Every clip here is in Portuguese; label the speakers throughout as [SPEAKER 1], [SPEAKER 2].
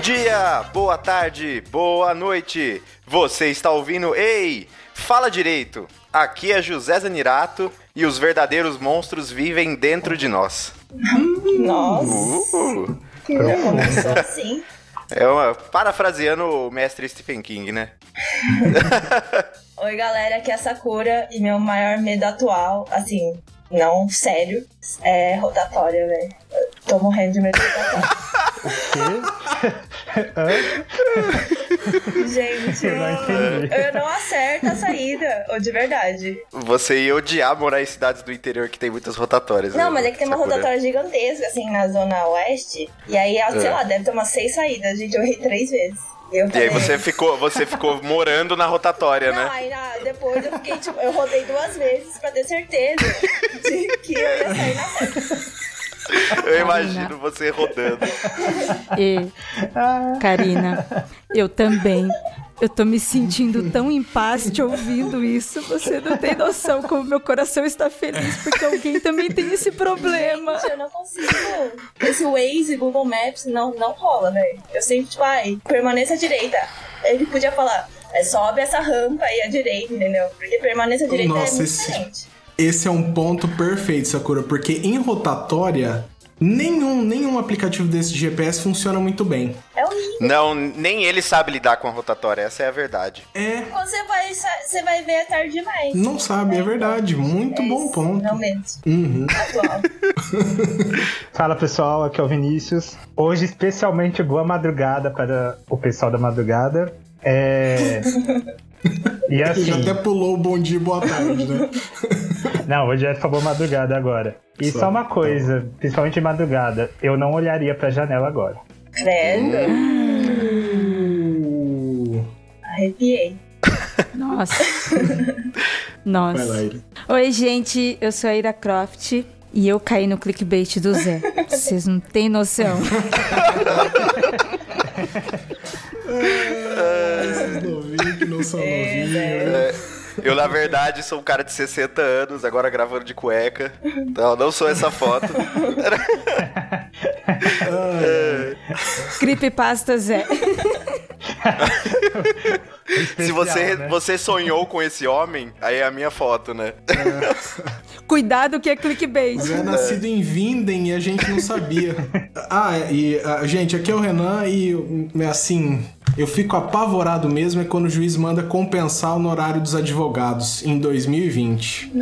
[SPEAKER 1] Bom dia, boa tarde, boa noite. Você está ouvindo Ei, fala direito. Aqui é José Zanirato e os verdadeiros monstros vivem dentro de nós.
[SPEAKER 2] Nossa,
[SPEAKER 1] Uh,
[SPEAKER 2] começou assim.
[SPEAKER 1] é uma parafraseando o mestre Stephen King, né?
[SPEAKER 2] Oi, galera, aqui é a Sakura e meu maior medo atual, assim, não sério, é rotatória, velho. Tô morrendo de medo de rotatória. Gente,
[SPEAKER 3] Eu não
[SPEAKER 2] eu não acerto a saída, ou de verdade.
[SPEAKER 1] Você ia odiar morar em cidades do interior que tem muitas rotatórias.
[SPEAKER 2] Não,
[SPEAKER 1] né,
[SPEAKER 2] mas é que tem uma
[SPEAKER 1] Sakura?
[SPEAKER 2] rotatória gigantesca, assim, na zona oeste. E aí, sei
[SPEAKER 1] É.
[SPEAKER 2] lá, deve ter umas seis saídas. Gente, eu errei três vezes. E, eu
[SPEAKER 1] E aí
[SPEAKER 2] falei-
[SPEAKER 1] você ficou, você ficou morando na rotatória,
[SPEAKER 2] Não,
[SPEAKER 1] né?
[SPEAKER 2] aí depois eu fiquei, tipo, eu rodei duas vezes pra ter certeza de que eu ia sair na frente.
[SPEAKER 1] Eu imagino você rodando.
[SPEAKER 4] E, Karina, eu também. Eu tô me sentindo tão em paz te ouvindo isso. Você não tem noção como meu coração está feliz, porque alguém também tem esse problema.
[SPEAKER 2] Gente, eu não consigo. Esse Waze, Google Maps, não, não rola, velho. Eu sempre, tipo, ai, permaneça à direita. Ele podia falar, é, sobe essa rampa aí à direita, entendeu? Porque permaneça à direita é
[SPEAKER 5] Nossa,
[SPEAKER 2] muito
[SPEAKER 5] esse-
[SPEAKER 2] diferente.
[SPEAKER 5] Esse é um ponto perfeito, Sakura, porque em rotatória, nenhum, nenhum aplicativo desse de GPS funciona muito bem.
[SPEAKER 2] É horrível.
[SPEAKER 1] Não, nem ele sabe lidar com a rotatória, essa é a verdade.
[SPEAKER 5] É,
[SPEAKER 2] Você vai, você vai ver a tarde demais.
[SPEAKER 5] não sabe, é verdade. Muito
[SPEAKER 2] É
[SPEAKER 5] bom
[SPEAKER 2] isso,
[SPEAKER 5] ponto.
[SPEAKER 2] Mesmo.
[SPEAKER 5] Uhum.
[SPEAKER 3] Fala pessoal, aqui é o Vinícius. Hoje, especialmente, boa madrugada para o pessoal da madrugada. É. E assim,
[SPEAKER 5] Já até pulou o bom dia e boa tarde, né?
[SPEAKER 3] não, hoje é só boa madrugada agora. E
[SPEAKER 5] Só,
[SPEAKER 3] só uma
[SPEAKER 5] tá
[SPEAKER 3] coisa, principalmente de madrugada, eu não olharia pra janela agora.
[SPEAKER 2] Credo.
[SPEAKER 5] Uh,
[SPEAKER 2] Arrepiei.
[SPEAKER 4] Nossa.
[SPEAKER 5] vai
[SPEAKER 4] Nossa.
[SPEAKER 5] lá, ele.
[SPEAKER 4] Oi, gente, eu sou a Ira Croft e eu caí no clickbait do Zé. Vocês não têm noção.
[SPEAKER 5] Esses novinhos não são
[SPEAKER 2] É,
[SPEAKER 5] novinhos.
[SPEAKER 2] né?
[SPEAKER 1] Eu, na verdade, sou um cara de 60 anos, agora gravando de cueca. Então, não sou essa foto.
[SPEAKER 4] Creepypasta Zé.
[SPEAKER 1] Se você,
[SPEAKER 3] Especial, né?
[SPEAKER 1] você sonhou com esse homem, aí é a minha foto, né?
[SPEAKER 4] Cuidado que é clickbait.
[SPEAKER 5] Zé é nascido em Vinden e a gente não sabia. Ah, e ah, gente, aqui é o Renan e é assim, eu fico apavorado mesmo é quando o juiz manda compensar o horário dos advogados em 2020.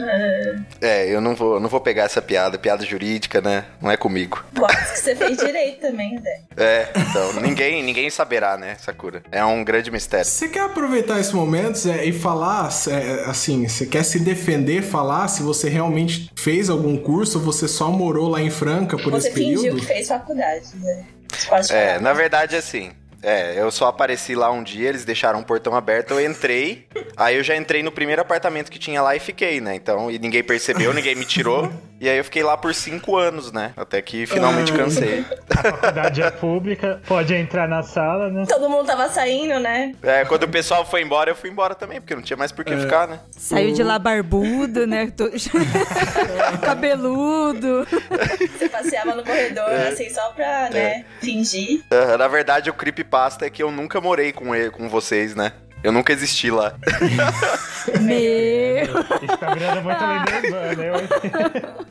[SPEAKER 1] É, eu não vou, não vou pegar essa piada, piada jurídica, né? Não é comigo.
[SPEAKER 2] Gosto que você fez direito também, Zé.
[SPEAKER 1] É, então, ninguém, ninguém saberá, né, Sakura? É um grande mistério.
[SPEAKER 5] Você quer aproveitar esse momento Zé, e falar, é, assim, você quer se defender, falar se você realmente fez algum curso ou você só morou lá em Franca por
[SPEAKER 2] Você
[SPEAKER 5] esse
[SPEAKER 2] fingiu
[SPEAKER 5] período?
[SPEAKER 2] que fez faculdade, Zé. Você pode
[SPEAKER 1] É, na verdade, assim. É, eu só apareci lá um dia, eles deixaram um portão aberto, eu entrei. Aí eu já entrei no primeiro apartamento que tinha lá e fiquei, né? Então, e ninguém percebeu, ninguém me tirou. E aí eu fiquei lá por cinco anos, né? Até que finalmente cansei.
[SPEAKER 3] A faculdade é pública, pode entrar na sala, né?
[SPEAKER 2] Todo mundo tava saindo, né?
[SPEAKER 1] É, quando o pessoal foi embora, eu fui embora também, porque não tinha mais por que ficar, né?
[SPEAKER 4] Saiu de lá barbudo, né? Tô- Cabeludo.
[SPEAKER 2] Você passeava no corredor,
[SPEAKER 1] É.
[SPEAKER 2] assim, só pra, né, fingir.
[SPEAKER 1] Ah, Na verdade, o creepypasta é que eu nunca morei com, ele, com vocês, né? Eu nunca existi lá.
[SPEAKER 4] Meu.
[SPEAKER 3] Isso tá virando muito lenda eu-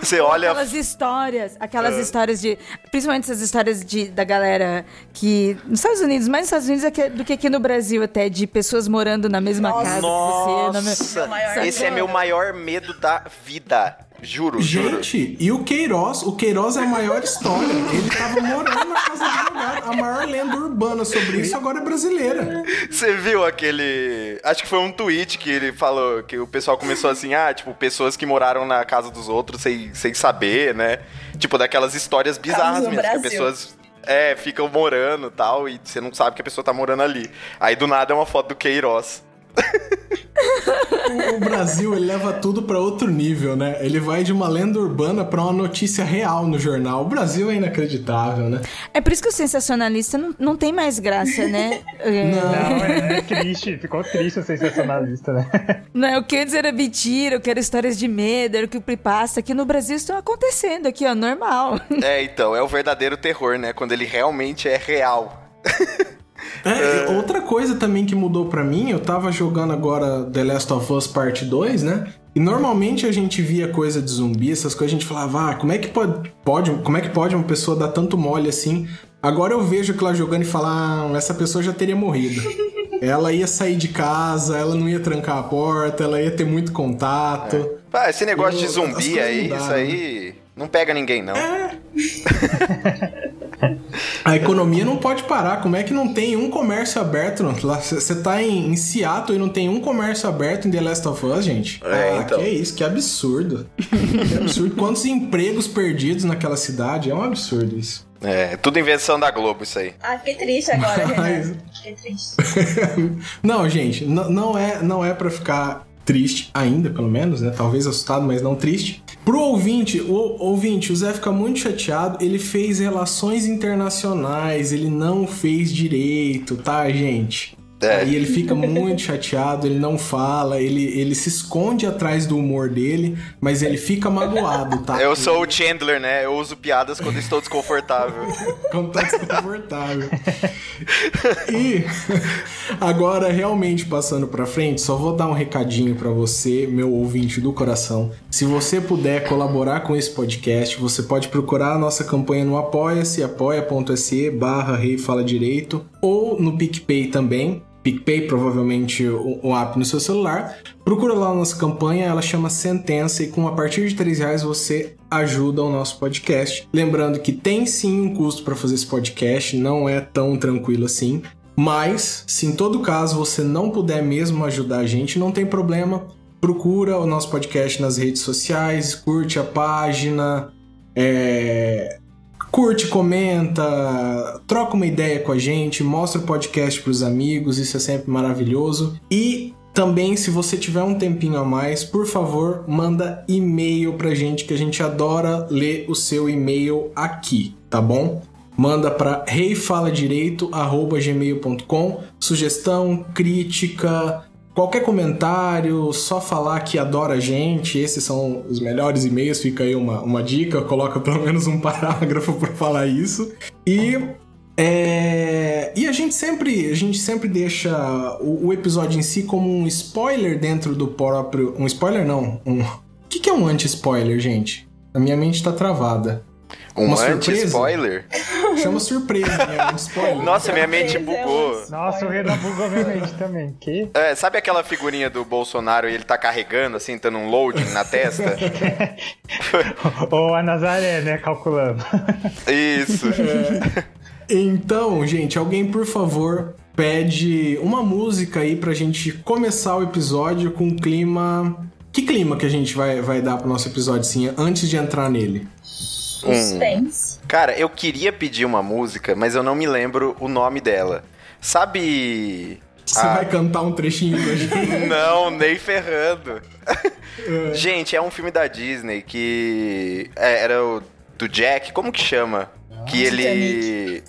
[SPEAKER 1] Você olha.
[SPEAKER 4] Aquelas histórias, aquelas histórias de. Principalmente essas histórias de, da galera que. Nos Estados Unidos, mais nos Estados Unidos é do que aqui no Brasil, até, de pessoas morando na mesma
[SPEAKER 2] Nossa.
[SPEAKER 4] casa que você. na
[SPEAKER 1] Nossa, esse é meu maior medo da vida. Juro, juro.
[SPEAKER 5] Gente, e o Queiroz? O Queiroz é a maior história. Ele tava morando na casa de advogado. A maior lenda urbana sobre isso agora é brasileira.
[SPEAKER 1] Você viu aquele. Acho que foi um tweet que ele falou que o pessoal começou assim, ah, tipo, pessoas que moraram na casa dos outros sem, sem saber, né? Tipo, daquelas histórias bizarras mesmo, que
[SPEAKER 2] Brasil.
[SPEAKER 1] as pessoas. É, ficam morando e tal, e você não sabe que a pessoa tá morando ali. Aí do nada é uma foto do Queiroz.
[SPEAKER 5] O Brasil ele leva tudo para outro nível, né? Ele vai de uma lenda urbana para uma notícia real no jornal. O Brasil é inacreditável, né?
[SPEAKER 4] É por isso que o sensacionalista não, não tem mais graça, né?
[SPEAKER 3] É... Não, é, é, triste. Ficou triste o sensacionalista, né?
[SPEAKER 4] Não, o que antes era mentira, o que era histórias de medo, era o que passa. Aqui no Brasil estão acontecendo, aqui, ó, normal.
[SPEAKER 1] É, então, é o verdadeiro terror, né? Quando ele realmente é real.
[SPEAKER 5] É, é, outra coisa também que mudou para mim, eu tava jogando agora The Last of Us Part 2, né? E normalmente a gente via coisa de zumbi, essas coisas, a gente falava, ah, como é que pode, pode, como é que pode uma pessoa dar tanto mole assim? Agora eu vejo aquilo lá jogando e falar, ah, essa pessoa já teria morrido. ela ia sair de casa, ela não ia trancar a porta, ela ia ter muito contato. É.
[SPEAKER 1] Ah, esse negócio eu, de zumbi aí, isso aí não pega ninguém, não. É.
[SPEAKER 5] A economia não pode parar. Como é que não tem um comércio aberto? Você tá em, em, Seattle e não tem um comércio aberto em The Last of Us, gente?
[SPEAKER 1] É, ah, então.
[SPEAKER 5] Que é isso, que absurdo. que absurdo. Quantos empregos perdidos naquela cidade? É um absurdo isso.
[SPEAKER 1] É, tudo invenção da Globo isso aí.
[SPEAKER 2] Ah, fiquei triste agora, Mas... Fiquei triste.
[SPEAKER 5] não, gente, não é, não é para ficar triste ainda, pelo menos, né? Talvez assustado, mas não triste. Pro ouvinte, o ouvinte, o Zé fica muito chateado. Ele fez relações internacionais, ele não fez direito, tá, gente? É. Aí ele fica muito chateado, ele não fala, ele, ele se esconde atrás do humor dele, mas ele fica magoado, tá?
[SPEAKER 1] Eu sou o Chandler, né? Eu uso piadas quando estou desconfortável.
[SPEAKER 5] quando tá desconfortável. e agora, realmente passando pra frente, só vou dar um recadinho para você, meu ouvinte do coração. Se você puder colaborar com esse podcast, você pode procurar a nossa campanha no Apoia-se, apoia.se barra Rei Fala Direito, ou no PicPay também PicPay, provavelmente o, app no seu celular. Procura lá a nossa campanha, ela chama Sentença e com a partir de 3 reais você ajuda o nosso podcast. Lembrando que tem sim um custo para fazer esse podcast, não é tão tranquilo assim. Mas, se em todo caso você não puder mesmo ajudar a gente, não tem problema. Procura o nosso podcast nas redes sociais, curte a página, é, Curte, comenta, troca uma ideia com a gente, mostra o podcast para os amigos, isso é sempre maravilhoso. E também, se você tiver um tempinho a mais, por favor, manda e-mail pra gente, que a gente adora ler o seu e-mail aqui, tá bom? Manda para reifaladireito@gmail.com, sugestão, crítica, Qualquer comentário, só falar que adora a gente, esses são os melhores e-mails, fica aí uma, uma dica, coloca pelo menos um parágrafo para falar isso. E é... E a gente sempre, a gente sempre deixa o, o, episódio em si como um spoiler dentro do próprio. Um spoiler não. Um... O que, que é um anti-spoiler, gente? A minha mente tá travada.
[SPEAKER 1] Um anti-spoiler?
[SPEAKER 5] Chama surpresa, né? Um spoiler.
[SPEAKER 1] Nossa, minha mente bugou.
[SPEAKER 3] Nossa, o Renan bugou minha mente também. Que?
[SPEAKER 1] É, sabe aquela figurinha do Bolsonaro e ele tá carregando, assim, dando um loading na testa?
[SPEAKER 3] Ou a Nazaré, né? Calculando.
[SPEAKER 1] Isso. É.
[SPEAKER 5] Então, gente, alguém, por favor, pede uma música aí pra gente começar o episódio com um clima. Que clima que a gente vai, vai dar pro nosso episódio, sim, antes de entrar nele?
[SPEAKER 2] Suspense.
[SPEAKER 1] Hum. Cara, eu queria pedir uma música, mas eu não me lembro o nome dela. Sabe.
[SPEAKER 5] Você a... vai cantar um trechinho pra gente?
[SPEAKER 1] não, nem ferrando. É. Gente, é um filme da Disney que. É, era o do Jack, como que chama? que ele.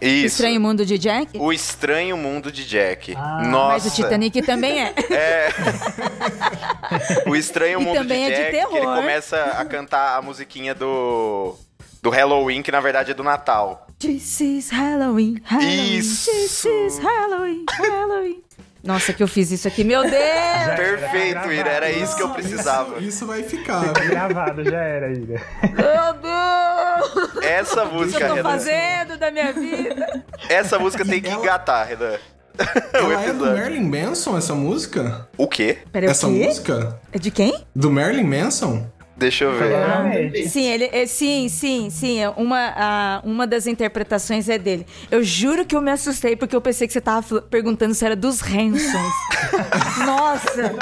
[SPEAKER 1] Isso. O
[SPEAKER 4] Estranho Mundo de Jack?
[SPEAKER 1] O Estranho Mundo de Jack. Ah, Nossa.
[SPEAKER 4] Mas o Titanic também é.
[SPEAKER 1] É. o Estranho Mundo também de é Jack, de terror. ele começa a cantar a musiquinha do do Halloween, que na verdade é do Natal.
[SPEAKER 4] This is Halloween, Halloween. Isso. This is Halloween, Halloween. Nossa, que eu fiz isso aqui, meu Deus! Já
[SPEAKER 1] Perfeito, Ira, era isso que eu precisava.
[SPEAKER 5] Isso, isso vai ficar.
[SPEAKER 3] Tá gravado, já era, Ira.
[SPEAKER 4] Meu Deus!
[SPEAKER 1] Essa música,
[SPEAKER 4] Renan. O que eu tô fazendo da minha vida?
[SPEAKER 1] Essa música tem que engatar, Renan.
[SPEAKER 5] Ela é do Marilyn Manson, essa música?
[SPEAKER 1] O quê?
[SPEAKER 4] Pera,
[SPEAKER 5] essa
[SPEAKER 4] o quê?
[SPEAKER 5] música?
[SPEAKER 4] É de quem?
[SPEAKER 5] Do Marilyn Manson?
[SPEAKER 1] Deixa eu ver.
[SPEAKER 4] Sim, ele, é, sim, sim, sim. É uma, a, uma das interpretações é dele. Eu juro que eu me assustei porque eu pensei que você tava perguntando se era dos Hansons. Nossa!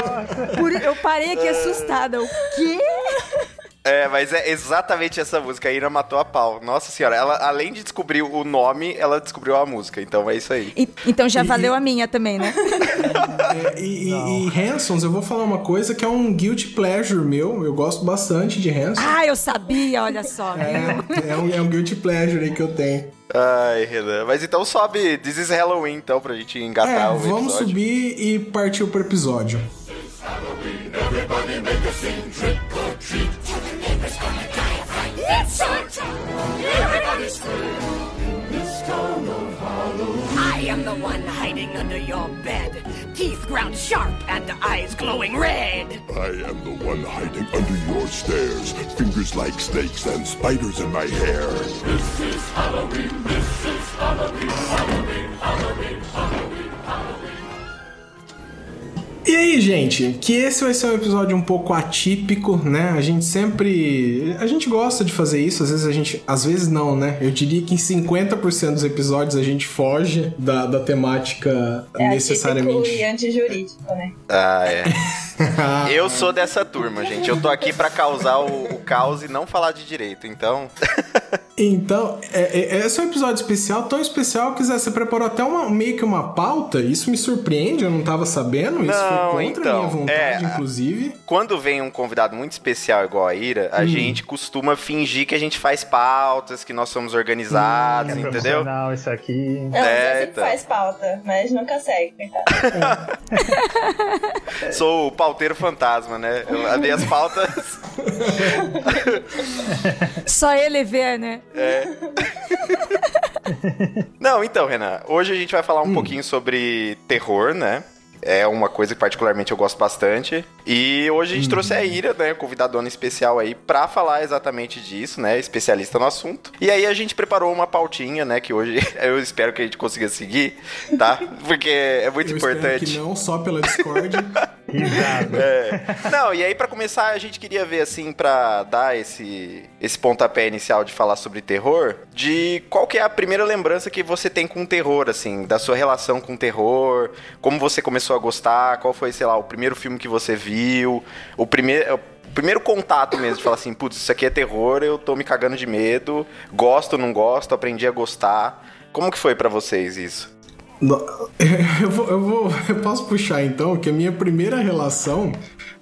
[SPEAKER 4] Por, eu parei aqui assustada. O quê?
[SPEAKER 1] É, mas é exatamente essa música. A Ira matou a pau. Nossa senhora, ela, além de descobrir o nome, ela descobriu a música. Então é isso aí.
[SPEAKER 4] E- então já valeu a minha também, né?
[SPEAKER 5] É, e, e, e Hansons, eu vou falar uma coisa que é um guilty pleasure meu. Eu gosto bastante de Hansons.
[SPEAKER 4] Ah, eu sabia, olha só. viu?
[SPEAKER 5] É um, é um guilty pleasure aí que eu tenho.
[SPEAKER 1] Ai, Renan. Mas então sobe This is Halloween, então, pra gente engatar
[SPEAKER 5] É,
[SPEAKER 1] o
[SPEAKER 5] vamos
[SPEAKER 1] episódio.
[SPEAKER 5] subir e partir pro episódio.
[SPEAKER 6] It's showtime! Everybody's free. This town of Halloween. I am the one hiding under your bed. Teeth ground sharp and eyes glowing red.
[SPEAKER 7] I am the one hiding under your stairs. Fingers like snakes and spiders in my hair. This is Halloween. This is Halloween. Halloween. Halloween. Halloween.
[SPEAKER 5] E aí, gente, que esse vai ser um episódio um pouco atípico, né? A gente sempre. A gente gosta de fazer isso, às vezes a gente. Às vezes não, né? Eu diria que em 50% dos episódios a gente foge da, da temática
[SPEAKER 2] É
[SPEAKER 5] necessariamente.
[SPEAKER 2] e antijurídico, né?
[SPEAKER 1] Ah, é. Eu sou dessa turma, gente. Eu tô aqui pra causar o, o caos e não falar de direito, então.
[SPEAKER 5] Então, é, é, esse é um episódio especial, tão especial que Zé, você preparou até uma, meio que uma pauta. Isso me surpreende, eu não tava sabendo. Isso
[SPEAKER 1] Não,
[SPEAKER 5] foi contra
[SPEAKER 1] então,
[SPEAKER 5] a minha vontade,
[SPEAKER 1] é,
[SPEAKER 5] inclusive.
[SPEAKER 1] Quando vem um convidado muito especial igual a Ira,
[SPEAKER 5] Hum.
[SPEAKER 1] a gente costuma fingir que a gente faz pautas, que nós somos organizados,
[SPEAKER 3] É
[SPEAKER 1] entendeu?
[SPEAKER 3] profissional isso aqui.
[SPEAKER 2] Não,
[SPEAKER 1] É,
[SPEAKER 2] é, sempre
[SPEAKER 1] então.
[SPEAKER 2] faz pauta, mas nunca segue. coitado.
[SPEAKER 1] Sou o pauteiro fantasma, né? Eu, as minhas pautas.
[SPEAKER 4] Só ele vê, né?
[SPEAKER 1] Não, então, Renan, hoje a gente vai falar um pouquinho sobre terror, né? É uma coisa que particularmente eu gosto bastante. E hoje a gente trouxe a Ira, né, convidadona especial aí, pra falar exatamente disso, né, especialista no assunto. E aí a gente preparou uma pautinha, né, que hoje eu espero que a gente consiga seguir, tá? Porque é muito
[SPEAKER 5] Eu espero
[SPEAKER 1] importante.
[SPEAKER 5] que não, só pela Discord.
[SPEAKER 1] É. Não, e aí pra começar, a gente queria ver assim pra dar esse esse pontapé inicial de falar sobre terror, de qual que é a primeira lembrança que você tem com terror assim, da sua relação com terror, como você começou a gostar, qual foi, sei lá, o primeiro filme que você viu, o primeiro o primeiro contato mesmo, de falar assim, putz, isso aqui é terror, eu tô me cagando de medo, gosto, não gosto, aprendi a gostar. Como que foi pra vocês isso?
[SPEAKER 5] Eu, vou, eu vou. Eu posso puxar então que a minha primeira relação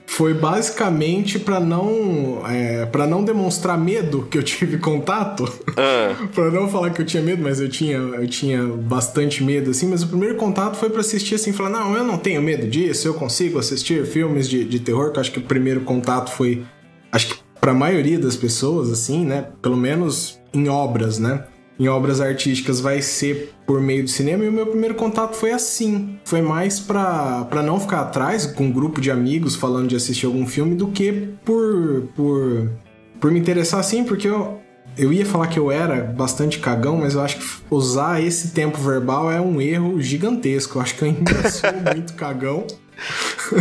[SPEAKER 5] foi basicamente pra não. É, para não demonstrar medo que eu tive contato.
[SPEAKER 1] Ah,
[SPEAKER 5] Pra não falar que eu tinha medo, mas eu tinha, eu tinha bastante medo, assim. Mas o primeiro contato foi pra assistir, assim, falar: não, eu não tenho medo disso, eu consigo assistir filmes de, de terror. Que eu acho que o primeiro contato foi. Acho que pra maioria das pessoas, assim, né? Pelo menos em obras, né? Em obras artísticas vai ser por meio do cinema. E o meu primeiro contato foi assim. Foi mais pra, pra não ficar atrás com um grupo de amigos falando de assistir algum filme do que por. por por me interessar assim, porque eu, eu ia falar que eu era bastante cagão, mas eu acho que usar esse tempo verbal é um erro gigantesco. Eu acho que eu ainda sou muito cagão.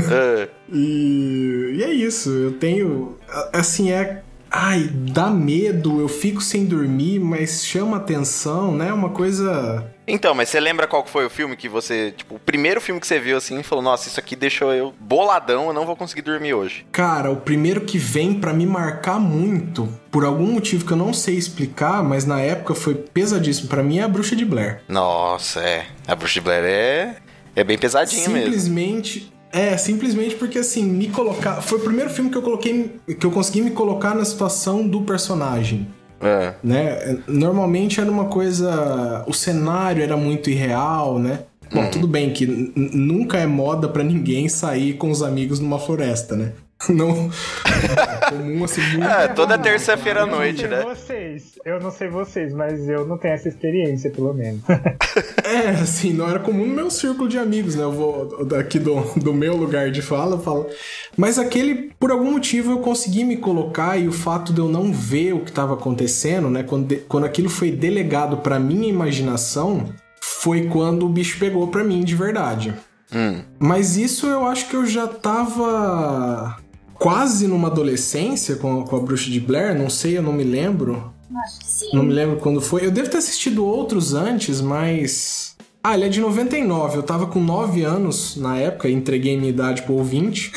[SPEAKER 1] ah.
[SPEAKER 5] E, e é isso, eu tenho. Assim, é. Ai, dá medo, eu fico sem dormir, mas chama atenção, né? Uma coisa.
[SPEAKER 1] Então, mas você lembra qual foi o filme que você, tipo, o primeiro filme que você viu assim e falou, nossa, isso aqui deixou eu boladão, eu não vou conseguir dormir hoje.
[SPEAKER 5] Cara, o primeiro que vem pra me marcar muito, por algum motivo que eu não sei explicar, mas na época foi pesadíssimo pra mim, é a Bruxa de Blair.
[SPEAKER 1] Nossa, é. A Bruxa de Blair é, é bem pesadinha mesmo.
[SPEAKER 5] simplesmente é simplesmente porque assim me colocar foi o primeiro filme que eu coloquei que eu consegui me colocar na situação do personagem
[SPEAKER 1] É.
[SPEAKER 5] né normalmente era uma coisa o cenário era muito irreal né bom
[SPEAKER 1] Uhum.
[SPEAKER 5] tudo bem que nunca é moda pra ninguém sair com os amigos numa floresta né não é comum assim muito
[SPEAKER 1] É, toda terça-feira à
[SPEAKER 3] Eu não
[SPEAKER 1] noite,
[SPEAKER 3] sei
[SPEAKER 1] né?
[SPEAKER 3] Vocês, eu não sei vocês, mas eu não tenho essa experiência, pelo menos.
[SPEAKER 5] É, assim, não era comum no meu círculo de amigos, né? Eu vou daqui do, do meu lugar de fala, eu falo. Mas aquele, por algum motivo, eu consegui me colocar e o fato de eu não ver o que estava acontecendo, né? Quando, de- quando aquilo foi delegado pra minha imaginação, foi quando o bicho pegou pra mim de verdade.
[SPEAKER 1] Hum.
[SPEAKER 5] Mas isso eu acho que eu já tava quase numa adolescência com, com a Bruxa de Blair, não sei, eu não me lembro.
[SPEAKER 2] Acho que sim.
[SPEAKER 5] Não me lembro quando foi. Eu devo ter assistido outros antes, mas. Ah, ele é de 99. Eu tava com 9 anos na época, entreguei minha idade pro ouvinte.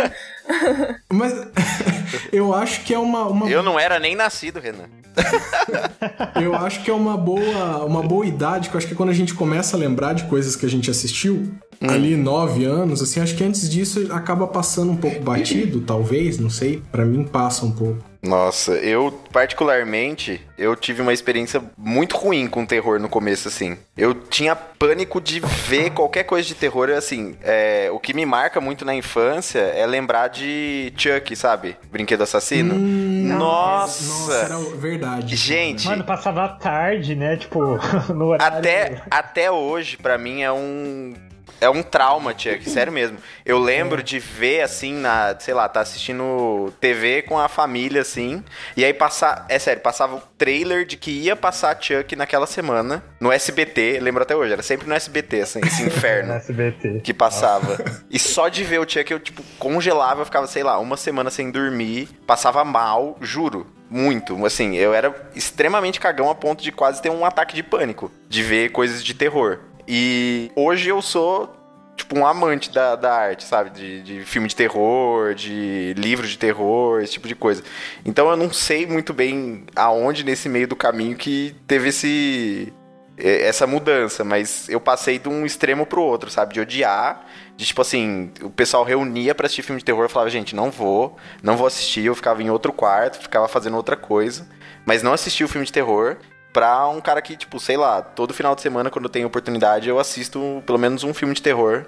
[SPEAKER 5] mas. Eu acho que é uma, uma
[SPEAKER 1] Eu não era nem nascido, Renan.
[SPEAKER 5] Eu acho que é uma boa, uma boa idade, que eu acho que quando a gente começa a lembrar de coisas que a gente assistiu, ali nove anos, assim, acho que antes disso acaba passando um pouco batido, talvez, não sei. Pra mim passa um pouco.
[SPEAKER 1] Nossa, eu particularmente, eu tive uma experiência muito ruim com terror no começo, assim. Eu tinha pânico de ver qualquer coisa de terror, assim. é, o que me marca muito na infância é lembrar de Chuck, sabe? Brinquedo assassino. Nossa!
[SPEAKER 5] Nossa, era verdade.
[SPEAKER 1] Gente,
[SPEAKER 3] Mano, passava tarde, né? Tipo, no horário.
[SPEAKER 1] até, até hoje, pra mim, é um. É um trauma, Chuck, sério mesmo. Eu lembro de ver, assim, na, sei lá, tá assistindo TV com a família, assim, e aí passar, é sério, passava o trailer de que ia passar Chuck naquela semana, no SBT, lembro até hoje, era sempre no SBT, assim, esse
[SPEAKER 3] no
[SPEAKER 1] inferno
[SPEAKER 3] SBT.
[SPEAKER 1] que passava. E só de ver o Chuck, eu, tipo, congelava, eu ficava, sei lá, uma semana sem dormir, passava mal, juro. Muito, assim, eu era extremamente cagão a ponto de quase ter um ataque de pânico, de ver coisas de terror. E hoje eu sou, tipo, um amante da, da arte, sabe? De, de filme de terror, de livro de terror, esse tipo de coisa. Então eu não sei muito bem aonde nesse meio do caminho que teve esse eh, essa mudança, mas eu passei de um extremo pro outro, sabe? De odiar, de tipo assim, o pessoal reunia pra assistir filme de terror, eu falava, gente, não vou, não vou assistir, eu ficava em outro quarto, ficava fazendo outra coisa, mas não assistia o filme de terror pra um cara que, tipo, sei lá, todo final de semana, quando eu tenho oportunidade, eu assisto pelo menos um filme de terror.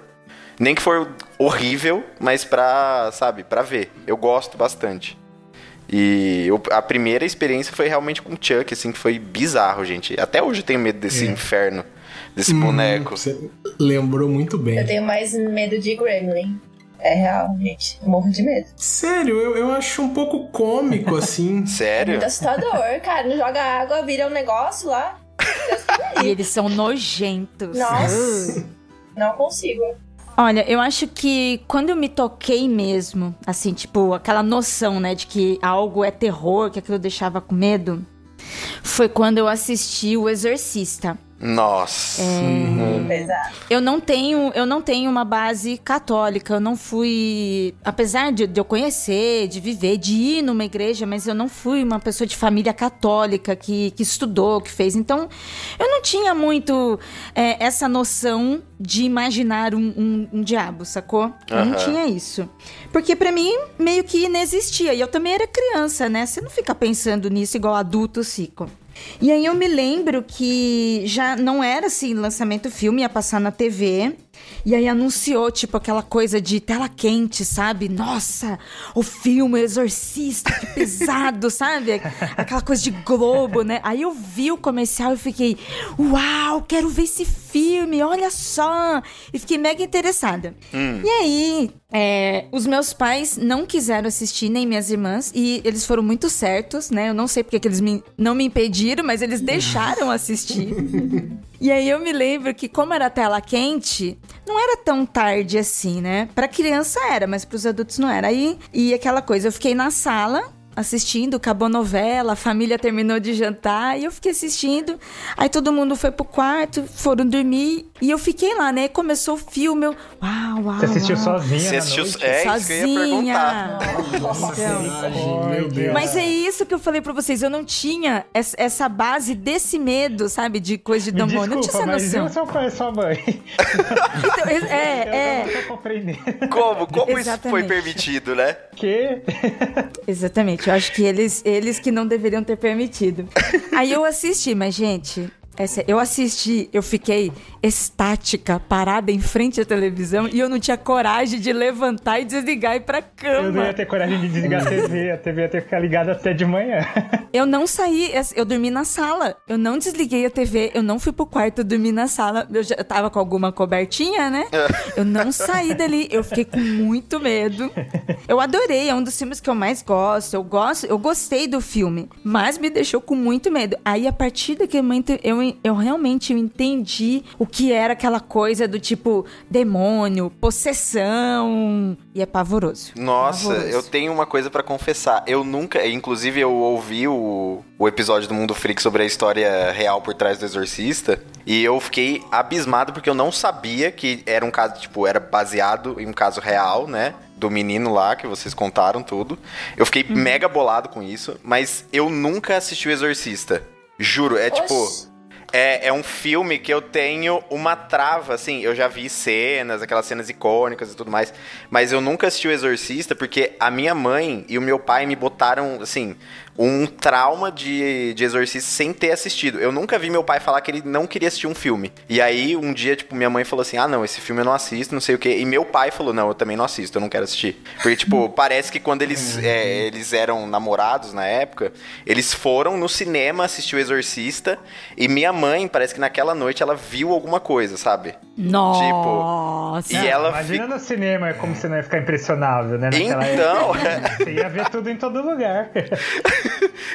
[SPEAKER 1] Nem que for horrível, mas pra, sabe, pra ver. Eu gosto bastante. E eu- a primeira experiência foi realmente com o Chuck, assim, que foi bizarro, gente. Até hoje eu tenho medo desse
[SPEAKER 5] É.
[SPEAKER 1] inferno, desse
[SPEAKER 5] Hum,
[SPEAKER 1] boneco.
[SPEAKER 5] Você lembrou muito
[SPEAKER 2] Eu
[SPEAKER 5] bem.
[SPEAKER 2] tenho mais medo de Gremlin. É real, gente. Eu morro de medo.
[SPEAKER 5] Sério, eu, eu acho um pouco cômico, assim.
[SPEAKER 1] Sério?
[SPEAKER 2] muito assustador, cara. Não joga água, vira um negócio lá.
[SPEAKER 4] E eles são nojentos.
[SPEAKER 2] Nossa. Não consigo.
[SPEAKER 4] Olha, eu acho que quando eu me toquei mesmo, assim, tipo, aquela noção, né, de que algo é terror, que aquilo deixava com medo, foi quando eu assisti O Exorcista.
[SPEAKER 1] Nossa.
[SPEAKER 2] Pesado.
[SPEAKER 4] Eu não tenho, eu não tenho uma base católica, eu não fui, apesar de, de eu conhecer, de viver, de ir numa igreja, mas eu não fui uma pessoa de família católica que, que estudou, que fez. Então, eu não tinha muito é, essa noção de imaginar um, um- um diabo, sacou? Eu não
[SPEAKER 1] Aham.
[SPEAKER 4] tinha isso. Porque pra mim, meio que inexistia. E eu também era criança, né? Você não fica pensando nisso igual adultos ficam. E aí eu me lembro que já não era assim, lançamento filme, ia passar na TV. E aí anunciou, tipo, aquela coisa de tela quente, sabe? Nossa, o filme Exorcista, que pesado, sabe? Aquela coisa de Globo, né? Aí eu vi o comercial e fiquei, uau, quero ver esse filme, olha só! E fiquei mega interessada. E aí, é, os meus pais não quiseram assistir, nem minhas irmãs, e eles foram muito certos, né? Eu não sei porque que eles me- não me impediram, mas eles deixaram assistir. E aí eu me lembro que, como era tela quente, não era tão tarde assim, né? Pra criança era, mas pros adultos não era. Aí, e aquela coisa, eu fiquei na sala assistindo, acabou a novela, a família terminou de jantar e eu fiquei assistindo. Aí todo mundo foi pro quarto, foram dormir e eu fiquei lá, né? Começou o filme, eu, uau, uau.
[SPEAKER 3] Você assistiu
[SPEAKER 4] uau.
[SPEAKER 3] sozinha
[SPEAKER 1] Você assistiu.
[SPEAKER 3] noite?
[SPEAKER 1] É isso que eu ia perguntar.
[SPEAKER 5] Personagem, meu Deus.
[SPEAKER 4] Mas é isso que eu falei pra vocês. Eu não tinha es- essa base desse medo, sabe? De coisa de demônio. Eu não tinha
[SPEAKER 3] mas
[SPEAKER 4] essa
[SPEAKER 3] eu
[SPEAKER 4] noção.
[SPEAKER 3] sou pai sua mãe.
[SPEAKER 4] Então, é, é.
[SPEAKER 3] Eu não tô compreendendo.
[SPEAKER 1] Como? Como isso foi
[SPEAKER 4] Exatamente.
[SPEAKER 1] permitido, né?
[SPEAKER 3] Que?
[SPEAKER 4] Exatamente. Eu acho que eles, eles que não deveriam ter permitido. Aí eu assisti, mas, gente. Essa- eu assisti, eu fiquei estática, parada em frente à televisão e eu não tinha coragem de levantar e desligar e ir pra
[SPEAKER 3] Eu não ia
[SPEAKER 4] cama.
[SPEAKER 3] ter coragem de desligar a TV. A TV ia ter que ficar ligada até de manhã.
[SPEAKER 4] Eu não saí, eu dormi na sala. Eu não desliguei a TV, eu não fui pro quarto, eu dormi na sala. Eu já eu tava com alguma cobertinha, né? Eu não saí dali, eu fiquei com muito medo. Eu adorei, é um dos filmes que eu mais gosto. Eu gosto, eu gostei do filme, mas me deixou com muito medo. Aí a partir daquele momento eu eu, realmente entendi o que era aquela coisa do tipo demônio, possessão. E é pavoroso.
[SPEAKER 1] Nossa,
[SPEAKER 4] Pavoroso.
[SPEAKER 1] eu tenho uma coisa pra confessar. Eu nunca, inclusive eu ouvi o, o episódio do Mundo Freak sobre a história real por trás do Exorcista, e eu fiquei abismado porque eu não sabia que era um caso, tipo, era baseado em um caso real, né? Do menino lá, que vocês contaram tudo. Eu fiquei mega bolado com isso, mas eu nunca assisti o Exorcista. Juro, é tipo. É, é um filme que eu tenho uma trava, assim, eu já vi cenas, aquelas cenas icônicas e tudo mais, mas eu nunca assisti o Exorcista porque a minha mãe e o meu pai me botaram, assim, um trauma de, de Exorcista sem ter assistido. Eu nunca vi meu pai falar que ele não queria assistir um filme. E aí, um dia, tipo, minha mãe falou assim, ah, não, esse filme eu não assisto, não sei o quê. E meu pai falou, não, eu também não assisto, eu não quero assistir. Porque, tipo, parece que quando eles, é, eles eram namorados na época, eles foram no cinema assistir o Exorcista e minha mãe, parece que naquela noite ela viu alguma coisa, sabe?
[SPEAKER 4] Nossa.
[SPEAKER 1] E ela
[SPEAKER 3] Imagina
[SPEAKER 1] fica-
[SPEAKER 3] no cinema como você não ia ficar impressionável, né? Naquela
[SPEAKER 1] Então,
[SPEAKER 3] época. Você ia ver tudo em todo lugar.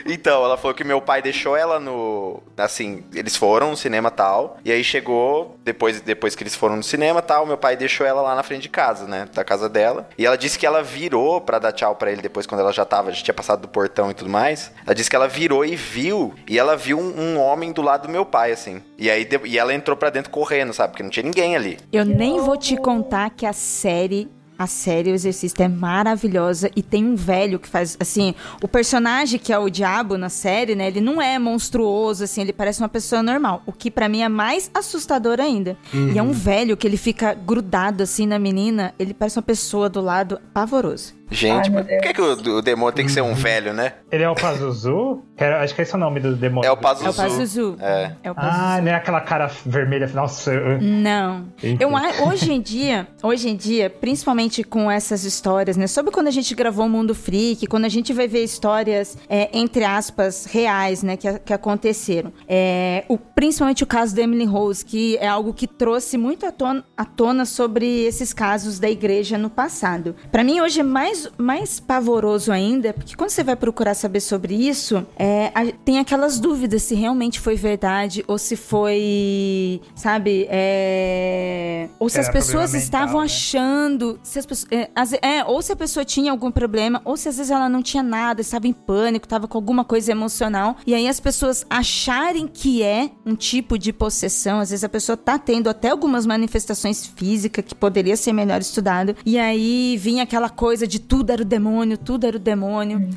[SPEAKER 1] Então, ela falou que meu pai deixou ela no. Assim, eles foram no cinema tal. E aí chegou, depois, depois que eles foram no cinema tal, meu pai deixou ela lá na frente de casa, né? Da casa dela. E ela disse que ela virou pra dar tchau pra ele depois, quando ela já tava, já tinha passado do portão e tudo mais. Ela disse que ela virou e viu. E ela viu um, um homem do lado do meu pai, assim. E aí e ela entrou pra dentro correndo, sabe? Porque não tinha ninguém ali.
[SPEAKER 4] Eu nem vou te contar que a série. A série O Exorcista é maravilhosa e tem um velho que faz, assim, o personagem que é o diabo na série, né, ele não é monstruoso, assim, ele parece uma pessoa normal, o que pra mim é mais assustador ainda. E é um velho que ele fica grudado, assim, na menina, ele parece uma pessoa do lado pavoroso.
[SPEAKER 1] Gente,
[SPEAKER 2] Ai,
[SPEAKER 1] por que, que o, o demônio tem que ser um velho, né?
[SPEAKER 3] Ele é o Pazuzu? Acho que esse é o nome do demônio.
[SPEAKER 1] É o Pazuzu.
[SPEAKER 4] É o Pazuzu.
[SPEAKER 1] É.
[SPEAKER 4] É o Pazuzu.
[SPEAKER 3] Ah, não é aquela cara vermelha. Nossa, eu-
[SPEAKER 4] Não. Eu, hoje em dia, hoje em dia, principalmente com essas histórias, né? Sobre quando a gente gravou o Mundo Freak, quando a gente vai ver histórias, é, entre aspas, reais, né? Que, que aconteceram. É, o, principalmente o caso da Emily Rose, que é algo que trouxe muito à tona, à tona sobre esses casos da igreja no passado. Pra mim, hoje é mais, mais pavoroso ainda, porque quando você vai procurar saber sobre isso, é, a- tem aquelas dúvidas se realmente foi verdade ou se foi, sabe, é, ou se
[SPEAKER 3] Era
[SPEAKER 4] as pessoas estavam
[SPEAKER 3] né?
[SPEAKER 4] achando, se as pessoas, é, ve- é, ou se a pessoa tinha algum problema, ou se às vezes ela não tinha nada, estava em pânico, estava com alguma coisa emocional, e aí as pessoas acharem que é um tipo de possessão, às vezes a pessoa tá tendo até algumas manifestações físicas que poderia ser melhor estudado, e aí vinha aquela coisa de tudo era o demônio, tudo era o demônio.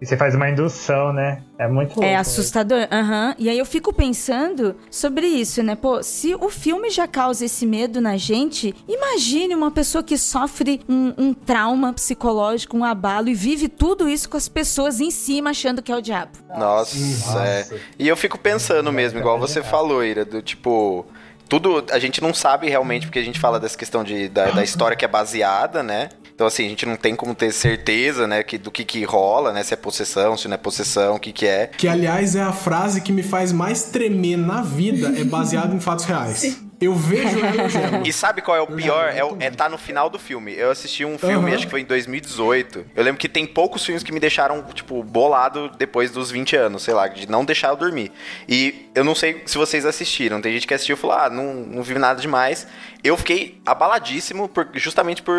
[SPEAKER 3] E você faz uma indução, né? É muito louco.
[SPEAKER 4] É assustador, aham. E aí eu fico pensando sobre isso, né? Pô, se o filme já causa esse medo na gente, imagine uma pessoa que sofre um, um trauma psicológico, um abalo e vive tudo isso com as pessoas em cima achando que é o diabo.
[SPEAKER 1] Nossa,
[SPEAKER 3] Nossa.
[SPEAKER 1] é. E eu fico pensando mesmo, igual você falou, Ira, do tipo. Tudo a gente não sabe realmente, porque a gente fala dessa questão de, da, da história que é baseada, né? Então, assim, a gente não tem como ter certeza, né, que, do que que rola, né? Se é possessão, se não é possessão, o que que é.
[SPEAKER 5] Que, aliás, é a frase que me faz mais tremer na vida, é baseado em fatos reais. Eu vejo ela e eu gelo.
[SPEAKER 1] E sabe qual é o pior? É, é tá no final do filme. Eu assisti um filme,
[SPEAKER 5] Aham.
[SPEAKER 1] acho que foi em 2018. Eu lembro que tem poucos filmes que me deixaram, tipo, bolado depois dos 20 anos, sei lá, de não deixar eu dormir. E eu não sei se vocês assistiram. Tem gente que assistiu e falou, ah, não, não vi nada demais. Eu fiquei abaladíssimo por- justamente por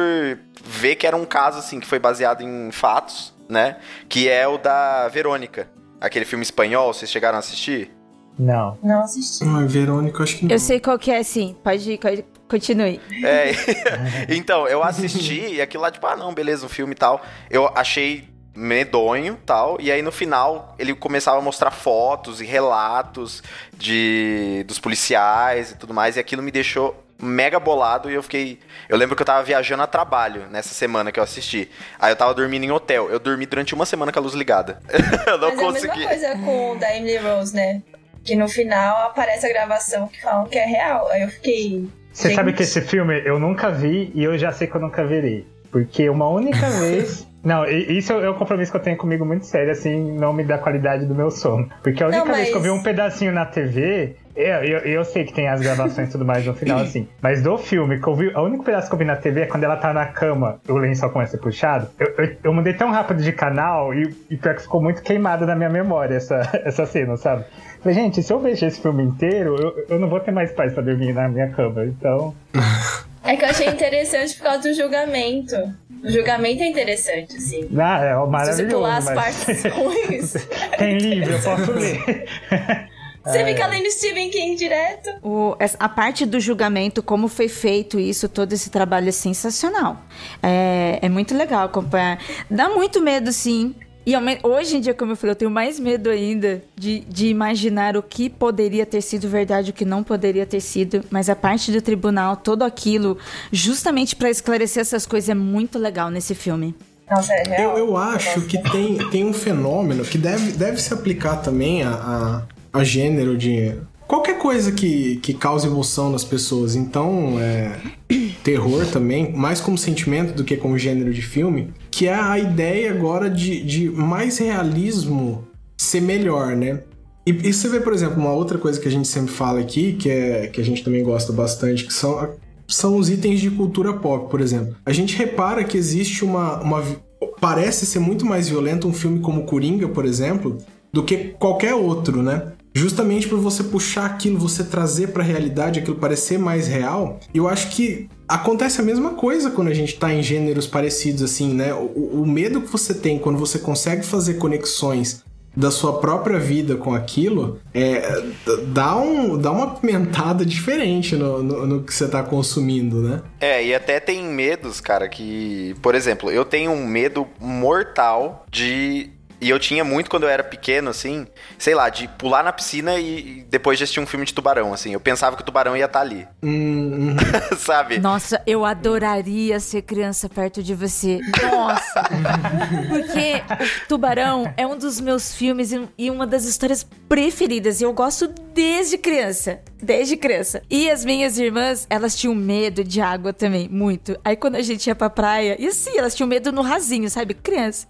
[SPEAKER 1] ver que era um caso, assim, que foi baseado em fatos, né? Que é o da Verônica. Aquele filme espanhol, vocês chegaram a assistir?
[SPEAKER 3] Não.
[SPEAKER 2] Não assisti.
[SPEAKER 5] Ai, Verônica, acho que não.
[SPEAKER 4] Eu sei qual que é, sim. Pode ir, co- continue.
[SPEAKER 1] É, então, eu assisti e aquilo lá, tipo, ah, não, beleza, um filme e tal. Eu achei medonho tal. E aí no final ele começava a mostrar fotos e relatos de dos policiais e tudo mais. E aquilo me deixou mega bolado e eu fiquei. Eu lembro que eu tava viajando a trabalho nessa semana que eu assisti. Aí eu tava dormindo em hotel. Eu dormi durante uma semana com a luz ligada. eu não
[SPEAKER 2] Mas é a
[SPEAKER 1] consegui.
[SPEAKER 2] mesma coisa com o da Emily Rose, né? Que no final aparece a gravação que falam que é real. Aí eu fiquei.
[SPEAKER 3] Você sabe que esse filme eu nunca vi e eu já sei que eu nunca verei. Porque uma única vez Não, e- isso é um compromisso que eu tenho comigo muito sério, assim, não me dá qualidade do meu sono. Porque a única
[SPEAKER 2] Não,
[SPEAKER 3] vez que eu vi
[SPEAKER 2] mas-
[SPEAKER 3] um pedacinho na TV, eu, eu, eu sei que tem as gravações e tudo mais no final, assim. Mas do filme, que eu vi, o único pedaço que eu vi na TV é quando ela tá na cama, o lençol começa a ser puxado. Eu, eu, eu mudei tão rápido de canal e, e pior que ficou muito queimado na minha memória essa, essa cena, sabe? Falei, gente, se eu vejo esse filme inteiro, eu, eu não vou ter mais paz pra dormir na minha cama. Então.
[SPEAKER 2] É que eu achei interessante por causa do julgamento. O julgamento é interessante, assim.
[SPEAKER 3] Ah, é
[SPEAKER 2] Se você
[SPEAKER 3] maravilhoso.
[SPEAKER 2] pular as
[SPEAKER 3] mas-
[SPEAKER 2] partes ruins,
[SPEAKER 3] Tem livro, eu posso ler.
[SPEAKER 2] você
[SPEAKER 3] É.
[SPEAKER 2] fica lendo Stephen King direto.
[SPEAKER 4] O- a parte do julgamento, como foi feito isso, todo esse trabalho é sensacional. É, é muito legal acompanhar. Dá muito medo, sim. E hoje em dia, como eu falei, eu tenho mais medo ainda de, de imaginar o que poderia ter sido verdade, o que não poderia ter sido. Mas a parte do tribunal, todo aquilo, justamente para esclarecer essas coisas, é muito legal nesse filme.
[SPEAKER 2] É.
[SPEAKER 5] Eu, eu acho que tem, tem um fenômeno que deve, deve se aplicar também a, a, a gênero de. Qualquer coisa que, que cause emoção nas pessoas. Então, é, terror também, mais como sentimento do que como gênero de filme, que é a ideia agora de, de mais realismo ser melhor, né? E, e você vê, por exemplo, uma outra coisa que a gente sempre fala aqui, que, é, que a gente também gosta bastante, que são, são os itens de cultura pop, por exemplo. A gente repara que existe uma, uma. Parece ser muito mais violento um filme como Coringa, por exemplo, do que qualquer outro, né? Justamente por você puxar aquilo, você trazer pra realidade, aquilo parecer mais real. Eu acho que acontece a mesma coisa quando a gente tá em gêneros parecidos, assim, né? O, o medo que você tem quando você consegue fazer conexões da sua própria vida com aquilo, é, dá, um, dá uma pimentada diferente no, no, no que você tá consumindo, né?
[SPEAKER 1] É, e até tem medos, cara, que. Por exemplo, eu tenho um medo mortal de. E eu tinha muito quando eu era pequeno, assim, sei lá, de pular na piscina e depois de assistir um filme de tubarão, assim. Eu pensava que o tubarão ia estar ali.
[SPEAKER 5] Hum, hum.
[SPEAKER 1] Sabe?
[SPEAKER 4] Nossa, eu adoraria ser criança perto de você. Nossa! Porque o Tubarão é um dos meus filmes e- e uma das histórias preferidas. E eu gosto desde criança. Desde criança. E as minhas irmãs, elas tinham medo de água também, muito. Aí quando a gente ia pra praia, e assim, elas tinham medo no rasinho, sabe? Criança.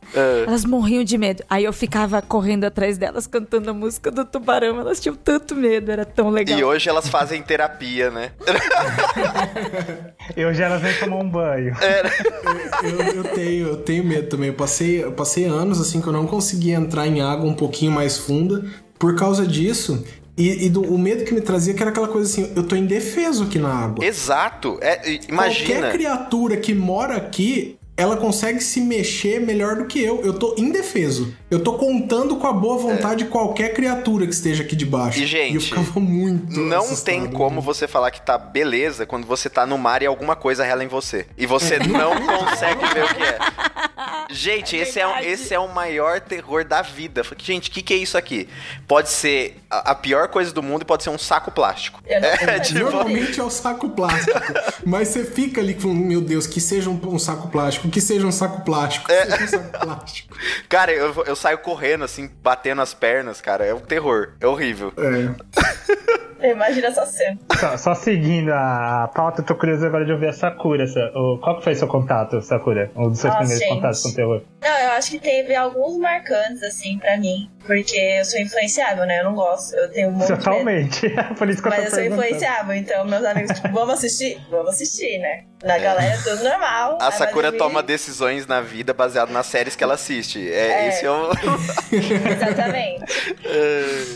[SPEAKER 4] Elas morriam de medo. Aí eu ficava correndo atrás delas, cantando a música do Tubarão. Elas tinham tanto medo, era tão legal.
[SPEAKER 1] E hoje elas fazem terapia, né?
[SPEAKER 3] E hoje elas nem tomam um banho.
[SPEAKER 5] eu, eu tenho, eu tenho medo também. Eu passei, eu passei anos assim que eu não conseguia entrar em água um pouquinho mais funda por causa disso. E, e do, o medo que me trazia que era aquela coisa assim, eu tô indefeso aqui na água.
[SPEAKER 1] Exato. É, imagina.
[SPEAKER 5] Qualquer criatura que mora aqui, ela consegue se mexer melhor do que eu. Eu tô indefeso. Eu tô contando com a boa vontade de qualquer criatura que esteja aqui debaixo.
[SPEAKER 1] E, gente,
[SPEAKER 5] eu ficava muito
[SPEAKER 1] Não tem como você falar que tá beleza quando você tá no mar e alguma coisa rela em você. E você não consegue ver o que é. Gente, esse é, um- esse é o maior terror da vida. Gente, o que, que é isso aqui? Pode ser a, a pior coisa do mundo e pode ser um saco plástico. É, tipo,
[SPEAKER 5] Normalmente é o saco plástico. mas você fica ali com, meu Deus, que seja um, um saco plástico, que seja um saco plástico, que
[SPEAKER 1] É.
[SPEAKER 5] seja um saco plástico.
[SPEAKER 1] cara, eu, eu saio correndo, assim, batendo as pernas, cara. É um terror. É horrível.
[SPEAKER 5] É.
[SPEAKER 2] Imagina essa cena.
[SPEAKER 3] Só, só seguindo a pauta, eu tô curioso agora de ouvir a Sakura. Sa- o- Qual que foi seu contato, Sakura? Um dos seus
[SPEAKER 2] Nossa,
[SPEAKER 3] primeiros
[SPEAKER 2] gente.
[SPEAKER 3] contatos com terror?
[SPEAKER 2] Não, eu acho que teve alguns marcantes, assim, pra mim. Porque eu sou influenciável, né? Eu não gosto. Eu tenho muito medo.
[SPEAKER 3] Totalmente. Por isso que eu tô
[SPEAKER 2] Mas eu sou influenciável, então meus amigos, tipo, vamos assistir? Vamos assistir, né? Na galera, tudo normal.
[SPEAKER 1] A Sakura
[SPEAKER 2] dormir.
[SPEAKER 1] toma decisões na vida baseado nas séries que ela assiste. É,
[SPEAKER 2] É.
[SPEAKER 1] Esse é o.
[SPEAKER 2] Exatamente.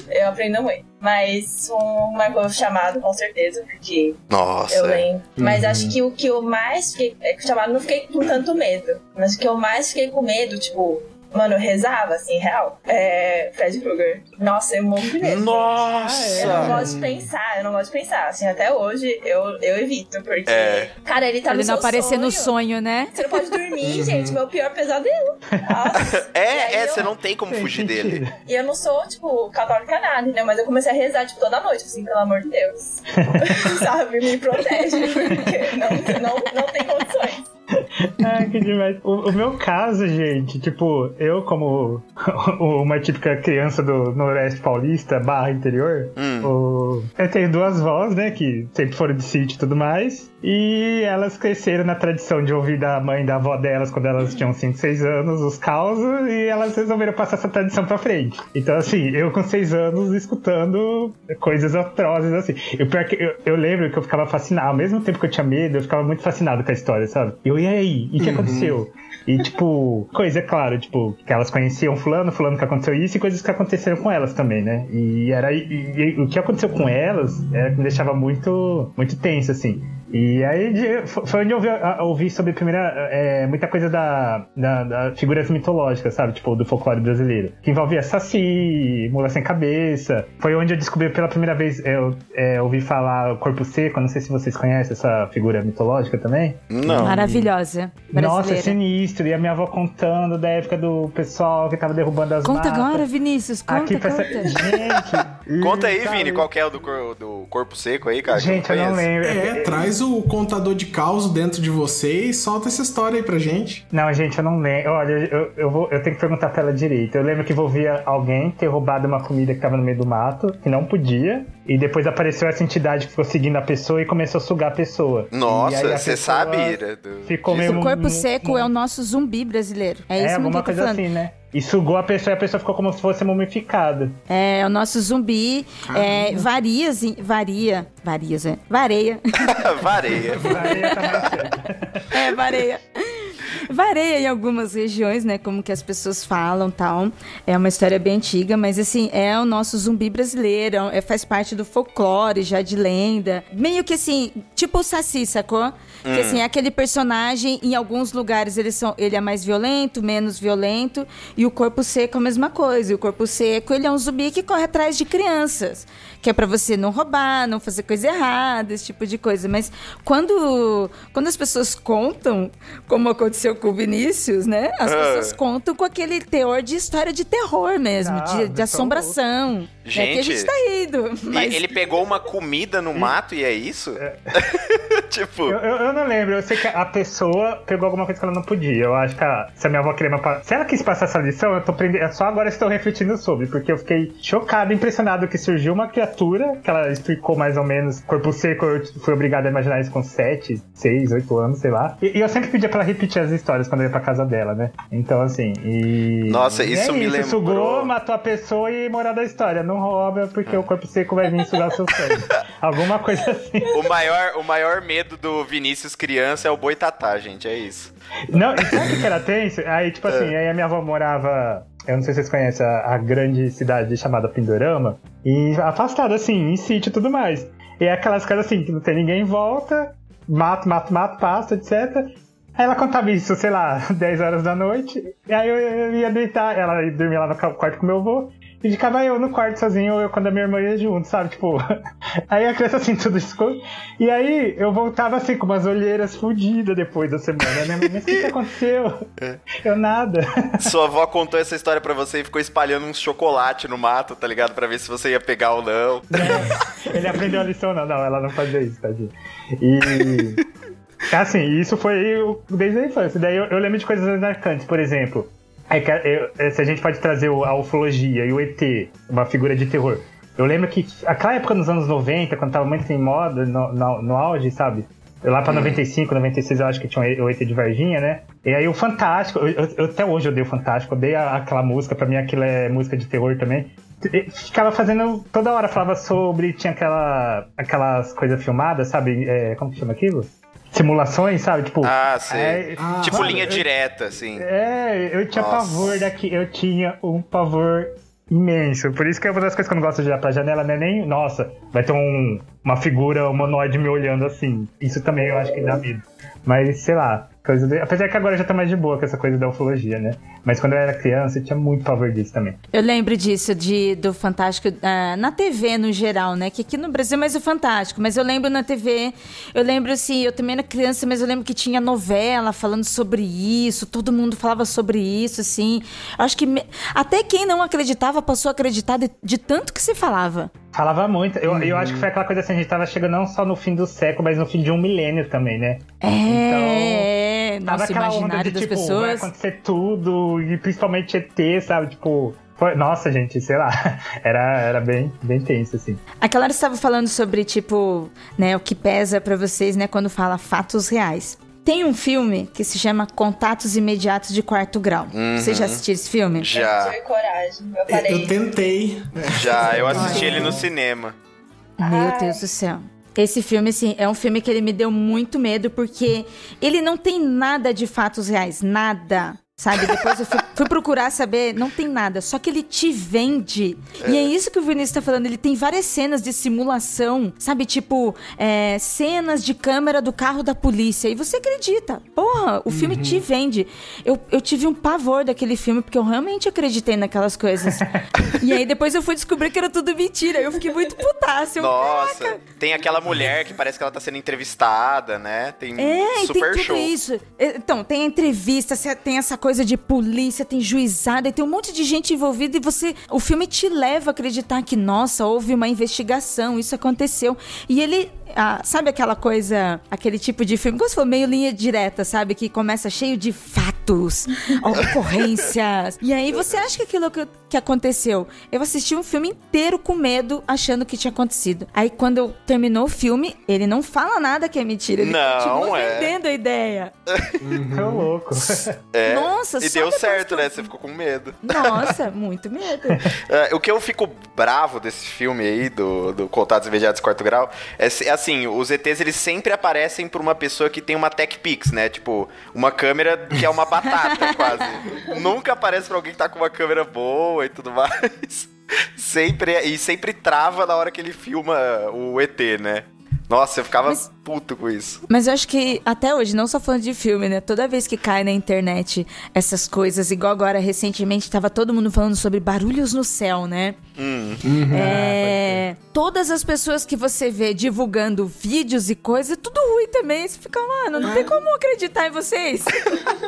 [SPEAKER 2] eu aprendo muito. Mas um marcou o chamado, com certeza, porque
[SPEAKER 1] Nossa.
[SPEAKER 2] eu
[SPEAKER 1] é.
[SPEAKER 2] lembro. Mas acho que o que eu mais fiquei. É chamado não fiquei com tanto medo. Mas o que eu mais fiquei com medo, tipo. Mano, eu rezava, assim, real. É. Fred Krueger. Nossa, eu morro de medo.
[SPEAKER 1] Nossa!
[SPEAKER 2] Eu não gosto de pensar, eu não gosto de pensar. Assim, até hoje eu, eu evito, porque.
[SPEAKER 1] É.
[SPEAKER 2] Cara, ele tá
[SPEAKER 4] Ele
[SPEAKER 2] no
[SPEAKER 4] não
[SPEAKER 2] seu
[SPEAKER 4] aparecer
[SPEAKER 2] sonho.
[SPEAKER 4] no sonho, né?
[SPEAKER 2] Você não pode dormir, gente. Meu pior pesadelo. Nossa.
[SPEAKER 1] É, é,
[SPEAKER 2] eu-
[SPEAKER 1] você não tem como fugir dele.
[SPEAKER 2] E eu não sou, tipo, católica nada, né? Mas eu comecei a rezar, tipo, toda noite, assim, pelo amor de Deus. Sabe? Me protege, porque não, não, não tem condições.
[SPEAKER 3] Ai, que demais. O, o meu caso, gente, tipo, eu como uma típica criança do Noroeste Paulista, barra interior,
[SPEAKER 1] Hum.
[SPEAKER 3] o- eu tenho duas vós, né, que sempre foram de sítio e tudo mais. E elas cresceram na tradição de ouvir da mãe e da avó delas quando elas tinham 5, 6 anos os causos e elas resolveram passar essa tradição pra frente. Então, assim, eu com 6 anos escutando coisas atrozes, assim. Eu, pior que eu, eu lembro que eu ficava fascinado, ao mesmo tempo que eu tinha medo, eu ficava muito fascinado com a história, sabe? Eu, e aí? E o que aconteceu? E, tipo, coisa, é claro, tipo, que elas conheciam fulano, fulano que aconteceu isso e coisas que aconteceram com elas também, né? E era. E, e o que aconteceu com elas era que me deixava muito, muito tenso, assim. E aí foi onde eu ouvi, sobre a primeira. é, muita coisa da, da, da figuras mitológicas, sabe? Tipo, do folclore brasileiro. Que envolvia Saci, Mula Sem Cabeça. Foi onde eu descobri pela primeira vez. Eu é, ouvi falar Corpo Seco. Não sei se vocês conhecem essa figura mitológica também.
[SPEAKER 1] Não.
[SPEAKER 4] Maravilhosa.
[SPEAKER 3] Nossa, é
[SPEAKER 4] Brasileira.
[SPEAKER 3] sinistro. E a minha avó contando da época do pessoal que tava derrubando as
[SPEAKER 4] Conta
[SPEAKER 3] matas.
[SPEAKER 4] agora, Vinícius. Conta,
[SPEAKER 3] Aqui
[SPEAKER 4] conta.
[SPEAKER 3] essa... Gente.
[SPEAKER 1] Conta aí,
[SPEAKER 3] sabe?
[SPEAKER 1] Vini, qual que é o do, cor- do corpo seco aí, cara?
[SPEAKER 3] Gente, eu não lembro.
[SPEAKER 5] É, traz o contador de caos dentro de você e solta essa história aí pra gente.
[SPEAKER 3] Não, gente, eu não lembro. Olha, eu, eu, vou, eu tenho que perguntar pra ela direito. Eu lembro que envolvia alguém ter roubado uma comida que tava no meio do mato, que não podia, e depois apareceu essa entidade que ficou seguindo a pessoa e começou a sugar a pessoa.
[SPEAKER 1] Nossa, você sabe, Ira? do-
[SPEAKER 3] Ficou meio
[SPEAKER 4] O corpo seco é o nosso zumbi brasileiro. É,
[SPEAKER 3] É,
[SPEAKER 4] isso mesmo que
[SPEAKER 3] alguma
[SPEAKER 4] eu tô
[SPEAKER 3] coisa
[SPEAKER 4] falando.
[SPEAKER 3] assim, né? E sugou a pessoa e a pessoa ficou como se fosse mumificada.
[SPEAKER 4] É, o nosso zumbi é, varia, varia, varias, é, vareia.
[SPEAKER 1] Vareia.
[SPEAKER 3] Aí tá mais.
[SPEAKER 4] É, vareia. Vareia em algumas regiões, né? Como que as pessoas falam tal. É uma história bem antiga, mas assim, é o nosso zumbi brasileiro. É, faz parte do folclore, já de lenda. Meio que assim, tipo o Saci, sacou? Que assim, é aquele personagem, em alguns lugares ele, são, ele é mais violento, menos violento. E o corpo seco é a mesma coisa. E o corpo seco, ele é um zumbi que corre atrás de crianças. Que é pra você não roubar, não fazer coisa errada, esse tipo de coisa. Mas quando, quando as pessoas contam, como aconteceu com o Vinícius, né? As
[SPEAKER 1] Ah.
[SPEAKER 4] pessoas contam com aquele teor de história de terror mesmo,
[SPEAKER 3] Ah,
[SPEAKER 4] de, de
[SPEAKER 3] são
[SPEAKER 4] assombração. é que a
[SPEAKER 1] Gente,
[SPEAKER 4] gente tá indo. Mas...
[SPEAKER 1] ele pegou uma comida no mato e é isso? tipo,
[SPEAKER 3] Eu, eu, eu não lembro, eu sei que a pessoa pegou alguma coisa que ela não podia. Eu acho que a- se a minha avó queria. pa- Se ela quis passar essa lição, eu tô prendendo. é Só agora estou refletindo sobre, porque eu fiquei chocado, impressionado que surgiu uma criatura que ela explicou mais ou menos. Corpo seco, eu fui obrigado a imaginar isso com 7, 6, 8 anos, sei lá. E, e eu sempre pedia pra ela repetir as histórias quando eu ia pra casa dela, né? Então, assim. E.
[SPEAKER 1] Nossa, isso
[SPEAKER 3] é
[SPEAKER 1] me
[SPEAKER 3] isso,
[SPEAKER 1] lembrou-
[SPEAKER 3] Sugou, matou a pessoa e moral da história. Não rouba, porque o corpo seco vai vir sugar seu sangue. Alguma coisa assim.
[SPEAKER 1] o maior, o maior medo do Vinícius criança é o boitatá, gente, é isso.
[SPEAKER 3] Não, sabe o que era tenso? Aí, tipo assim, aí a minha avó morava. Eu não sei se vocês conhecem a, a grande cidade chamada Pindorama. E afastada, assim, em sítio e tudo mais. E é aquelas casas assim, que não tem ninguém em volta, mato, mato, mato, pasta, etc. Aí ela contava isso, sei lá, 10 horas da noite. E aí eu, eu ia deitar, ela ia dormir lá no quarto com meu avô. E ficava eu no quarto sozinho, ou eu quando a minha irmã ia junto, sabe? Tipo, aí a criança assim, tudo escuro. E aí eu voltava assim, com umas olheiras fodidas depois da semana, né? Mas o que, que aconteceu? Eu nada.
[SPEAKER 1] Sua avó contou essa história pra você e ficou espalhando uns chocolate no mato, tá ligado? Pra ver se você ia pegar ou não.
[SPEAKER 3] Ele aprendeu a lição, não, não, ela não fazia isso, tadinho. E. Assim, isso foi desde a infância. Daí eu, eu lembro de coisas marcantes, por exemplo. É que eu- se a gente pode trazer a ufologia e o ET, uma figura de terror. Eu lembro que aquela época nos anos 90, quando tava muito em moda, no, no, no auge, sabe? Lá pra 95, 96 eu acho que tinha o ET de Varginha, né? E aí o Fantástico, eu, eu- eu até hoje odeio o Fantástico, odeio a- aquela música, pra mim aquilo é música de terror também. Ficava fazendo, toda hora falava sobre, tinha aquela, aquelas coisas filmadas, sabe? É, como que chama aquilo? Simulações, sabe? Tipo,
[SPEAKER 1] Ah,
[SPEAKER 3] é,
[SPEAKER 5] Ah,
[SPEAKER 1] tipo
[SPEAKER 3] sabe?
[SPEAKER 1] linha direta, assim.
[SPEAKER 3] é, eu tinha
[SPEAKER 1] Nossa.
[SPEAKER 3] pavor daqui, eu tinha um pavor imenso. Por isso que é uma das coisas que eu não gosto de olhar pra janela, não é nem, nossa, vai ter um, uma figura humanoide me olhando assim. Isso também eu acho que dá medo. Mas, sei lá, coisa de... apesar que agora já tá mais de boa com essa coisa da ufologia, né? Mas quando eu era criança, eu tinha muito pavor disso também.
[SPEAKER 4] Eu lembro disso, de, do Fantástico, ah, na TV no geral, né? Que aqui no Brasil é mais o Fantástico, mas eu lembro na TV, eu lembro assim, eu também era criança, mas eu lembro que tinha novela falando sobre isso, todo mundo falava sobre isso, assim. Eu Acho que me- até quem não acreditava passou a acreditar de, de tanto que se falava.
[SPEAKER 3] Falava muito. Eu, eu acho que foi aquela coisa assim, a gente tava chegando não só no fim do século, mas no fim de um milênio também, né?
[SPEAKER 4] É,
[SPEAKER 3] Tava
[SPEAKER 4] nosso
[SPEAKER 3] onda
[SPEAKER 4] imaginário
[SPEAKER 3] de,
[SPEAKER 4] das
[SPEAKER 3] tipo, vai
[SPEAKER 4] pessoas.
[SPEAKER 3] acontecer tudo, e principalmente ET, sabe? Tipo, nossa, gente, sei lá. Era, era bem, bem tenso, assim.
[SPEAKER 4] Aquela hora você estava falando sobre, tipo, né, o que pesa pra vocês, né, quando fala fatos reais. Tem um filme que se chama Contatos Imediatos de Quarto Grau. Você já assistiu esse filme?
[SPEAKER 2] Eu
[SPEAKER 1] Já,
[SPEAKER 2] tive coragem. Eu
[SPEAKER 5] Eu tentei.
[SPEAKER 1] já. Eu assisti ele no cinema.
[SPEAKER 4] Meu
[SPEAKER 2] Ai.
[SPEAKER 4] Deus do céu. Esse filme, assim, é um filme que ele me deu muito medo, porque ele não tem nada de fatos reais. Nada. Sabe? Depois eu fui, fui procurar saber, não tem nada. Só que ele te vende. E é isso que o Vinícius tá falando. Ele tem várias cenas de simulação, sabe? Tipo, é, cenas de câmera do carro da polícia. E você acredita. Porra, o filme te vende. Eu, eu tive um pavor daquele filme, porque eu realmente acreditei naquelas coisas. e aí depois eu fui descobrir que era tudo mentira. Eu fiquei muito putaça. Eu,
[SPEAKER 1] Nossa, tem aquela mulher que parece que ela tá sendo entrevistada, né? Tem
[SPEAKER 4] É,
[SPEAKER 1] super
[SPEAKER 4] tem tudo
[SPEAKER 1] show.
[SPEAKER 4] isso. É, Então, tem a entrevista, tem essa coisa de polícia, tem juizada, tem um monte de gente envolvida e você. O filme te leva a acreditar que, nossa, houve uma investigação, isso aconteceu. E ele. Ah, sabe aquela coisa, aquele tipo de filme, como se for meio linha direta, sabe? Que começa cheio de fatos, ocorrências. e aí você acha que aquilo que, que aconteceu. Eu assisti um filme inteiro com medo, achando que tinha acontecido. Aí quando eu terminou o filme, ele não fala nada que é mentira. Ele
[SPEAKER 1] Não,
[SPEAKER 4] continua
[SPEAKER 1] é.
[SPEAKER 4] vendendo a ideia.
[SPEAKER 3] Tô louco.
[SPEAKER 1] É.
[SPEAKER 4] Nossa,
[SPEAKER 1] E deu certo, né? Você ficou com medo.
[SPEAKER 4] Nossa, muito medo.
[SPEAKER 1] É, o que eu fico bravo desse filme aí, do, do Contatos Imediatos Quarto Grau, é se- assim, os ETs eles sempre aparecem por uma pessoa que tem uma Tech Pix, né? Tipo, uma câmera que é uma batata, quase. Nunca aparece pra alguém que tá com uma câmera boa e tudo mais. Sempre, e sempre trava na hora que ele filma o ET, né? Nossa, eu ficava
[SPEAKER 4] Mas-
[SPEAKER 1] puto com isso.
[SPEAKER 4] Mas eu acho que até hoje, não só falando de filme, né? Toda vez que cai na internet essas coisas, igual agora recentemente tava todo mundo falando sobre barulhos no céu, né? É, todas as pessoas que você vê divulgando vídeos e coisas, é tudo ruim também. Você fica, mano, não tem como acreditar em vocês.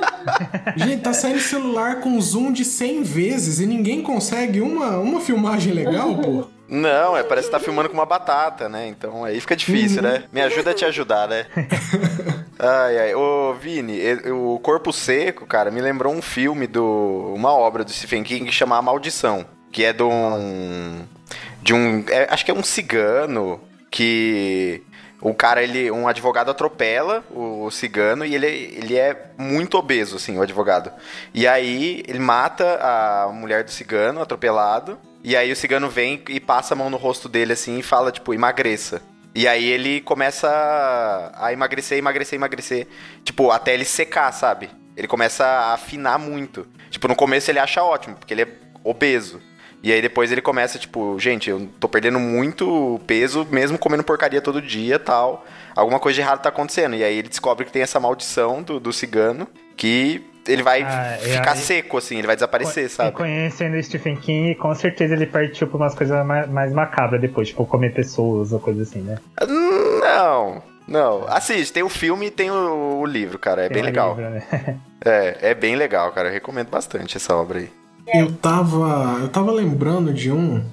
[SPEAKER 5] Gente, tá saindo celular com zoom de 100 vezes e ninguém consegue uma, uma filmagem legal, pô.
[SPEAKER 1] Não, é, parece que tá filmando com uma batata, né? Então aí fica difícil, né? Me ajuda a te ajudar, né? Ai, ai. Ô, Vini, o Corpo Seco, cara, me lembrou um filme do. Uma obra do Stephen King que chama A Maldição. Que é de um. De um. é, acho que é um cigano que. O cara, ele, um advogado atropela o, cigano e ele, ele é muito obeso, assim, o advogado. E aí ele mata a mulher do cigano atropelado. E aí o cigano vem e passa a mão no rosto dele, assim, e fala, tipo, emagreça. E aí ele começa a emagrecer, emagrecer, emagrecer. Tipo, até ele secar, sabe? Ele começa a afinar muito. Tipo, no começo ele acha ótimo, porque ele é obeso. E aí depois ele começa, tipo, gente, eu tô perdendo muito peso, mesmo comendo porcaria todo dia tal. Alguma coisa de errado tá acontecendo. E aí ele descobre que tem essa maldição do, do cigano, que ele vai
[SPEAKER 3] Ah, é,
[SPEAKER 1] ficar
[SPEAKER 3] aí-
[SPEAKER 1] seco, assim, ele vai desaparecer, sabe?
[SPEAKER 3] conhecendo o Stephen King, com certeza ele partiu pra umas coisas mais, mais macabras depois, tipo comer pessoas ou coisa assim, né?
[SPEAKER 1] Não, não. Assiste, tem o filme e tem o, o livro, cara. É
[SPEAKER 3] Tem
[SPEAKER 1] bem legal.
[SPEAKER 3] livro, né?
[SPEAKER 1] É, é bem legal, cara. Eu recomendo bastante essa obra aí.
[SPEAKER 5] Eu tava. Eu tava lembrando de um.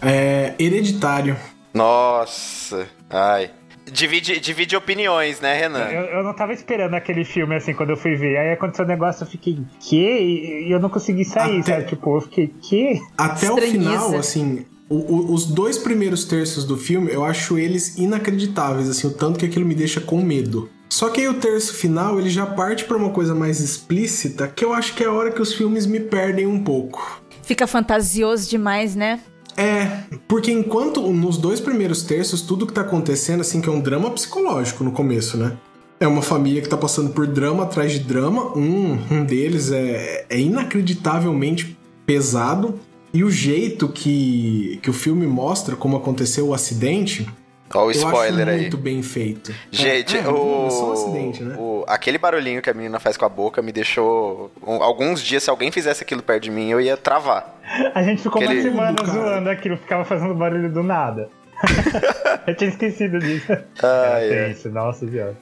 [SPEAKER 5] É. Hereditário.
[SPEAKER 1] Nossa, ai. Divide, divide opiniões, né, Renan?
[SPEAKER 3] Eu, eu não tava esperando aquele filme assim quando eu fui ver. Aí aconteceu um negócio, eu fiquei, que? E, eu não consegui sair,
[SPEAKER 5] Até-
[SPEAKER 3] sabe? Tipo, eu fiquei, que?
[SPEAKER 5] Até o final, assim. o- o- os dois primeiros terços do filme, eu acho eles inacreditáveis, assim, o tanto que aquilo me deixa com medo. Só que aí o terço final, ele já parte pra uma coisa mais explícita, que eu acho que é a hora que os filmes me perdem um pouco.
[SPEAKER 4] Fica fantasioso demais, né?
[SPEAKER 5] É, porque enquanto nos dois primeiros terços, tudo que tá acontecendo, assim, que é um drama psicológico no começo, né? É uma família que tá passando por drama atrás de drama. Um, um deles é, é inacreditavelmente pesado. E o jeito que, que o filme mostra como aconteceu o acidente,
[SPEAKER 1] Ó o spoiler
[SPEAKER 5] acho
[SPEAKER 1] aí.
[SPEAKER 5] muito bem feito.
[SPEAKER 1] Gente,
[SPEAKER 5] é, é,
[SPEAKER 1] o,
[SPEAKER 5] é só um acidente, né?
[SPEAKER 1] o- aquele barulhinho que a menina faz com a boca me deixou. um- alguns dias, se alguém fizesse aquilo perto de mim, eu ia travar.
[SPEAKER 3] A gente ficou
[SPEAKER 1] Aquele-
[SPEAKER 3] uma semana
[SPEAKER 5] Cara.
[SPEAKER 3] zoando aquilo, ficava fazendo barulho do nada. eu tinha esquecido disso.
[SPEAKER 1] Ai, ai.
[SPEAKER 3] tenso, nossa senhora.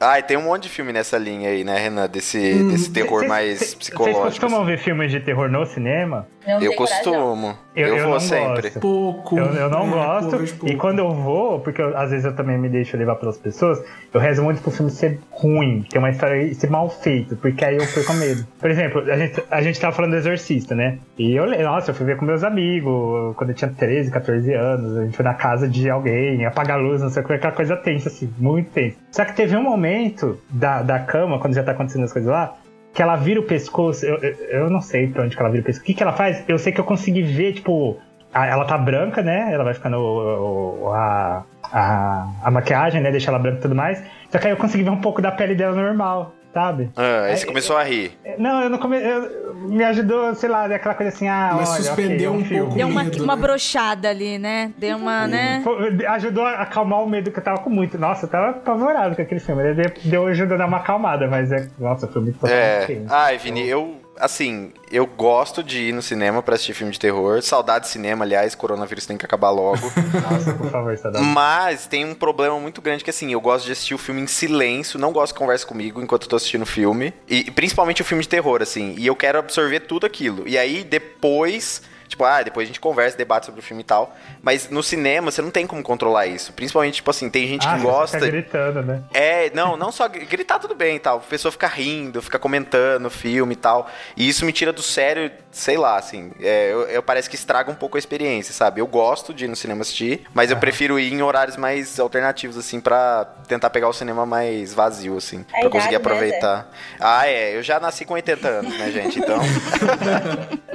[SPEAKER 1] Ah, e tem um monte de filme nessa linha aí, né, Renan? Desse,
[SPEAKER 5] Hum,
[SPEAKER 1] desse terror
[SPEAKER 3] Cês-
[SPEAKER 1] mais
[SPEAKER 3] cês-
[SPEAKER 1] psicológico.
[SPEAKER 3] Vocês costumam
[SPEAKER 1] assim.
[SPEAKER 3] ver filmes de terror no cinema?
[SPEAKER 2] Não
[SPEAKER 1] Eu
[SPEAKER 2] tem coragem,
[SPEAKER 1] costumo. Eu,
[SPEAKER 3] Eu- eu
[SPEAKER 1] vou
[SPEAKER 3] não
[SPEAKER 1] sempre.
[SPEAKER 3] gosto.
[SPEAKER 5] Pouco.
[SPEAKER 3] Eu, eu não
[SPEAKER 5] É,
[SPEAKER 3] gosto.
[SPEAKER 5] pouco.
[SPEAKER 3] e quando eu vou, porque eu- às vezes eu também me deixo levar pelas pessoas, eu rezo muito pro filme ser ruim, ter uma história e ser mal feito, porque aí eu perco medo. Por exemplo, a gente, a gente tava falando do Exorcista, né? E eu, nossa, eu fui ver com meus amigos, quando eu tinha 13, 14 anos, a gente foi na casa de alguém, apagar a luz, não sei o que, aquela coisa tensa, assim, muito tensa. Só que teve um momento da, da cama, quando já tá acontecendo as coisas lá, que ela vira o pescoço, eu, eu, não sei pra onde que ela vira o pescoço. O que, que ela faz? Eu sei que eu consegui ver, tipo, ela tá branca, né? Ela vai ficando a, a, a maquiagem, né? Deixa ela branca e tudo mais. Só que aí eu consegui ver um pouco da pele dela normal, sabe?
[SPEAKER 1] Ah, aí você
[SPEAKER 3] É,
[SPEAKER 1] começou a rir.
[SPEAKER 3] Não, eu não come... eu- me ajudou, sei lá, aquela coisa assim, ah,
[SPEAKER 5] Mas
[SPEAKER 3] olha,
[SPEAKER 5] suspendeu
[SPEAKER 3] ok, é um filme.
[SPEAKER 5] pouco
[SPEAKER 4] Deu uma,
[SPEAKER 5] medo,
[SPEAKER 4] uma
[SPEAKER 5] né?
[SPEAKER 4] brochada ali, né? Deu uma, né?
[SPEAKER 3] Pô, Ajudou a acalmar o medo que eu tava com muito. Nossa, eu tava apavorado com aquele filme. Ele deu- deu ajuda a dar uma acalmada, mas é. Nossa, foi muito
[SPEAKER 1] É. Ai, Vini, eu. Assim, eu gosto de ir no cinema pra assistir filme de terror. Saudade de cinema, aliás, coronavírus tem que acabar logo.
[SPEAKER 3] Nossa, por favor, Sadam.
[SPEAKER 1] Mas tem um problema muito grande que assim, eu gosto de assistir o filme em silêncio, não gosto que converse comigo enquanto eu tô assistindo o filme. E principalmente o filme de terror, assim. E eu quero absorver tudo aquilo. E aí, depois. Tipo, ah, depois a gente conversa, debate sobre o filme e tal. Mas no cinema, você não tem como controlar isso. Principalmente, tipo assim, tem gente
[SPEAKER 3] Ah,
[SPEAKER 1] que gosta.
[SPEAKER 3] Fica gritando, né?
[SPEAKER 1] É, não, não só gr- gritar tudo bem e tal. A pessoa fica rindo, fica comentando o filme e tal. E isso me tira do sério, sei lá, assim. É, eu, eu- parece que estraga um pouco a experiência, sabe? Eu gosto de ir no cinema assistir, mas eu prefiro ir em horários mais alternativos, assim, pra tentar pegar o cinema mais vazio, assim.
[SPEAKER 2] A
[SPEAKER 1] pra conseguir
[SPEAKER 2] né,
[SPEAKER 1] aproveitar. ah, é, eu já nasci com 80 anos, né, gente? Então.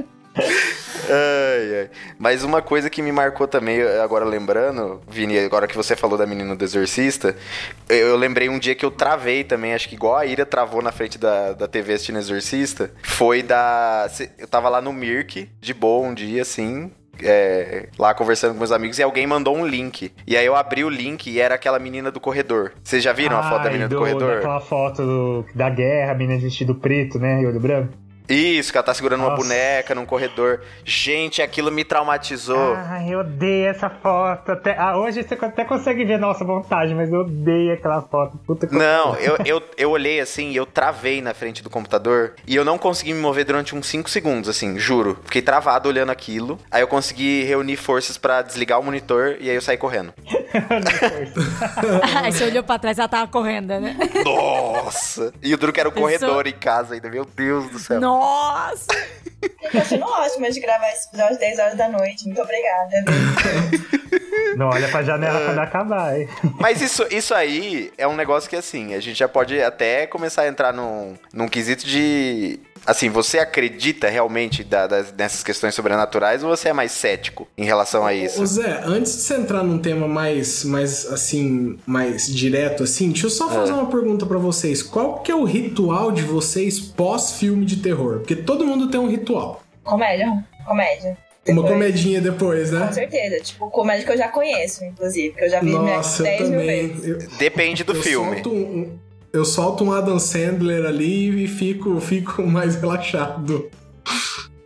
[SPEAKER 1] Ai, ai. Mas uma coisa que me marcou também, agora lembrando, Vini, agora que você falou da menina do exorcista, eu, eu lembrei um dia que eu travei também, acho que igual a Ira travou na frente da, da TV assistindo Exorcista, foi da... Eu tava lá no Mirk, de boa um dia, assim, é, lá conversando com meus amigos, e alguém mandou um link. E aí eu abri o link e era aquela menina do corredor. Vocês já viram a foto da menina do, corredor?
[SPEAKER 3] Daquela foto do- da guerra, a menina vestido preto, né? E olho branco.
[SPEAKER 1] Isso, que ela tá segurando uma
[SPEAKER 3] Nossa.
[SPEAKER 1] boneca num corredor. Gente, aquilo me traumatizou.
[SPEAKER 3] Ai, eu odeio essa foto. Até, ah, hoje você até consegue ver nossa vontade, mas eu odeio aquela foto. Puta que
[SPEAKER 1] Não, eu, eu, eu olhei assim e eu travei na frente do computador e eu não consegui me mover durante uns 5 segundos, assim, juro. Fiquei travado olhando aquilo. Aí eu consegui reunir forças pra desligar o monitor e aí eu saí correndo.
[SPEAKER 4] Aí você olhou pra trás, ela tava correndo, né?
[SPEAKER 1] Nossa! E o duro que era o
[SPEAKER 4] Pensou?
[SPEAKER 1] corredor em casa ainda, meu Deus do céu.
[SPEAKER 4] Nossa!
[SPEAKER 2] Eu tô achando ótimo de gravar esse episódio às 10 horas da noite. Muito obrigada.
[SPEAKER 3] Não olha pra janela quando acabar, hein?
[SPEAKER 1] Mas isso, isso aí é um negócio que, assim, a gente já pode até começar a entrar num, num quesito de. Assim, você acredita realmente da- das- nessas questões sobrenaturais ou você é mais cético em relação a isso?
[SPEAKER 5] Ô Zé, antes de você entrar num tema mais, mais assim, mais direto assim, deixa eu só fazer uma pergunta pra vocês. Qual que é o ritual de vocês pós-filme de terror? Porque todo mundo tem um ritual.
[SPEAKER 2] Comédia. Comédia.
[SPEAKER 5] Uma
[SPEAKER 2] Depois-
[SPEAKER 5] comedinha depois,
[SPEAKER 2] Com
[SPEAKER 5] né?
[SPEAKER 2] certeza. Tipo, comédia que eu já conheço, inclusive. Que eu já vi
[SPEAKER 5] Nossa, eu
[SPEAKER 2] 10 mil
[SPEAKER 5] também.
[SPEAKER 2] vezes.
[SPEAKER 5] Eu,
[SPEAKER 1] Depende do
[SPEAKER 5] eu
[SPEAKER 1] filme.
[SPEAKER 5] solto um, um- eu solto um Adam Sandler ali e fico, fico mais relaxado.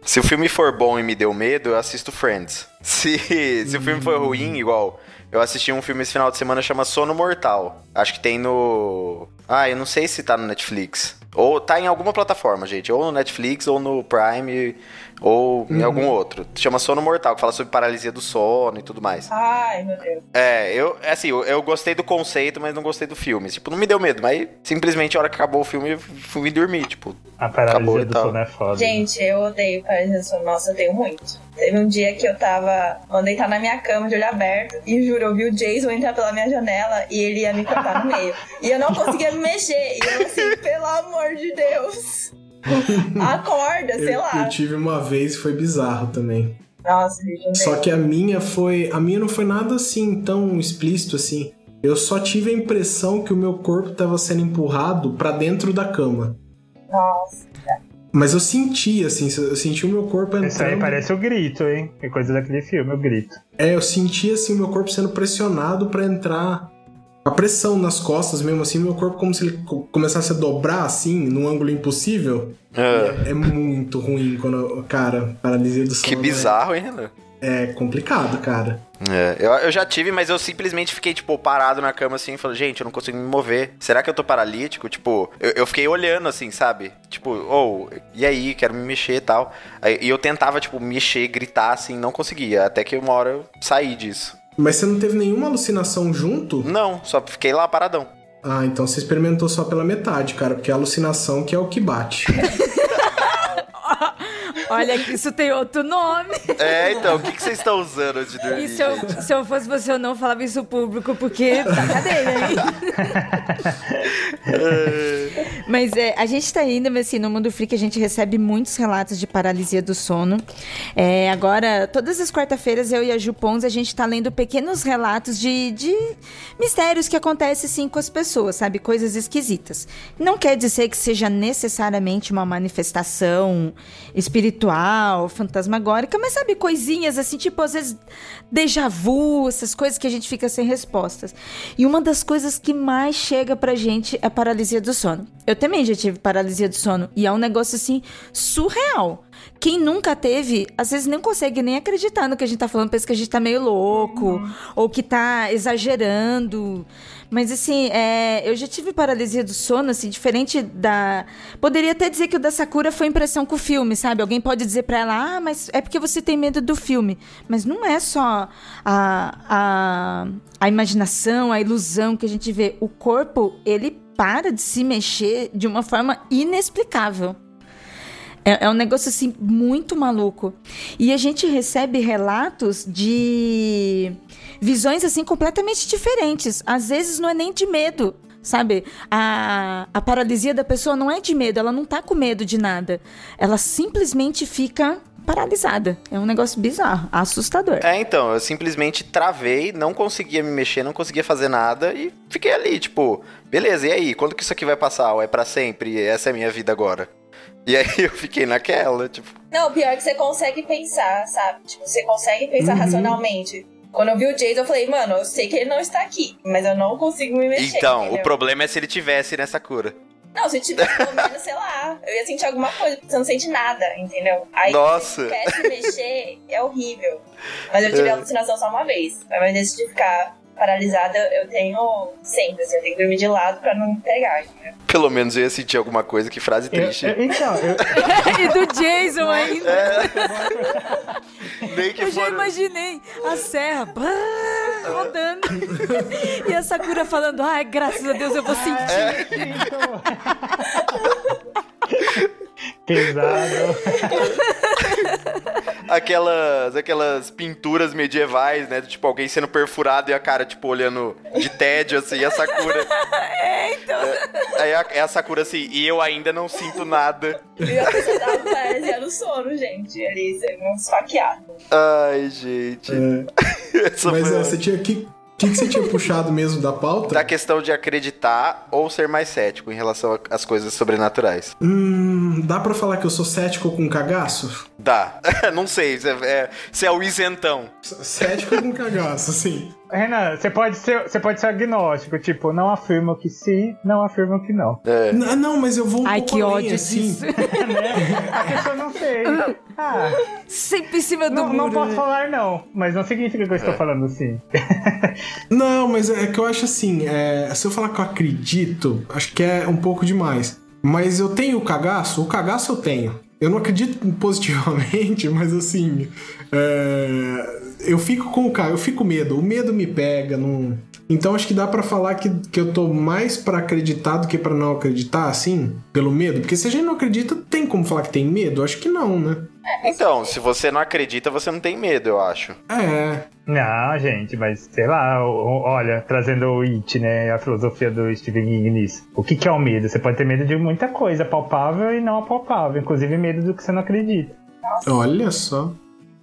[SPEAKER 1] Se o filme for bom e me deu medo, eu assisto Friends. Se, se o filme for ruim, igual. Eu assisti um filme esse final de semana chama Sono Mortal. Acho que tem no. Ah, eu não sei se tá no Netflix. Ou tá em alguma plataforma, gente. Ou no Netflix, ou no Prime, ou em algum outro. Chama Sono Mortal, que fala sobre paralisia do sono e tudo mais.
[SPEAKER 2] Ai, meu Deus.
[SPEAKER 1] É, eu, assim, eu, eu gostei do conceito, mas não gostei do filme. Tipo, não me deu medo, mas simplesmente a hora que acabou o filme eu fui dormir, tipo.
[SPEAKER 3] A
[SPEAKER 1] Acabou
[SPEAKER 3] paralisia do
[SPEAKER 1] tal.
[SPEAKER 3] sono é foda.
[SPEAKER 2] Gente, eu odeio paralisia do sono. Nossa, eu tenho muito. Teve um dia que eu tava. Eu deitar na minha cama de olho aberto. E juro, eu vi o Jason entrar pela minha janela e ele ia me cortar no meio. E eu não conseguia me mexer. E eu assim, pelo amor de Deus. Acorda, sei
[SPEAKER 5] Eu,
[SPEAKER 2] lá.
[SPEAKER 5] eu tive uma vez e foi bizarro também.
[SPEAKER 2] Nossa, gente,
[SPEAKER 5] Só que a minha foi. A minha não foi nada assim tão explícito assim. Eu só tive a impressão que o meu corpo tava sendo empurrado pra dentro da cama.
[SPEAKER 2] Nossa.
[SPEAKER 5] Mas eu senti, assim, eu senti o meu corpo entrando.
[SPEAKER 3] Isso aí parece o grito, hein? É coisa daquele filme, o grito.
[SPEAKER 5] É, eu senti assim o meu corpo sendo pressionado pra entrar. A pressão nas costas mesmo assim, meu corpo como se ele co- começasse a dobrar assim, num ângulo impossível.
[SPEAKER 1] ah,
[SPEAKER 5] É muito ruim quando, cara, paralisia do sono.
[SPEAKER 1] que
[SPEAKER 5] né?
[SPEAKER 1] bizarro, hein, Renan?
[SPEAKER 5] É complicado, cara.
[SPEAKER 1] É, eu, eu já tive, mas eu simplesmente fiquei, tipo, parado na cama assim, falando, gente, eu não consigo me mover. Será que eu tô paralítico? Tipo, eu, eu fiquei olhando assim, sabe? Tipo, ou, e aí, quero me mexer e tal. Aí, e eu tentava, tipo, mexer, gritar assim, não conseguia. Até que uma hora eu saí disso.
[SPEAKER 5] Mas você não teve nenhuma alucinação junto?
[SPEAKER 1] Não, só fiquei lá paradão.
[SPEAKER 5] Ah, então você experimentou só pela metade, cara, porque é a alucinação que é o que bate.
[SPEAKER 4] Olha que isso tem outro nome.
[SPEAKER 1] É, então, o que, que vocês estão usando de dormir?
[SPEAKER 4] Se eu, se eu fosse você, eu não falava isso público, porque tá cadeia, hein? Mas é, a gente tá indo, mas assim, no Mundo Freak a gente recebe muitos relatos de paralisia do sono. É, agora, todas as quarta-feiras, eu e a Ju Pons, a gente tá lendo pequenos relatos de, de mistérios que acontecem, assim, com as pessoas, sabe? Coisas esquisitas. Não quer dizer que seja necessariamente uma manifestação espiritual, fantasmagórica, mas sabe, coisinhas assim, tipo, às vezes, déjà vu, essas coisas que a gente fica sem respostas. E uma das coisas que mais chega pra gente é a paralisia do sono. Eu também já tive paralisia do sono e é um negócio assim surreal. Quem nunca teve, às vezes nem consegue nem acreditar no que a gente tá falando, pensa que a gente tá meio louco ou que tá exagerando. Mas assim, é, eu já tive paralisia do sono, assim, diferente da. Poderia até dizer que o da Sakura foi impressão com o filme, sabe? Alguém pode dizer pra ela, ah, mas é porque você tem medo do filme. Mas não é só a, a, a imaginação, a ilusão que a gente vê. O corpo, ele para de se mexer de uma forma inexplicável. É, é um negócio assim muito maluco. E a gente recebe relatos de visões assim completamente diferentes. Às vezes não é nem de medo. Sabe, a, a paralisia da pessoa não é de medo, ela não tá com medo de nada. Ela simplesmente fica paralisada. É um negócio bizarro, assustador.
[SPEAKER 1] É, então, eu simplesmente travei, não conseguia me mexer, não conseguia fazer nada e fiquei ali, tipo, beleza, e aí? Quando que isso aqui vai passar? Ou é pra sempre? Essa é a minha vida agora. E aí eu fiquei naquela, tipo,
[SPEAKER 2] Não, pior que você consegue pensar, sabe? Tipo, você consegue pensar
[SPEAKER 5] Uhum.
[SPEAKER 2] racionalmente. Quando eu vi o Jason, eu falei, mano, eu sei que ele não está aqui, mas eu não consigo me mexer.
[SPEAKER 1] então, o
[SPEAKER 2] entendeu?
[SPEAKER 1] problema é se ele tivesse nessa cura.
[SPEAKER 2] Não, se tivesse pelo menos, sei lá, eu ia sentir alguma coisa, porque você não sente nada, entendeu? Aí
[SPEAKER 1] Nossa.
[SPEAKER 2] se quer se mexer, é horrível. Mas eu tive
[SPEAKER 1] É.
[SPEAKER 2] alucinação só uma vez. Mas antes de ficar paralisada, eu tenho sempre, assim, eu tenho que dormir de lado pra não pegar, entendeu?
[SPEAKER 1] Pelo menos eu ia sentir alguma coisa, que frase
[SPEAKER 3] Eu-
[SPEAKER 1] triste.
[SPEAKER 3] eu- então, eu,
[SPEAKER 4] e do Jason ainda.
[SPEAKER 1] Nem que
[SPEAKER 4] Eu já imaginei a serra rodando. e a Sakura falando, ai, graças a Deus eu vou sentir.
[SPEAKER 3] pesado.
[SPEAKER 1] Aquelas, aquelas pinturas medievais, né? Tipo, alguém sendo perfurado e a cara, tipo, olhando de tédio, assim, e a Sakura.
[SPEAKER 4] É, então.
[SPEAKER 1] Aí a, é a Sakura assim, e eu ainda não sinto nada.
[SPEAKER 2] E a pessoa tava no sono, gente. Ali, um esfaqueado.
[SPEAKER 1] Ai, gente. Essa
[SPEAKER 5] Mas
[SPEAKER 1] foi
[SPEAKER 5] é, você tinha que. O que, que você tinha puxado mesmo da pauta?
[SPEAKER 1] Da questão de acreditar ou ser mais cético em relação às coisas sobrenaturais.
[SPEAKER 5] Hum, dá pra falar que eu sou cético com cagaço?
[SPEAKER 1] Dá. não sei, você é, você é o isentão.
[SPEAKER 5] Cético com cagaço, sim.
[SPEAKER 3] Renan, você pode ser, você pode ser agnóstico, tipo, não afirmo que sim, não afirmo que não.
[SPEAKER 1] É.
[SPEAKER 5] N- não, mas eu vou um
[SPEAKER 4] Ai,
[SPEAKER 5] pouco
[SPEAKER 4] que
[SPEAKER 5] além,
[SPEAKER 4] ódio
[SPEAKER 5] assim.
[SPEAKER 4] disso.
[SPEAKER 3] A pessoa não sei. Ah,
[SPEAKER 4] Sempre em cima do
[SPEAKER 3] não, não
[SPEAKER 4] muro.
[SPEAKER 3] posso
[SPEAKER 4] né?
[SPEAKER 3] falar não, mas não significa que eu estou falando assim.
[SPEAKER 5] Não, mas é que eu acho assim, é, se eu falar que eu acredito, acho que é um pouco demais. Mas eu tenho o cagaço? O cagaço eu tenho. Eu não acredito positivamente, mas assim. é, eu fico com o cara, eu fico com medo. O medo me pega. Não... Então acho que dá pra falar que, que eu tô mais pra acreditar do que pra não acreditar, assim, pelo medo. Porque se a gente não acredita, tem como falar que tem medo? Acho que não, né?
[SPEAKER 1] Então, se você não acredita, você não tem medo, eu acho.
[SPEAKER 5] É.
[SPEAKER 3] Não, gente, mas sei lá, olha, trazendo o It, né, a filosofia do Stephen King nisso. O que, que é o medo? Você pode ter medo de muita coisa, palpável e não apalpável, inclusive medo do que você não acredita.
[SPEAKER 5] Olha só.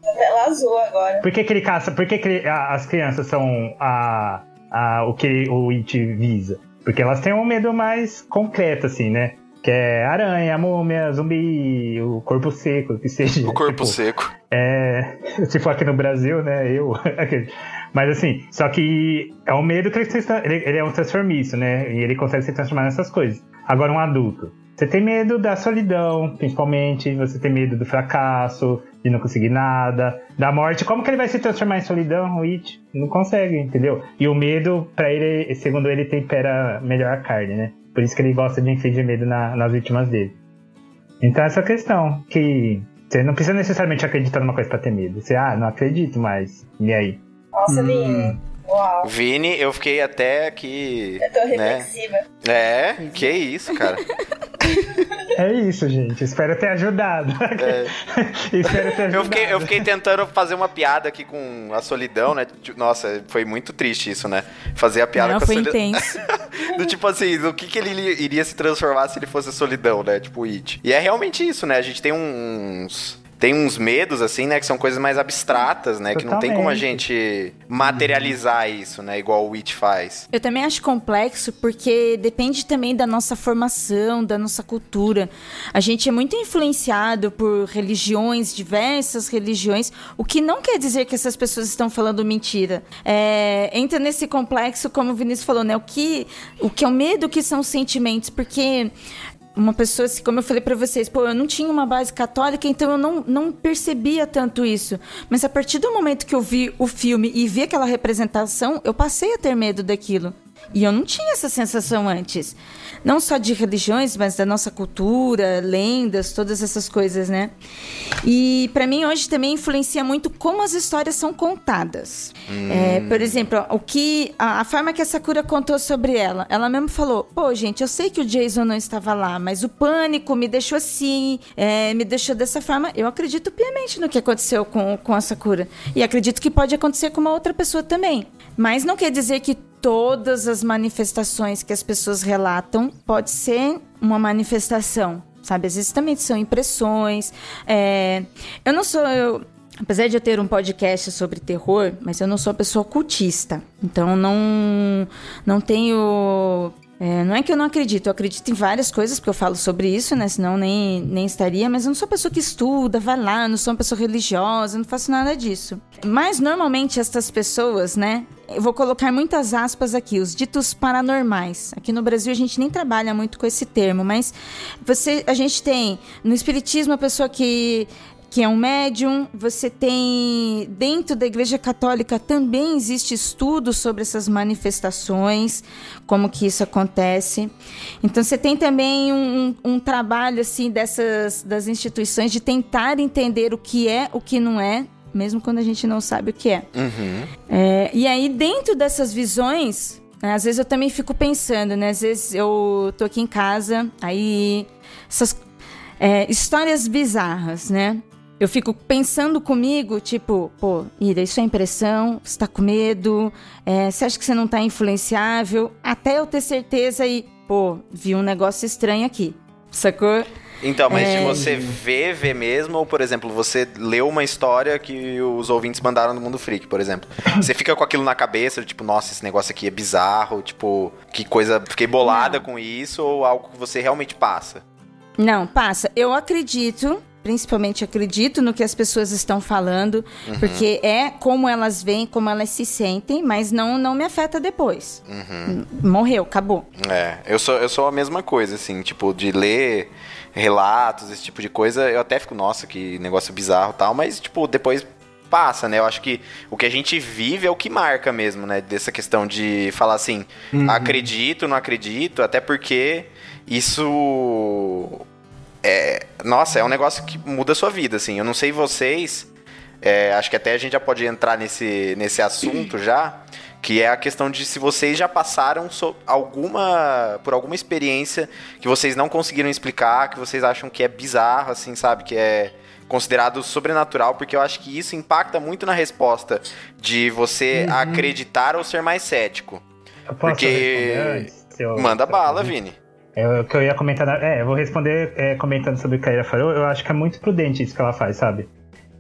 [SPEAKER 2] Tela azul agora.
[SPEAKER 3] Por que, que ele caça? Por que, que ele- a- as crianças são a, a, o que o It visa? Porque elas têm um medo mais concreto, assim, né? Que é aranha, múmia, zumbi, o corpo seco, o que seja.
[SPEAKER 1] O corpo
[SPEAKER 3] Tipo,
[SPEAKER 1] seco.
[SPEAKER 3] É, se for aqui no Brasil, né? Eu. Mas assim, só que é um medo que ele, ele é um transformista, né? E ele consegue se transformar nessas coisas. Agora, um adulto. Você tem medo da solidão, principalmente. Você tem medo do fracasso, de não conseguir nada, da morte. Como que ele vai se transformar em solidão, o It? Não consegue, entendeu? E o medo, pra ele, segundo ele, tempera melhor a carne, né? Por isso que ele gosta de infligir medo na, nas vítimas dele. Então essa questão, que você não precisa necessariamente acreditar numa coisa pra ter medo. Você, ah, não acredito mais. E aí?
[SPEAKER 2] Nossa, Vini. Uau.
[SPEAKER 1] Vini, eu fiquei até que.
[SPEAKER 2] Eu tô
[SPEAKER 1] né?
[SPEAKER 2] reflexiva.
[SPEAKER 1] É, que isso, cara.
[SPEAKER 3] É isso, gente. Espero ter ajudado. Espero ter ajudado.
[SPEAKER 1] Eu fiquei, eu fiquei tentando fazer uma piada aqui com a solidão, né? Tipo, Nossa, foi muito triste isso, né? Fazer a piada
[SPEAKER 4] Não,
[SPEAKER 1] com a
[SPEAKER 4] foi
[SPEAKER 1] solidão.
[SPEAKER 4] intenso.
[SPEAKER 1] Do tipo assim, do que, que ele iria se transformar se ele fosse a solidão, né? Tipo, It. E é realmente isso, né? A gente tem uns. Tem uns medos, assim, né? Que são coisas mais abstratas, né? Que não tem como a gente materializar isso, né? Igual o It faz.
[SPEAKER 4] Eu também acho complexo porque depende também da nossa formação, da nossa cultura. A gente é muito influenciado por religiões, diversas religiões, o que não quer dizer que essas pessoas estão falando mentira. É, entra nesse complexo, como o Vinícius falou, né? O que, o que é o medo, o que são os sentimentos, porque uma pessoa, assim, como eu falei pra vocês, pô, eu não tinha uma base católica, então eu não, não percebia tanto isso. Mas a partir do momento que eu vi o filme e vi aquela representação, eu passei a ter medo daquilo. E eu não tinha essa sensação antes. Não só de religiões, mas da nossa cultura, lendas, todas essas coisas, né? E pra mim hoje também influencia muito como as histórias são contadas. É, por exemplo, o que a, a forma que a Sakura contou sobre ela, ela mesmo falou: "Pô, gente, eu sei que o Jason não estava lá, mas o pânico me deixou assim, é, me deixou dessa forma. Eu acredito piamente no que aconteceu com, com a Sakura e acredito que pode acontecer com uma outra pessoa também. Mas não quer dizer que todas as manifestações que as pessoas relatam pode ser uma manifestação, sabe? Às vezes também são impressões. é, Eu não sou. eu- Apesar de eu ter um podcast sobre terror, mas eu não sou uma pessoa cultista. Então não, não tenho. É, não é que eu não acredito, eu acredito em várias coisas, porque eu falo sobre isso, né? Senão nem, nem estaria, mas eu não sou uma pessoa que estuda, vai lá, não sou uma pessoa religiosa, não faço nada disso. Mas normalmente essas pessoas, né? Eu vou colocar muitas aspas aqui, os ditos paranormais. Aqui no Brasil a gente nem trabalha muito com esse termo, mas você, a gente tem no espiritismo a pessoa que que é um médium, você tem dentro da Igreja Católica também existe estudo sobre essas manifestações, como que isso acontece. Então você tem também um, um- um trabalho assim dessas das instituições de tentar entender o que é, o que não é, mesmo quando a gente não sabe o que é. É, e aí, dentro dessas visões, né, às vezes eu também fico pensando, né? Às vezes eu tô aqui em casa, aí essas é, histórias bizarras, né? Eu fico pensando comigo, tipo, pô, Ira, isso é impressão, você tá com medo, é, você acha que você não tá influenciável, até eu ter certeza e, pô, vi um negócio estranho aqui, sacou?
[SPEAKER 1] Então, mas
[SPEAKER 4] É.
[SPEAKER 1] de você ver, ver mesmo, ou, por exemplo, você leu uma história que os ouvintes mandaram no Mundo Freak, por exemplo. Você fica com aquilo na cabeça, tipo, nossa, esse negócio aqui é bizarro, tipo, que coisa, fiquei bolada com isso, ou algo que você realmente passa?
[SPEAKER 4] Não, passa. Eu acredito, principalmente acredito no que as pessoas estão falando, porque é como elas veem, como elas se sentem, mas não, não me afeta depois. M- Morreu, acabou.
[SPEAKER 1] É, eu sou, eu sou a mesma coisa, assim, tipo, de ler relatos, esse tipo de coisa, eu até fico, nossa, que negócio bizarro e tal, mas, tipo, depois passa, né? Eu acho que o que a gente vive é o que marca mesmo, né? Dessa questão de falar assim, acredito, não acredito, até porque isso é, nossa, é um negócio que muda a sua vida, assim. Eu não sei vocês, é, acho que até a gente já pode entrar nesse, nesse assunto já, que é a questão de se vocês já passaram so- alguma por alguma experiência que vocês não conseguiram explicar, que vocês acham que é bizarro, assim, sabe, que é considerado sobrenatural, porque eu acho que isso impacta muito na resposta de você acreditar ou ser mais cético.
[SPEAKER 3] Eu posso
[SPEAKER 1] Porque- Manda bala? Vini.
[SPEAKER 3] É o que eu ia comentar. na- É, eu vou responder é, comentando sobre o que a Ira falou. Eu acho que é muito prudente isso que ela faz, sabe?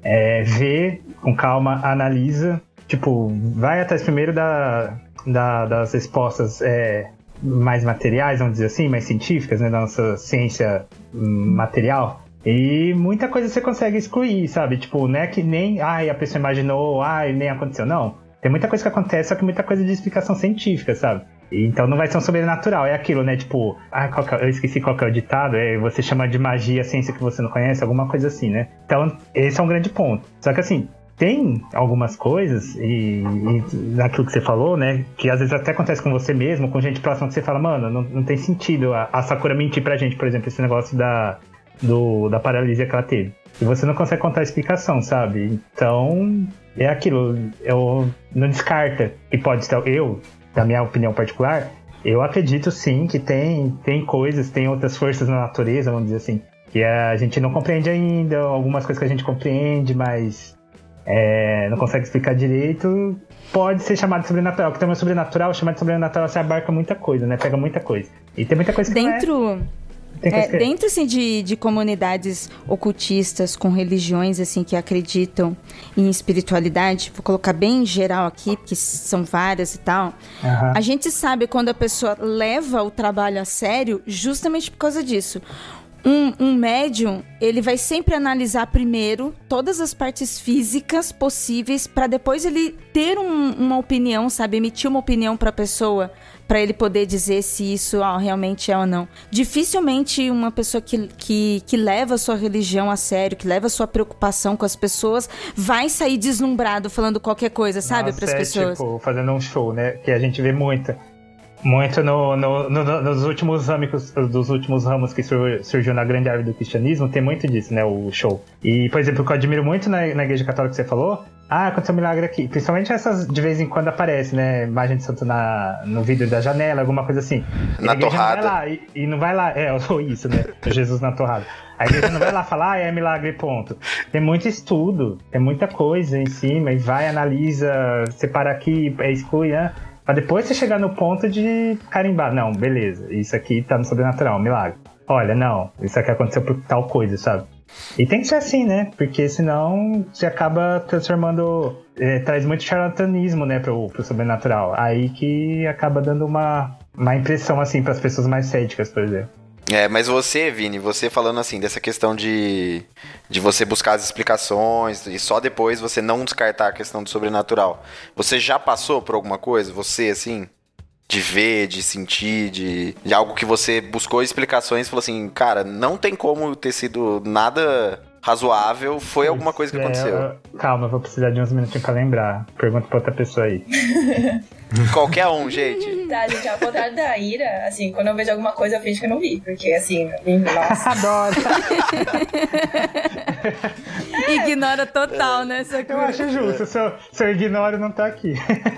[SPEAKER 3] É, vê com calma, analisa. Tipo, vai atrás primeiro da, da- das respostas é, mais materiais, vamos dizer assim, mais científicas, né? Da nossa ciência hum, material. E muita coisa você consegue excluir, sabe? Tipo, não é que nem, ai, a pessoa imaginou, ai, nem aconteceu. Não. Tem muita coisa que acontece, só que muita coisa de explicação científica, sabe? Então não vai ser um sobrenatural, é aquilo, né? Tipo, ah, é- eu esqueci qual é o ditado, é você chama de magia ciência que você não conhece, alguma coisa assim, né? Então, esse é um grande ponto. Só que assim, tem algumas coisas, e, e naquilo que você falou, né? Que às vezes até acontece com você mesmo, com gente próxima que você fala, mano, não, não tem sentido a, a Sakura mentir pra gente, por exemplo, esse negócio da, do, da paralisia que ela teve. E você não consegue contar a explicação, sabe? Então, é aquilo, eu não descarta que pode ser eu, da minha opinião particular, eu acredito sim que tem, tem coisas, tem outras forças na natureza, vamos dizer assim, que a gente não compreende ainda, algumas coisas que a gente compreende, mas é, não consegue explicar direito, pode ser chamado de sobrenatural. Que também é sobrenatural, chamar de sobrenatural você abarca muita coisa, né? Pega muita coisa. E tem muita coisa que não.
[SPEAKER 4] Dentro,
[SPEAKER 3] coisa
[SPEAKER 4] É,
[SPEAKER 3] é.
[SPEAKER 4] dentro assim, de, de comunidades ocultistas com religiões assim que acreditam em espiritualidade, vou colocar bem em geral aqui, porque são várias e tal.
[SPEAKER 3] Aham.
[SPEAKER 4] A gente sabe quando a pessoa leva o trabalho a sério, justamente por causa disso. Um, um médium, ele vai sempre analisar primeiro todas as partes físicas possíveis para depois ele ter um- uma opinião, sabe, emitir uma opinião para a pessoa, para ele poder dizer se isso realmente é ou não. Dificilmente uma pessoa que, que, que leva a sua religião a sério, que leva a sua preocupação com as pessoas, vai sair deslumbrado falando qualquer coisa, sabe, para as
[SPEAKER 3] é,
[SPEAKER 4] pessoas.
[SPEAKER 3] Tipo, fazendo um show, né? Que a gente vê muito. Muito no, no- no- nos últimos ramos, dos últimos ramos que sur- surgiu na grande árvore do cristianismo, tem muito disso, né? O show. E, por exemplo, o que eu admiro muito na, na igreja católica que você falou, ah, aconteceu um milagre aqui. Principalmente essas de vez em quando aparece, né? Imagem de santo na, no vidro da janela, alguma coisa assim. E
[SPEAKER 1] Na
[SPEAKER 3] a igreja não
[SPEAKER 1] torrada.
[SPEAKER 3] lá, e, e não vai lá, é, ou isso, né? Jesus na torrada. A igreja não vai lá falar, ah, é milagre, ponto. Tem muito estudo, tem muita coisa em cima, e vai, analisa, separa aqui, é, exclui, né? Pra depois você chegar no ponto de carimbar. Não, beleza, isso aqui tá no sobrenatural, milagre. Olha, não, isso aqui aconteceu por tal coisa, sabe? E tem que ser assim, né? Porque senão você acaba transformando. é, traz muito charlatanismo, né, pro, pro sobrenatural. Aí que acaba dando uma, uma impressão, assim, pras pessoas mais céticas, por exemplo.
[SPEAKER 1] É, mas você, Vini, você falando assim, dessa questão de, de você buscar as explicações e só depois você não descartar a questão do sobrenatural. Você já passou por alguma coisa? Você, assim, de ver, de sentir, de, de algo que você buscou explicações e falou assim, cara, não tem como ter sido nada razoável, foi alguma coisa que
[SPEAKER 3] É,
[SPEAKER 1] aconteceu.
[SPEAKER 3] eu- calma, eu vou precisar de uns minutinhos pra lembrar. Pergunta pra outra pessoa aí.
[SPEAKER 1] Qualquer um, gente.
[SPEAKER 2] Tá, gente, ao contrário da Ira, assim, quando eu vejo alguma coisa, eu fingo que eu não vi. Porque, assim, nossa.
[SPEAKER 3] Adoro!
[SPEAKER 4] Ignora total, né? Essa
[SPEAKER 3] Eu acho justo, se eu, se eu ignoro, não tá aqui.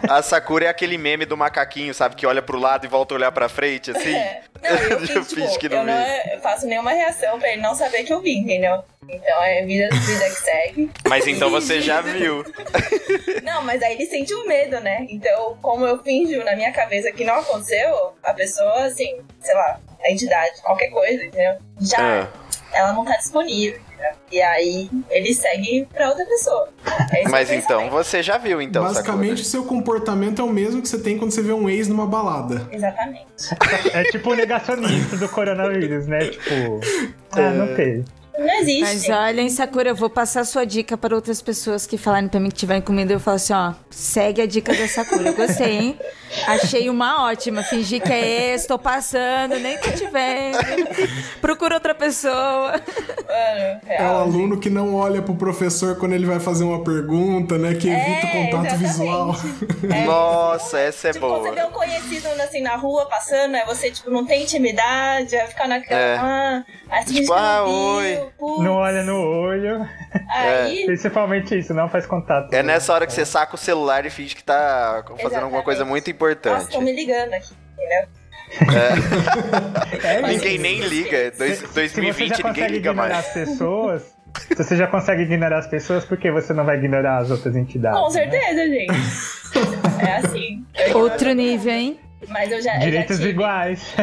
[SPEAKER 1] A Sakura é aquele meme do macaquinho, sabe? Que olha pro lado e volta a olhar pra frente, assim.
[SPEAKER 2] É. Não, eu, fiz, tipo,
[SPEAKER 1] que não
[SPEAKER 2] eu não é- faço nenhuma reação pra ele não saber que eu vi, entendeu? Então é vida, vida que segue.
[SPEAKER 1] Mas então você já viu.
[SPEAKER 2] Não, mas aí ele sente o medo, né? Então, como eu finjo na minha cabeça que não aconteceu, a pessoa, assim, sei lá, a entidade, qualquer coisa, entendeu? Já,
[SPEAKER 1] Ah.
[SPEAKER 2] ela não tá disponível, entendeu? E aí ele segue pra outra pessoa. É
[SPEAKER 1] Mas
[SPEAKER 2] o
[SPEAKER 1] então você já viu, então,
[SPEAKER 5] Basicamente, seu comportamento é o mesmo que você tem quando você vê um ex numa balada.
[SPEAKER 2] Exatamente.
[SPEAKER 3] É tipo o negacionista do coronavírus, né? Tipo, ah, não teve.
[SPEAKER 2] Não existe.
[SPEAKER 4] Mas olha, hein, Sakura, eu vou passar sua dica para outras pessoas que falarem pra mim que tiverem comida. Eu falo assim, ó, segue a dica da Sakura. Eu gostei, hein? Achei uma ótima. Fingir que é esse, tô passando, nem que tiver. Procura outra pessoa.
[SPEAKER 2] Mano,
[SPEAKER 5] É o
[SPEAKER 2] real.
[SPEAKER 5] aluno que não olha pro professor quando ele vai fazer uma pergunta, né? Que evita o
[SPEAKER 2] É,
[SPEAKER 5] contato
[SPEAKER 2] exatamente.
[SPEAKER 5] visual.
[SPEAKER 1] Nossa, essa é
[SPEAKER 2] Tipo, quando você vê
[SPEAKER 1] boa.
[SPEAKER 2] um conhecido assim na rua passando, aí você, tipo, não tem intimidade, vai ficar naquela.
[SPEAKER 1] É.
[SPEAKER 2] Ah, você
[SPEAKER 1] Tipo, ah, oi.
[SPEAKER 2] Putz.
[SPEAKER 3] Não olha no olho.
[SPEAKER 2] Aí,
[SPEAKER 3] Principalmente isso, não faz contato.
[SPEAKER 1] É nessa hora que você saca o celular e finge que tá fazendo alguma coisa
[SPEAKER 2] Exatamente.
[SPEAKER 1] muito
[SPEAKER 2] nossa,
[SPEAKER 1] importante.
[SPEAKER 2] estão me ligando aqui, entendeu?
[SPEAKER 3] É
[SPEAKER 1] Ninguém nem liga. Dois-
[SPEAKER 3] Se você
[SPEAKER 1] 2020
[SPEAKER 3] já
[SPEAKER 1] ninguém
[SPEAKER 3] consegue
[SPEAKER 1] liga
[SPEAKER 3] ignorar
[SPEAKER 1] mais.
[SPEAKER 3] as pessoas, se você já consegue ignorar as pessoas, por que você não vai ignorar as outras entidades?
[SPEAKER 2] Com
[SPEAKER 3] né?
[SPEAKER 2] certeza, gente. É assim.
[SPEAKER 4] Outro nível, hein?
[SPEAKER 2] Mas eu já, eu já
[SPEAKER 3] Direitos
[SPEAKER 2] tive.
[SPEAKER 3] iguais.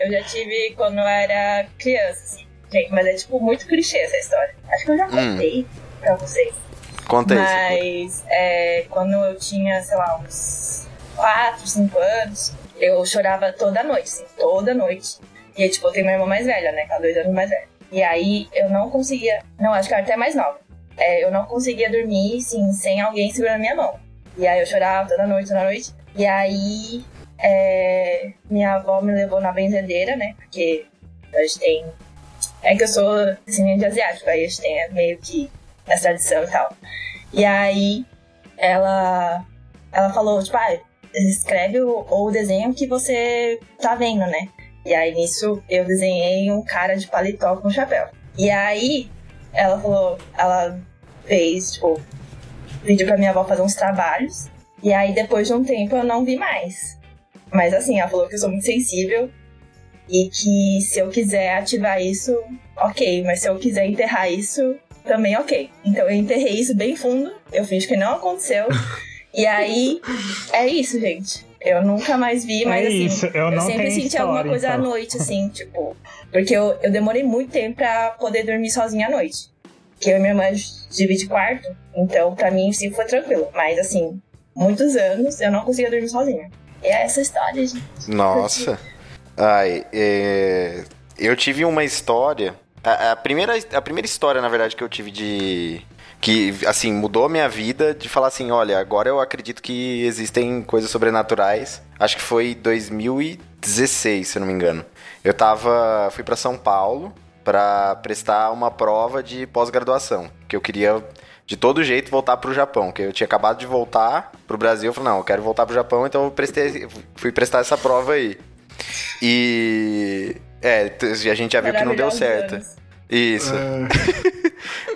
[SPEAKER 2] Eu já tive quando eu era criança, assim. Mas é tipo muito clichê essa história. Acho que eu já contei pra vocês.
[SPEAKER 1] Conta isso.
[SPEAKER 2] Mas é, quando eu tinha, sei lá, uns 4, 5 anos, eu chorava toda noite, assim, toda noite. E aí, tipo, eu tenho uma irmã mais velha, né? Que ela é dois anos mais velha. E aí eu não conseguia. Não, acho que ela até mais nova. É, eu não conseguia dormir, assim, sem alguém segurando minha mão. E aí eu chorava toda noite, toda noite. E aí é, minha avó me levou na benzedeira, né? Porque a gente tem. É que eu sou descendente de asiático, aí a gente tem meio que essa tradição e tal. E aí ela, ela falou, tipo, ah, escreve o, o desenho que você tá vendo, né? E aí nisso eu desenhei um cara de paletó com chapéu. E aí ela falou, ela fez, tipo, pediu pra minha avó fazer uns trabalhos. E aí depois de um tempo eu não vi mais. Mas assim, ela falou que eu sou muito sensível e que se eu quiser ativar isso, ok. Mas se eu quiser enterrar isso, também ok. Então eu enterrei isso bem fundo, eu fiz que não aconteceu. e aí é isso, gente. Eu nunca mais vi, mas
[SPEAKER 3] É
[SPEAKER 2] assim,
[SPEAKER 3] isso, eu não
[SPEAKER 2] sempre senti alguma
[SPEAKER 3] história,
[SPEAKER 2] coisa à
[SPEAKER 3] então.
[SPEAKER 2] noite, assim, tipo. Porque eu, eu demorei muito tempo pra poder dormir sozinha à noite. Porque eu e minha irmã divide quarto, então pra mim sempre foi tranquilo. Mas assim, muitos anos eu não conseguia dormir sozinha. E é essa história, gente.
[SPEAKER 1] Nossa. Ai, é, eu tive uma história. A, a primeira, a primeira história, na verdade, que eu tive de. Que, assim, mudou a minha vida de falar assim: olha, agora eu acredito que existem coisas sobrenaturais. Acho que foi 2016, se eu não me engano. Eu tava. Fui pra São Paulo pra prestar uma prova de pós-graduação. Que eu queria de todo jeito voltar pro Japão, que eu tinha acabado de voltar pro Brasil, eu falei, não, eu quero voltar pro Japão, então eu prestei, fui prestar essa prova aí. E é, a gente já viu que não deu certo.
[SPEAKER 2] anos.
[SPEAKER 1] Isso.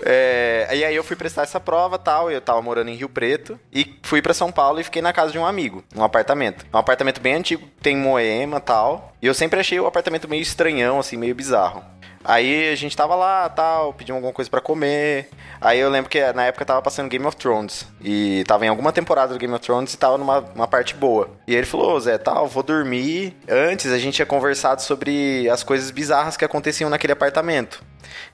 [SPEAKER 1] É, e aí eu fui prestar essa prova tal, eu tava morando em Rio Preto e fui pra São Paulo e fiquei na casa de um amigo, num apartamento. É um apartamento bem antigo, tem moema tal. E eu sempre achei o apartamento meio estranhão, assim, meio bizarro. Aí a gente tava lá, tal, pedimos alguma coisa pra comer. Aí eu lembro que na época tava passando Game of Thrones. E tava em alguma temporada do Game of Thrones e tava numa uma parte boa. E ele falou, "Ô, Zé, tal, vou dormir. Antes a gente tinha conversado sobre as coisas bizarras que aconteciam naquele apartamento.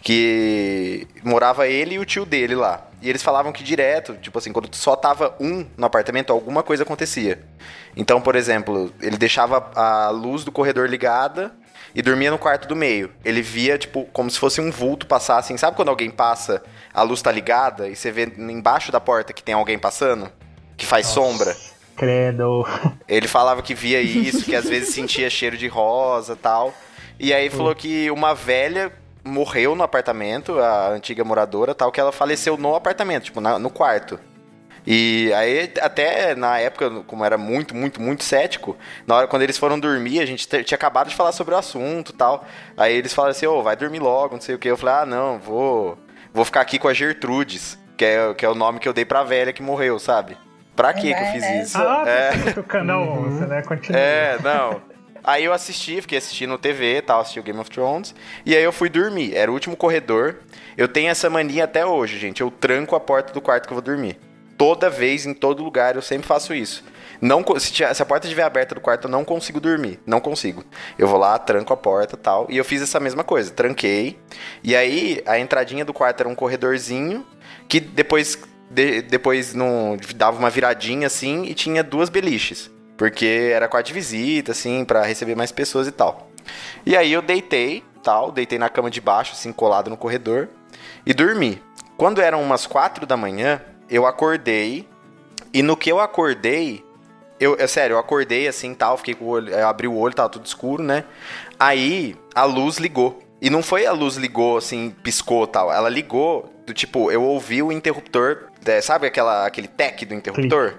[SPEAKER 1] Que morava ele e o tio dele lá. E eles falavam que direto, tipo assim, quando só tava um no apartamento, alguma coisa acontecia. Então, por exemplo, ele deixava a luz do corredor ligada e dormia no quarto do meio. Ele via, tipo, como se fosse um vulto passar, assim. Sabe quando alguém passa, a luz tá ligada e você vê embaixo da porta que tem alguém passando? Que faz sombra?
[SPEAKER 3] Credo.
[SPEAKER 1] Ele falava que via isso, que às vezes sentia cheiro de rosa tal. E aí falou que uma velha morreu no apartamento, a antiga moradora tal, que ela faleceu no apartamento, tipo, na- no quarto. E aí, até na época, como era muito, muito, muito cético, na hora quando eles foram dormir, a gente te- tinha acabado de falar sobre o assunto e tal. Aí eles falaram assim, ô, vai dormir logo, não sei o que. Eu falei, ah, não, vou, vou ficar aqui com a Gertrudes, que é, que é o nome que eu dei pra velha que morreu, sabe? Pra que que eu
[SPEAKER 2] Vai
[SPEAKER 1] fiz
[SPEAKER 2] nessa.
[SPEAKER 1] isso?
[SPEAKER 3] Ah,
[SPEAKER 1] É.
[SPEAKER 3] tá cutucando a onça, né? Continua.
[SPEAKER 1] É, não. Aí eu assisti, fiquei assistindo TV e tal, assisti o Game of Thrones. E aí eu fui dormir. Era o último corredor. Eu tenho essa mania até hoje, gente. Eu tranco a porta do quarto que eu vou dormir. Toda vez, em todo lugar, eu sempre faço isso. Não, se, tiver- se a porta estiver aberta do quarto, eu não consigo dormir. Não consigo. Eu vou lá, tranco a porta tal. E eu fiz essa mesma coisa. Tranquei. E aí, a entradinha do quarto era um corredorzinho. Que depois, de- depois não, dava uma viradinha assim e tinha duas beliches. Porque era quarto de visita, assim, pra receber mais pessoas e tal. E aí eu deitei, tal, deitei na cama de baixo, assim, colado no corredor, e dormi. Quando eram umas quatro da manhã, eu acordei, e no que eu acordei, eu, é sério, eu acordei assim, tal, fiquei com o olho, eu abri o olho, tava tudo escuro, né? Aí a luz ligou. E não foi a luz ligou assim, piscou, tal, ela ligou do tipo, eu ouvi o interruptor, é, sabe aquela aquele tec do interruptor?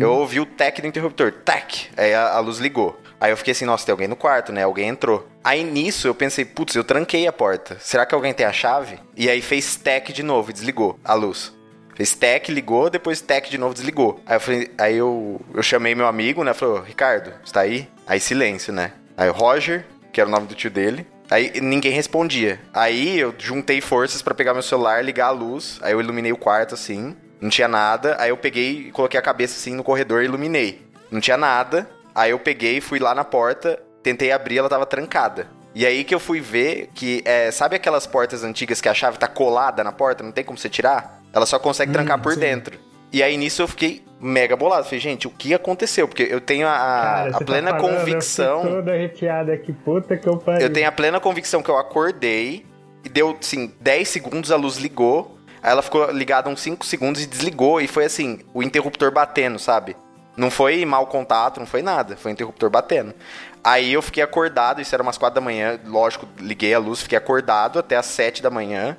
[SPEAKER 1] Eu ouvi o tec do interruptor, tec. Aí a, a luz ligou. Aí eu fiquei assim, nossa, tem alguém no quarto, né? Alguém entrou. Aí nisso eu pensei, putz, eu tranquei a porta. Será que alguém tem a chave? E aí fez tec de novo e desligou a luz. Fez tec, ligou, depois tec de novo, desligou. Aí eu falei, aí eu, eu chamei meu amigo, né? Falei, ô, Ricardo, está aí? Aí silêncio, né? Aí o Roger, que era o nome do tio dele. Aí ninguém respondia. Aí eu juntei forças pra pegar meu celular, ligar a luz. Aí eu iluminei o quarto assim. Não tinha nada. Aí eu peguei e coloquei a cabeça assim no corredor e iluminei. Não tinha nada. Aí eu peguei, fui lá na porta, tentei abrir, ela tava trancada. E aí que eu fui ver que, é, sabe aquelas portas antigas que a chave tá colada na porta, não tem como você tirar? Ela só consegue trancar por
[SPEAKER 5] sim.
[SPEAKER 1] dentro. E aí nisso eu fiquei mega bolado. Falei, gente, o que aconteceu? Porque eu tenho a,
[SPEAKER 3] Cara,
[SPEAKER 1] a
[SPEAKER 3] tá
[SPEAKER 1] plena
[SPEAKER 3] falando, Eu
[SPEAKER 1] convicção.
[SPEAKER 3] fiquei todo arrepiado aqui, puta que eu pariu.
[SPEAKER 1] Eu tenho a plena convicção que eu acordei e deu, assim, 10 segundos a luz ligou. Aí ela ficou ligada uns 5 segundos e desligou. E foi assim, o interruptor batendo, sabe? Não foi mau contato, não foi nada. Foi interruptor batendo. Aí eu fiquei acordado, isso era umas quatro da manhã. Lógico, liguei a luz, fiquei acordado até as sete da manhã.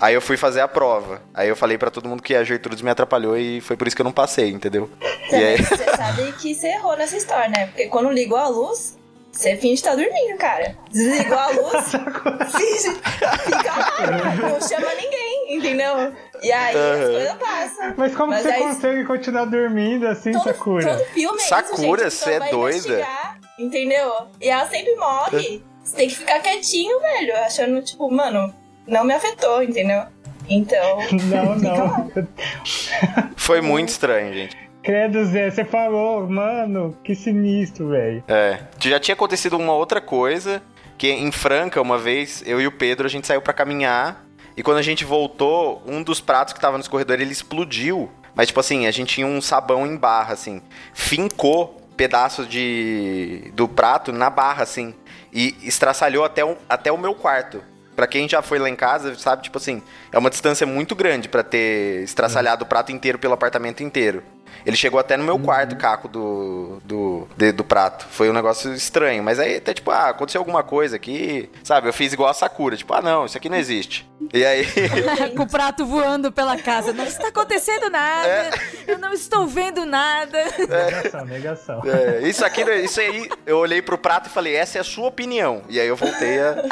[SPEAKER 1] Aí eu fui fazer a prova. Aí eu falei pra todo mundo que a Gertrudes me atrapalhou e foi por isso que eu não passei, entendeu? E aí,
[SPEAKER 2] você sabe que você errou nessa história, né? Porque quando ligou a luz, você finge estar dormindo, cara. Desligou a luz, finge, fica lá, não chama ninguém, entendeu? E aí as
[SPEAKER 1] Aham.
[SPEAKER 2] coisas passam.
[SPEAKER 3] Mas como
[SPEAKER 2] Mas
[SPEAKER 3] você
[SPEAKER 2] aí-
[SPEAKER 3] consegue continuar dormindo assim,
[SPEAKER 2] Todo,
[SPEAKER 3] Sakura?
[SPEAKER 2] todo filme é
[SPEAKER 1] Sakura,
[SPEAKER 2] isso, gente.
[SPEAKER 1] cê é doida?
[SPEAKER 2] Entendeu? E ela sempre morre. Você tem que ficar quietinho, velho. Achando, tipo, mano, não me afetou, entendeu? Então.
[SPEAKER 3] Não, não.
[SPEAKER 1] foi muito estranho, gente.
[SPEAKER 3] Credo, Zé, você falou, mano, que sinistro, velho.
[SPEAKER 1] É. Já tinha acontecido uma outra coisa, que em Franca, uma vez, eu e o Pedro, a gente saiu pra caminhar. E quando a gente voltou, um dos pratos que tava no escorredor, ele explodiu. Mas, tipo assim, a gente tinha um sabão em barra, assim. Fincou pedaços de do prato na barra, assim. E estraçalhou até o, até o meu quarto. Pra quem já foi lá em casa, sabe, tipo assim, é uma distância muito grande pra ter estraçalhado o prato inteiro pelo apartamento inteiro. Ele chegou até no meu quarto, caco do, do, de- do prato. Foi um negócio estranho. Mas aí, até tipo, ah, aconteceu alguma coisa aqui. Sabe, eu fiz igual a Sakura. Tipo, ah, não, isso aqui não existe. E aí.
[SPEAKER 4] Com o prato voando pela casa. Não está acontecendo nada.
[SPEAKER 1] É.
[SPEAKER 4] Eu não estou vendo nada.
[SPEAKER 3] Negação, negação.
[SPEAKER 1] é, isso aqui, isso aí, eu olhei pro prato e falei, essa é a sua opinião. E aí eu voltei a.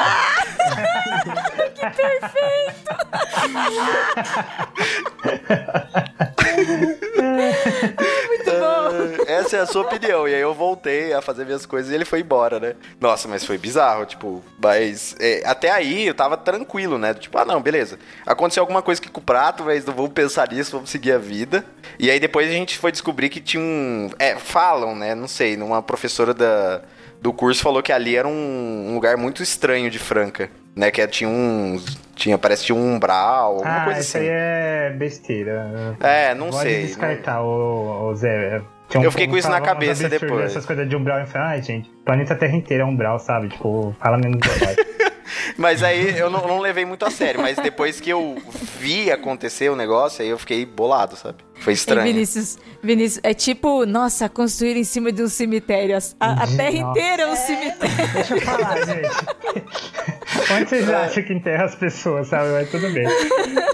[SPEAKER 4] Muito bom.
[SPEAKER 1] Essa é a sua opinião. E aí eu voltei a fazer minhas coisas e ele foi embora, né? Nossa, mas foi bizarro, tipo, mas é, até aí eu tava tranquilo, né? Tipo, ah, não, beleza. Aconteceu alguma coisa aqui com o prato, mas não vamos pensar nisso, vamos seguir a vida. E aí depois a gente foi descobrir que tinha um. É, falam, né? Não sei, uma professora da, do curso falou que ali era um lugar muito estranho de Franca, né? Que tinha uns. Tinha, parece que tinha um umbral, alguma
[SPEAKER 3] Ah,
[SPEAKER 1] coisa
[SPEAKER 3] isso
[SPEAKER 1] assim.
[SPEAKER 3] aí é besteira.
[SPEAKER 1] É, não
[SPEAKER 3] Pode
[SPEAKER 1] sei.
[SPEAKER 3] descartar, ô, ô Zé. Tinha
[SPEAKER 1] Eu fiquei com isso na cabeça depois.
[SPEAKER 3] Essas coisas de umbral. Eu falei, ai, gente, o planeta Terra inteiro é umbral, sabe? Tipo, fala menos verdade.
[SPEAKER 1] Mas aí eu não, não levei muito a sério. Mas depois que eu vi acontecer o negócio, aí eu fiquei bolado, sabe? Foi estranho.
[SPEAKER 4] Vinícius, Vinícius, é tipo, nossa, construir em cima de um cemitério. A, a- a terra
[SPEAKER 3] Nossa.
[SPEAKER 4] inteira é um cemitério.
[SPEAKER 3] Deixa eu falar, gente. Onde vocês acham que enterra as pessoas, sabe? Mas tudo bem.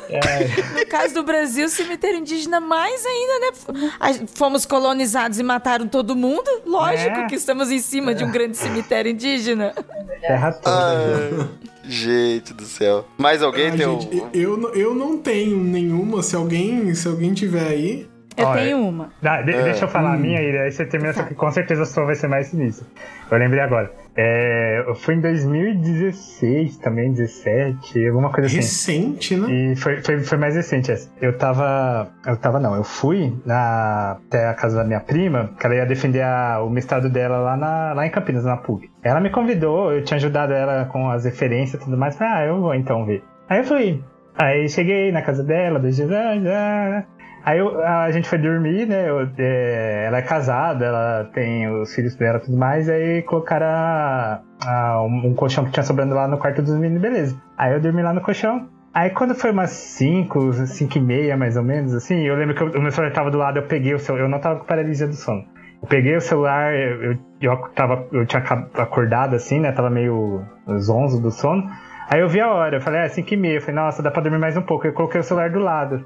[SPEAKER 3] É,
[SPEAKER 4] No caso do Brasil, cemitério indígena mais ainda, né? Fomos colonizados e mataram todo mundo. Lógico
[SPEAKER 3] É.
[SPEAKER 4] que estamos em cima de um grande cemitério indígena.
[SPEAKER 3] terra toda.
[SPEAKER 1] Ah, gente do céu. Mais alguém
[SPEAKER 5] Ah,
[SPEAKER 1] tem um-
[SPEAKER 5] gente, eu, eu, eu não tenho nenhuma. Se alguém, se alguém tiver aí.
[SPEAKER 4] Eu
[SPEAKER 3] Olha,
[SPEAKER 4] tenho uma.
[SPEAKER 3] Dá, de-
[SPEAKER 1] É.
[SPEAKER 3] Deixa eu falar a minha aí, aí você termina, só que com certeza a sua vai ser mais sinistra. Eu lembrei agora. É, eu fui em 2016 também, 17, alguma coisa assim.
[SPEAKER 5] Recente, né?
[SPEAKER 3] E foi, foi, foi mais recente essa. Eu tava. Eu tava não, eu fui na, até a casa da minha prima, que ela ia defender a- o mestrado dela lá, na, lá em Campinas, na PUC. Ela me convidou, eu tinha ajudado ela com as referências e tudo mais. Falei, ah, eu vou então ver. Aí eu fui. Aí cheguei na casa dela, dois dias. ah, já. Aí eu- a gente foi dormir, né? eu- é, ela é casada, ela tem os filhos dela e tudo mais. Aí colocaram a- a- um, um colchão que tinha sobrando lá no quarto dos meninos, beleza. Aí eu dormi lá no colchão. Aí quando foi umas 5, 5 e meia mais ou menos, assim, eu lembro que eu- o meu celular tava do lado, eu peguei o celular, eu não tava com paralisia do sono. Eu peguei o celular, eu, eu, eu tava, eu tinha acordado assim, né, tava meio zonzo do sono. Aí eu vi a hora, eu falei, ah, 5 e meia, eu falei, nossa, dá pra dormir mais um pouco. Eu coloquei o celular do lado.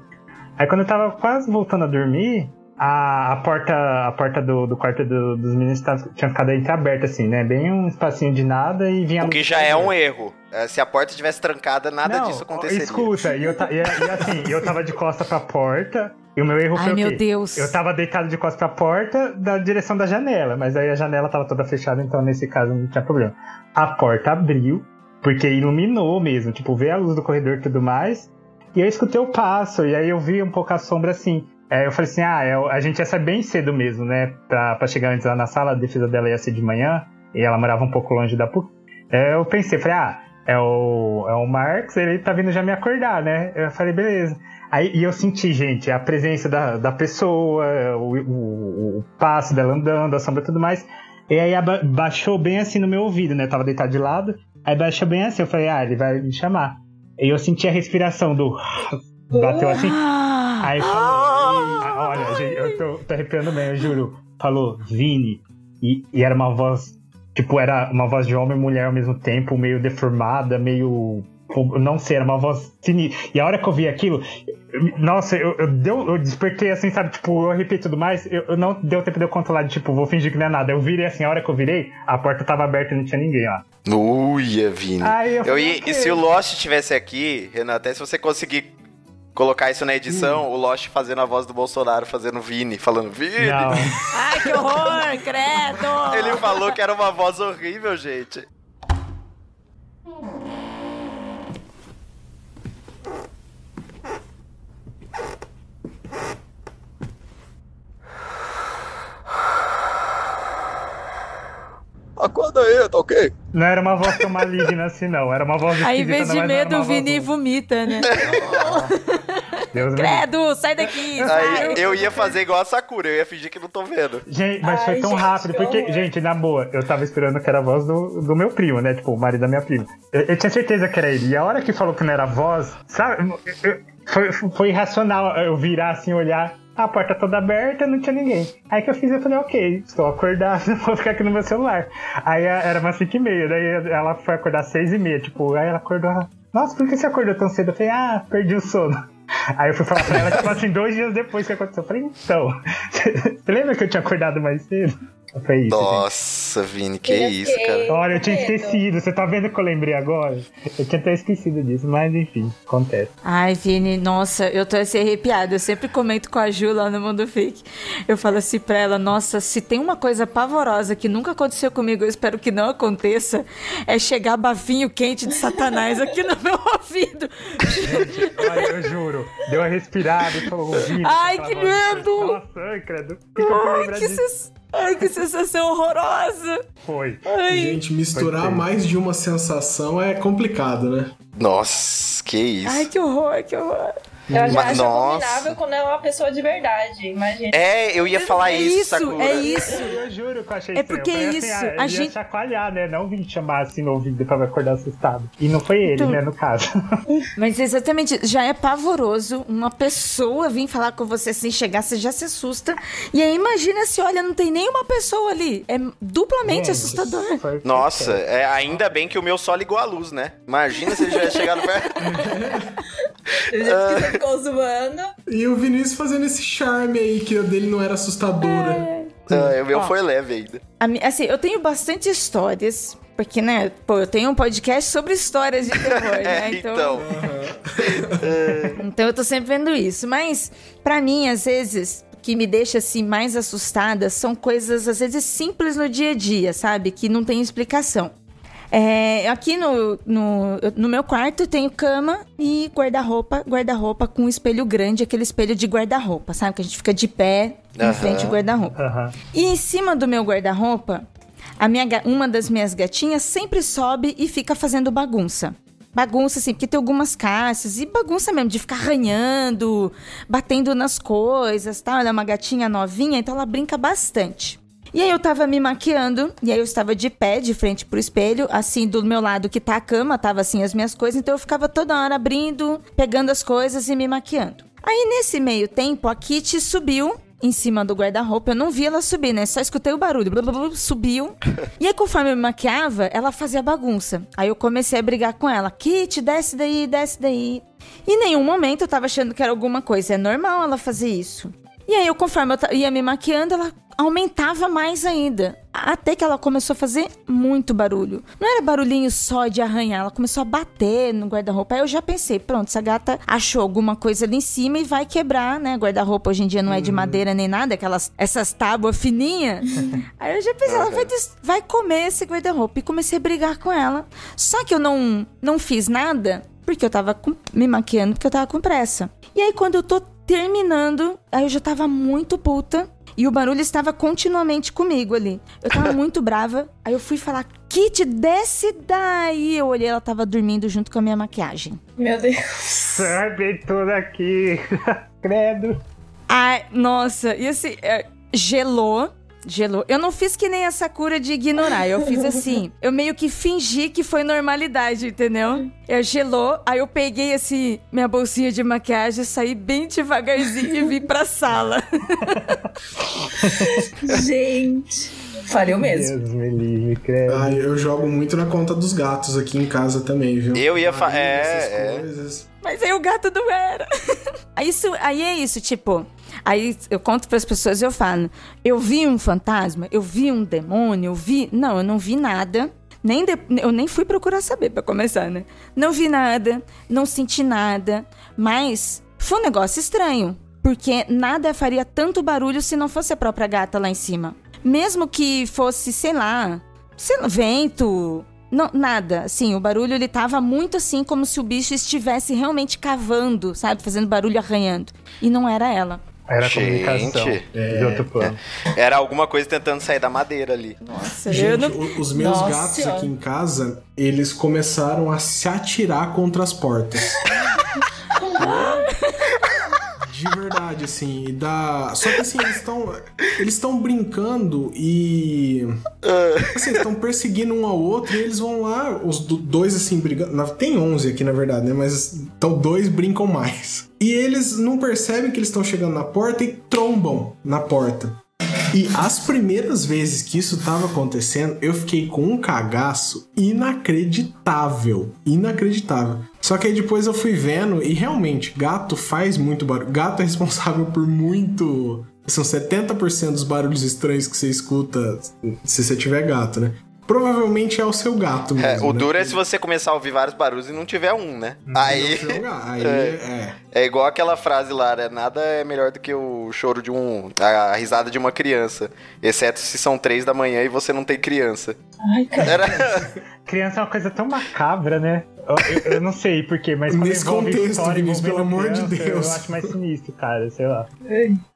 [SPEAKER 3] Aí quando eu tava quase voltando a dormir, a, a porta, a porta do, do quarto do- dos meninos tava- tinha ficado entreaberta, assim, né, bem um espacinho de nada e vinha...
[SPEAKER 1] O
[SPEAKER 3] luz
[SPEAKER 1] que já é um erro. É, Se a porta tivesse trancada, nada
[SPEAKER 3] Não,
[SPEAKER 1] disso aconteceria.
[SPEAKER 3] Escuta, e, eu ta- e- e assim, eu tava de costa pra porta, e o meu erro foi
[SPEAKER 4] Ai,
[SPEAKER 3] o
[SPEAKER 4] meu
[SPEAKER 3] quê?
[SPEAKER 4] Deus.
[SPEAKER 3] Eu tava deitado de costa pra porta da direção da janela, mas aí a janela tava toda fechada, então nesse caso não tinha problema. A porta abriu, porque iluminou mesmo, tipo, veio a luz do corredor e tudo mais, e eu escutei o passo, e aí eu vi um pouco a sombra assim. Aí eu falei assim, ah, é a gente ia sair bem cedo mesmo, né, pra, pra chegar antes lá na sala, a defesa dela ia ser de manhã, e ela morava um pouco longe da PUC. É, eu pensei, falei, ah, é o, é o Marx, ele tá vindo já me acordar, né? Eu falei, beleza. Aí, e eu senti, gente, a presença da, da pessoa, o, o, o passo dela andando, a sombra e tudo mais. E aí baixou bem assim no meu ouvido, né? Eu tava deitado de lado. Aí baixou bem assim, eu falei, ah, ele vai me chamar. E eu senti a respiração do. Bateu assim.
[SPEAKER 4] Ah,
[SPEAKER 3] Aí falou, e- olha, gente, eu tô, tô arrepiando mesmo, eu juro. Falou, Vini. E, e era uma voz, tipo, era uma voz de homem e mulher ao mesmo tempo, meio deformada, meio. Não sei, era uma voz sinistra. E a hora que eu vi aquilo, nossa, eu, eu, deu, eu despertei assim, sabe? Tipo, eu arrepiei e tudo mais. Eu, eu não deu tempo de eu controlar, de, tipo, vou fingir que não é nada. Eu virei assim, a hora que eu virei, a porta tava aberta e não tinha ninguém, ó.
[SPEAKER 1] Uia, Vini.
[SPEAKER 3] Aí eu
[SPEAKER 1] Eu
[SPEAKER 3] falei, ok.
[SPEAKER 1] E se o Lost estivesse aqui, Renan, até se você conseguir colocar isso na edição,
[SPEAKER 3] Hum.
[SPEAKER 1] o Lost fazendo a voz do Bolsonaro, fazendo Vini, falando Vini.
[SPEAKER 3] Não.
[SPEAKER 4] Ai, que horror, credo!
[SPEAKER 1] Ele falou que era uma voz horrível, gente.
[SPEAKER 7] Acorda aí, tá ok?
[SPEAKER 3] Não era uma voz tão maligna assim, não. Era uma voz
[SPEAKER 4] Aí, em vez de medo, o Vini vomita, né?
[SPEAKER 3] Deus me
[SPEAKER 4] Credo, sai daqui! sai.
[SPEAKER 1] Aí eu ia fazer igual a Sakura, eu ia fingir que não tô vendo.
[SPEAKER 3] Gente, mas foi
[SPEAKER 2] Ai,
[SPEAKER 3] tão
[SPEAKER 2] gente,
[SPEAKER 3] rápido,
[SPEAKER 2] que
[SPEAKER 3] porque, gente, na boa, eu tava esperando que era a voz do, do meu primo, né? Tipo, o marido da minha prima. Eu, eu tinha certeza que era ele. E a hora que falou que não era a voz, sabe? eu- foi, foi irracional eu virar assim, olhar. A porta toda aberta, não tinha ninguém. Aí que eu fiz, eu falei, ok, estou acordado, vou ficar aqui no meu celular. Aí a- era umas 5 e meia, daí ela foi acordar às 6 e meia, tipo, aí ela acordou, nossa, por que você acordou tão cedo? Eu falei, ah, perdi o sono. Aí eu fui falar pra ela, tipo assim, dois dias depois que aconteceu. Eu falei, então, você lembra que eu tinha acordado mais cedo? Foi isso. gente.
[SPEAKER 1] Nossa, Vini, que
[SPEAKER 2] Eu
[SPEAKER 1] isso,
[SPEAKER 2] fiquei-
[SPEAKER 1] cara.
[SPEAKER 3] Olha, eu tinha esquecido. Você tá vendo que eu lembrei agora? Eu tinha até esquecido disso, mas enfim, acontece.
[SPEAKER 4] Ai, Vini, nossa, eu tô assim arrepiada. Eu sempre comento com a Ju lá no Mundo Fake. Eu falo assim pra ela: nossa, se tem uma coisa pavorosa que nunca aconteceu comigo, eu espero que não aconteça, é chegar bafinho quente de Satanás aqui no meu ouvido.
[SPEAKER 3] Olha, eu juro. Deu uma respirada e falou, ouvindo.
[SPEAKER 4] Ai,
[SPEAKER 3] aquela
[SPEAKER 4] que medo!
[SPEAKER 3] Nossa, ai, credo. Por que que fui
[SPEAKER 4] Ai, que, sensação horrorosa.
[SPEAKER 3] Foi.
[SPEAKER 4] Ai.
[SPEAKER 5] Gente, misturar
[SPEAKER 3] Foi
[SPEAKER 5] mais de uma sensação é complicado, né?
[SPEAKER 1] Nossa, que isso.
[SPEAKER 4] Ai, que horror, que horror.
[SPEAKER 2] Eu já acho
[SPEAKER 1] nossa.
[SPEAKER 2] abominável quando é uma pessoa de verdade, imagina.
[SPEAKER 1] É, eu ia falar
[SPEAKER 4] é
[SPEAKER 1] isso, Sakura.
[SPEAKER 4] é isso.
[SPEAKER 3] Eu juro que eu achei
[SPEAKER 4] É porque
[SPEAKER 3] Eu falei
[SPEAKER 4] isso,
[SPEAKER 3] Assim, ah,
[SPEAKER 4] a
[SPEAKER 3] ele
[SPEAKER 4] gente-
[SPEAKER 3] ia chacoalhar, né? Não vir te chamar assim no ouvido pra me acordar assustado. E não foi ele,
[SPEAKER 4] Então-
[SPEAKER 3] né, no caso.
[SPEAKER 4] Mas exatamente, já é pavoroso uma pessoa vir falar com você assim, chegar, você já se assusta. E aí imagina se, olha, não tem nenhuma pessoa ali. É duplamente
[SPEAKER 3] Gente,
[SPEAKER 4] assustador.
[SPEAKER 1] Nossa, é, ainda bem que o meu só ligou a luz, né? Imagina se ele tivesse chegado perto.
[SPEAKER 2] Que você ficou zoando.
[SPEAKER 5] E o Vinícius fazendo esse charme aí, que a dele não era assustadora.
[SPEAKER 1] Ah, o meu
[SPEAKER 4] Ó.
[SPEAKER 1] foi leve ainda.
[SPEAKER 4] A Assim, eu tenho bastante histórias. Porque, né, pô, eu tenho um podcast sobre histórias de terror, né?
[SPEAKER 1] É, então.
[SPEAKER 4] Então eu tô sempre vendo isso. Mas, pra mim, às vezes, o que me deixa assim mais assustada são coisas, às vezes, simples no dia a dia, sabe? Que não tem explicação. É, aqui no, no, no meu quarto eu tenho cama e guarda-roupa, guarda-roupa com um espelho grande, aquele espelho de guarda-roupa, sabe? Que a gente fica de pé em
[SPEAKER 1] Aham.
[SPEAKER 4] frente ao guarda-roupa.
[SPEAKER 3] Aham.
[SPEAKER 4] E em cima do meu guarda-roupa, a minha, uma das minhas gatinhas sempre sobe e fica fazendo bagunça. Bagunça, assim, porque tem algumas caixas e bagunça mesmo, de ficar arranhando, batendo nas coisas, tal. Ela é uma gatinha novinha, então ela brinca bastante. E aí eu tava me maquiando, e aí eu estava de pé, de frente pro espelho, assim, do meu lado que tá a cama, tava assim as minhas coisas, então eu ficava toda hora abrindo, pegando as coisas e me maquiando. Aí nesse meio tempo, a Kitty subiu em cima do guarda-roupa. Eu não vi ela subir, né? Só escutei o barulho. Blu, blu, blu, subiu. E aí, conforme eu me maquiava, ela fazia bagunça. Aí eu comecei a brigar com ela. Kit, desce daí, desce daí. Em nenhum momento eu tava achando que era alguma coisa. É normal ela fazer isso. E aí, eu, conforme eu ia me maquiando, ela aumentava mais ainda. Até que ela começou a fazer muito barulho. Não era barulhinho só de arranhar, ela começou a bater no guarda-roupa. Aí eu já pensei, pronto, essa gata achou alguma coisa ali em cima e vai quebrar, né? Guarda-roupa hoje em dia não é de madeira nem nada, aquelas essas tábuas fininhas. Aí eu já pensei, ela vai, des- vai comer esse guarda-roupa. E comecei a brigar com ela. Só que eu não, não fiz nada porque eu tava com- me maquiando, porque eu tava com pressa. E aí, quando eu tô terminando, aí eu já tava muito puta. E o barulho estava continuamente comigo ali. Eu tava muito brava. Aí eu fui falar, Kit, desce daí. Eu olhei, ela tava dormindo junto com a minha maquiagem.
[SPEAKER 2] Meu Deus.
[SPEAKER 3] Sabe tudo aqui. Credo.
[SPEAKER 4] Ai, nossa, e assim, é, gelou. Gelou. Eu não fiz que nem a Sakura de ignorar. Eu fiz assim. Eu meio que fingi que foi normalidade, entendeu? Eu gelou, aí eu peguei assim, minha bolsinha de maquiagem, saí bem devagarzinho e vim pra sala.
[SPEAKER 2] Gente, falhou mesmo.
[SPEAKER 3] Deus me livre, credo.
[SPEAKER 5] Ah, eu jogo muito na conta dos gatos aqui em casa também, viu?
[SPEAKER 1] Eu ia fa-
[SPEAKER 5] Aí,
[SPEAKER 1] é,
[SPEAKER 5] essas
[SPEAKER 1] é.
[SPEAKER 5] coisas.
[SPEAKER 4] Mas aí o gato não era. Aí, isso, aí é isso, tipo. Aí eu conto pras pessoas e eu falo: eu vi um fantasma, eu vi um demônio, eu vi. Não, eu não vi nada. Nem de- Eu nem fui procurar saber, pra começar, né? Não vi nada, não senti nada. Mas foi um negócio estranho. Porque nada faria tanto barulho se não fosse a própria gata lá em cima. Mesmo que fosse, sei lá, sei lá, vento, não, nada. Assim, o barulho ele tava muito assim, como se o bicho estivesse realmente cavando, sabe? Fazendo barulho arranhando. E não era ela.
[SPEAKER 3] Era
[SPEAKER 1] Gente.
[SPEAKER 3] comunicação de outro plano.
[SPEAKER 1] Era alguma coisa tentando sair da madeira ali.
[SPEAKER 4] Nossa, eu
[SPEAKER 5] Gente,
[SPEAKER 4] não.
[SPEAKER 5] o- os meus
[SPEAKER 2] Nossa
[SPEAKER 5] gatos aqui em casa, eles começaram a se atirar contra as portas. De verdade, assim, e dá. Só que assim, eles estão. Eles estão brincando e. Assim, estão perseguindo um ao outro e eles vão lá, os do- dois assim, brigando. Tem 11 aqui, na verdade, né? Mas então dois brincam mais. E eles não percebem que eles estão chegando na porta e trombam na porta. E as primeiras vezes que isso tava acontecendo, eu fiquei com um cagaço inacreditável. Inacreditável. Só que aí depois eu fui vendo e realmente, gato faz muito barulho. Gato é responsável por muito. São 70% dos barulhos estranhos que você escuta se você tiver gato, né? Provavelmente é o seu gato mesmo.
[SPEAKER 1] É, o
[SPEAKER 5] né?
[SPEAKER 1] duro é se você começar a ouvir vários barulhos e não tiver um, né?
[SPEAKER 5] É o
[SPEAKER 1] Aí.
[SPEAKER 5] Aí
[SPEAKER 1] É.
[SPEAKER 5] é.
[SPEAKER 1] É igual aquela frase lá, né? Nada é melhor do que o choro de um. a risada de uma criança. Exceto se são três da manhã e você não tem criança.
[SPEAKER 2] Ai, cara.
[SPEAKER 1] Era.
[SPEAKER 3] Criança é uma coisa tão macabra, né? Eu, eu- não sei porquê, mas quando
[SPEAKER 5] Nesse
[SPEAKER 3] envolve
[SPEAKER 5] contexto,
[SPEAKER 3] história
[SPEAKER 5] Vinícius, pelo amor de
[SPEAKER 3] criança,
[SPEAKER 5] Deus.
[SPEAKER 3] Eu acho mais sinistro, cara, sei lá.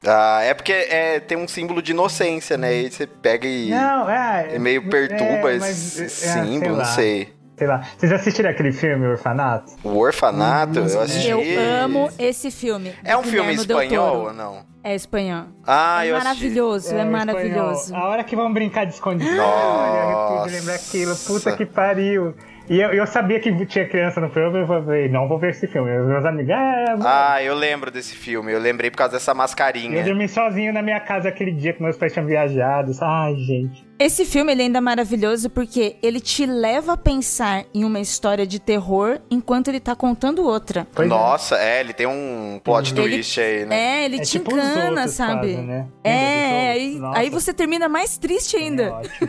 [SPEAKER 1] Ah, é porque é, tem um símbolo de inocência, né? E você pega e.
[SPEAKER 3] Não, é.
[SPEAKER 1] e meio perturba
[SPEAKER 3] é,
[SPEAKER 1] esse
[SPEAKER 3] mas, é,
[SPEAKER 1] símbolo,
[SPEAKER 3] lá,
[SPEAKER 1] não sei.
[SPEAKER 3] Sei lá. Vocês assistiram aquele filme, Orfanato?
[SPEAKER 1] O Orfanato, eu assisti.
[SPEAKER 4] Eu amo esse filme.
[SPEAKER 1] É um filme
[SPEAKER 4] Guilherme Del
[SPEAKER 1] espanhol ou não?
[SPEAKER 4] É espanhol.
[SPEAKER 1] Ah,
[SPEAKER 4] é
[SPEAKER 1] eu assisti.
[SPEAKER 4] maravilhoso, é,
[SPEAKER 3] o
[SPEAKER 4] maravilhoso.
[SPEAKER 3] espanhol. A hora que vão brincar de. Eu arrepio de lembrar aquilo. Puta que pariu. E eu, eu sabia que tinha criança no filme, eu falei, não vou ver esse filme. Os meus amigos, ah.
[SPEAKER 1] Ah, eu lembro desse filme. Eu lembrei por causa dessa
[SPEAKER 3] E eu
[SPEAKER 1] mascarinha.
[SPEAKER 3] dormi sozinho na minha casa aquele dia que meus pais tinham viajado. Ai, gente.
[SPEAKER 4] Esse filme ele ainda é maravilhoso porque ele te leva a pensar em uma história de terror enquanto ele tá contando outra.
[SPEAKER 3] Pois é.
[SPEAKER 1] Nossa, é. ele tem um plot
[SPEAKER 4] Ele-
[SPEAKER 1] twist aí, né?
[SPEAKER 4] É, ele
[SPEAKER 3] É
[SPEAKER 4] te
[SPEAKER 3] tipo outros,
[SPEAKER 4] sabe?
[SPEAKER 3] quase, né?
[SPEAKER 4] É, aí, aí você termina mais triste
[SPEAKER 3] É
[SPEAKER 4] ainda.
[SPEAKER 3] ótimo.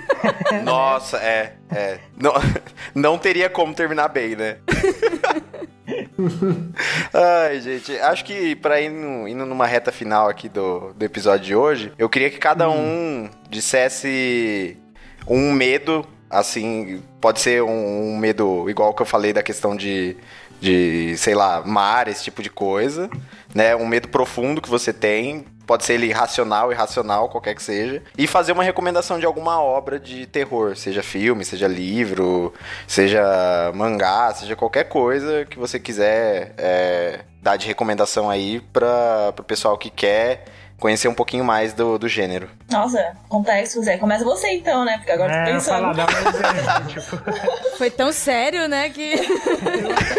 [SPEAKER 1] Nossa, é, é. Não, não teria como terminar bem, né? Ai, gente, acho que pra ir no- indo numa reta final aqui do, do episódio de hoje, eu queria que cada um dissesse um medo, assim, pode ser um, um medo igual que eu falei da questão de, de, sei lá, mar, esse tipo de coisa, né? Um medo profundo que você tem, pode ser ele racional, irracional, qualquer que seja, e fazer uma recomendação de alguma obra de terror, seja filme, seja livro, seja mangá, seja qualquer coisa que você quiser é, dar de recomendação aí para o pessoal que quer conhecer um pouquinho mais do, do gênero.
[SPEAKER 2] Nossa, contexto, Zé. Começa você então, né? Porque agora eu
[SPEAKER 3] É,
[SPEAKER 2] tô
[SPEAKER 3] eu
[SPEAKER 2] pensando.
[SPEAKER 3] falar, tipo,
[SPEAKER 4] Foi tão sério, né, que...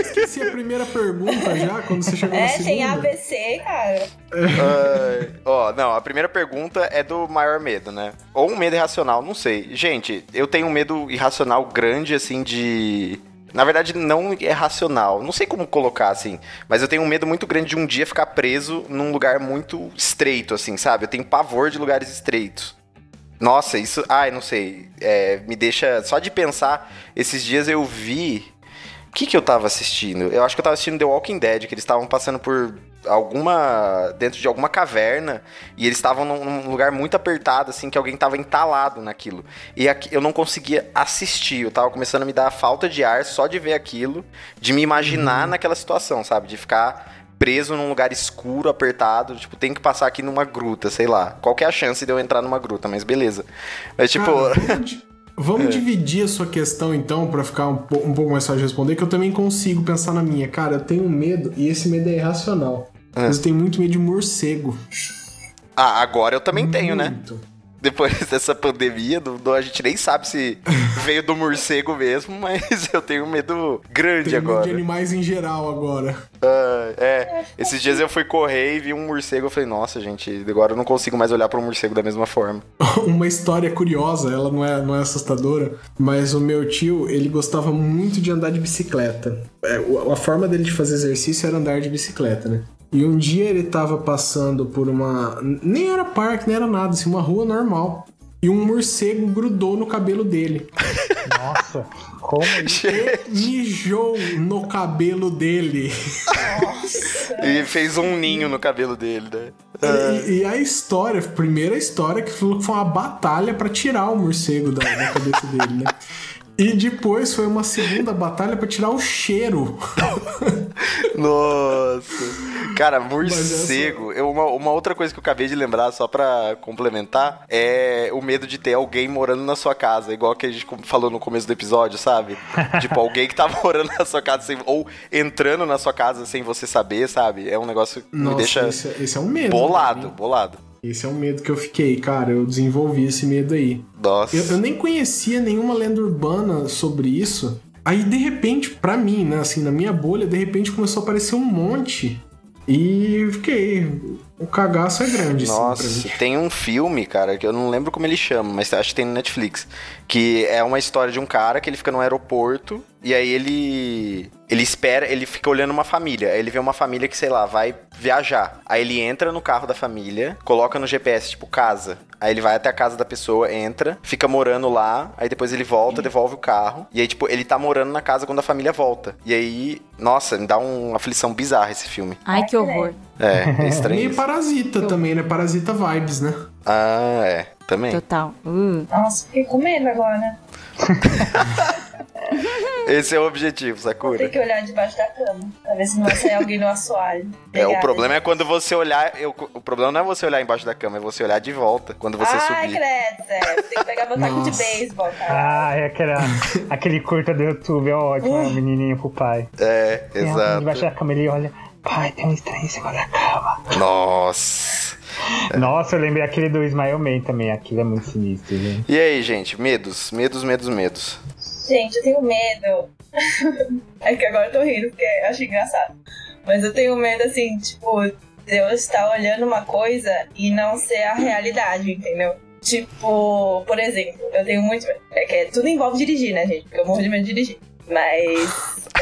[SPEAKER 5] Esqueci a primeira pergunta já, quando você chegou na
[SPEAKER 2] É,
[SPEAKER 5] segunda.
[SPEAKER 2] tem ABC, cara.
[SPEAKER 1] Ai, Ó, não, a primeira pergunta é do maior medo, né? Ou um medo irracional, não sei. Gente, eu tenho um medo irracional grande, assim, de. Na verdade, não é racional. Não sei como colocar, assim. Mas eu tenho um medo muito grande de um dia ficar preso num lugar muito estreito, assim, sabe? Eu tenho pavor de lugares estreitos. Nossa, isso. Ai, não sei. É, me deixa. Só de pensar. Esses dias eu vi. O que, que eu tava assistindo? Eu acho que eu tava assistindo The Walking Dead, que eles estavam passando por alguma. dentro de alguma caverna. E eles estavam num, num lugar muito apertado, assim, que alguém tava entalado naquilo. E aqui, eu não conseguia assistir. Eu tava começando a me dar falta de ar só de ver aquilo, de me imaginar naquela situação, sabe? De ficar preso num lugar escuro, apertado, tipo, tem que passar aqui numa gruta, sei lá. Qual que é a chance de eu entrar numa gruta, mas beleza. Mas tipo,
[SPEAKER 5] vamos,
[SPEAKER 1] É.
[SPEAKER 5] dividir a sua questão então, pra ficar um, um pouco mais fácil de responder, que eu também consigo pensar na minha. Cara, eu tenho medo, e esse medo é irracional.
[SPEAKER 1] É.
[SPEAKER 5] Mas eu tenho muito medo de morcego.
[SPEAKER 1] ah, agora eu também tenho, né?
[SPEAKER 5] Muito.
[SPEAKER 1] depois dessa pandemia. Não, não- a gente nem sabe se veio do morcego mesmo, mas eu tenho medo grande
[SPEAKER 5] medo
[SPEAKER 1] agora.
[SPEAKER 5] de animais em geral agora.
[SPEAKER 1] Ah, é, esses dias eu fui correr e vi um morcego. Eu falei, nossa, gente, agora eu não consigo mais olhar para um morcego da mesma forma.
[SPEAKER 5] Uma história curiosa, ela não é, não é assustadora, mas o meu tio, ele gostava muito de andar de bicicleta. É, a forma dele de fazer exercício era andar de bicicleta, né? E um dia ele tava passando por uma. Nem era parque, nem era nada, assim, uma rua normal. E um morcego grudou no cabelo dele.
[SPEAKER 3] Nossa, como isso?
[SPEAKER 5] Mijou no cabelo dele.
[SPEAKER 1] E fez um ninho no cabelo dele, né?
[SPEAKER 5] E, e a história, a primeira história que falou que foi uma batalha pra tirar o morcego da, da cabeça dele, né? E depois foi uma segunda batalha pra tirar o cheiro.
[SPEAKER 1] Nossa. Cara, morcego. Eu, uma, uma outra coisa que eu acabei de lembrar, só pra complementar, é o medo de ter alguém morando na sua casa. Igual que a gente falou no começo do episódio, sabe? tipo, alguém que tá morando na sua casa sem- ou entrando na sua casa sem você saber, sabe? É um negócio que me
[SPEAKER 5] Nossa,
[SPEAKER 1] deixa
[SPEAKER 5] esse, esse é um medo.
[SPEAKER 1] bolado,
[SPEAKER 5] pra mim.
[SPEAKER 1] bolado.
[SPEAKER 5] Esse é um medo que eu fiquei, cara. Eu desenvolvi esse medo aí.
[SPEAKER 1] Nossa.
[SPEAKER 5] Eu, eu nem conhecia nenhuma lenda urbana sobre isso. Aí, de repente, pra mim, né, assim, na minha bolha, de repente começou a aparecer um monte. E fiquei. O cagaço é grande, pra
[SPEAKER 1] Nossa,
[SPEAKER 5] mim.
[SPEAKER 1] tem um filme, cara, que eu não lembro como ele chama, mas acho que tem no Netflix. Que é uma história de um cara que ele fica no aeroporto e aí ele. Ele espera, ele fica olhando uma família. Aí ele vê uma família que, sei lá, vai viajar. Aí ele entra no carro da família, coloca no GPS, tipo, casa. Aí ele vai até a casa da pessoa, entra, fica morando lá, aí depois ele volta, devolve o carro. E aí, tipo, ele tá morando na casa quando a família volta. E aí, nossa, me dá uma aflição bizarra esse filme.
[SPEAKER 4] Ai, que horror.
[SPEAKER 1] É, é estranho.
[SPEAKER 5] Meio
[SPEAKER 1] isso.
[SPEAKER 5] parasita também, né? Parasita vibes, né?
[SPEAKER 1] Ah, é. Também.
[SPEAKER 4] Total. Uh.
[SPEAKER 2] Nossa, fiquei com medo agora, né?
[SPEAKER 1] Esse é o objetivo, Sakura.
[SPEAKER 2] que olhar debaixo da cama. Pra ver se não vai sair alguém no assoalho.
[SPEAKER 1] É, o problema é quando você olhar. eu- o problema não é você olhar embaixo da cama, é você olhar de volta quando você
[SPEAKER 2] Ai,
[SPEAKER 1] subir.
[SPEAKER 2] credo, Zé. Tem que pegar meu taco de beisebol, cara.
[SPEAKER 3] Ah, é aquela, aquele curta do YouTube, é ótimo, é o menininho pro pai.
[SPEAKER 1] É,
[SPEAKER 3] Tem alguém debaixo da
[SPEAKER 1] exato.
[SPEAKER 3] cama, ele olha, pai, tem um estranho em cima da cama.
[SPEAKER 1] Nossa.
[SPEAKER 3] Nossa, eu lembrei aquele do Ismael Man também, aquele é muito sinistro, gente.
[SPEAKER 1] E aí, gente? Medos, medos, medos, medos.
[SPEAKER 2] Gente, eu tenho medo. é que agora eu tô rindo porque eu acho engraçado. Mas eu tenho medo, assim, tipo, de eu estar olhando uma coisa e não ser a realidade, entendeu? Tipo, por exemplo, eu tenho muito medo. É que tudo envolve dirigir, né, gente? Porque eu morro de medo de dirigir. Mas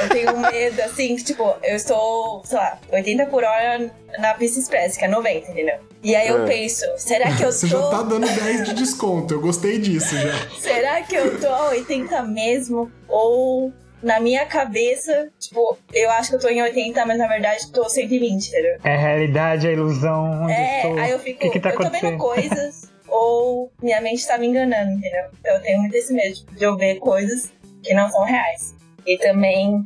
[SPEAKER 2] eu tenho medo, assim, que, tipo, eu estou, sei lá, 80 por hora na pista express, que é 90, entendeu? E aí eu
[SPEAKER 1] É.
[SPEAKER 2] penso, será que eu
[SPEAKER 5] Você
[SPEAKER 2] tô.
[SPEAKER 5] já tá dando 10 de desconto. Eu gostei disso já.
[SPEAKER 2] Será que eu tô a 80 mesmo? Ou na minha cabeça, tipo, eu acho que eu tô em 80, mas na verdade tô 120, entendeu?
[SPEAKER 3] É a realidade, a ilusão, onde
[SPEAKER 2] É,
[SPEAKER 3] estou,
[SPEAKER 2] aí eu
[SPEAKER 3] o
[SPEAKER 2] fico,
[SPEAKER 3] que que tá
[SPEAKER 2] eu tô vendo
[SPEAKER 3] acontecendo?
[SPEAKER 2] coisas, ou minha mente tá me enganando, entendeu? Eu tenho muito esse medo de eu ver coisas que não são reais. E também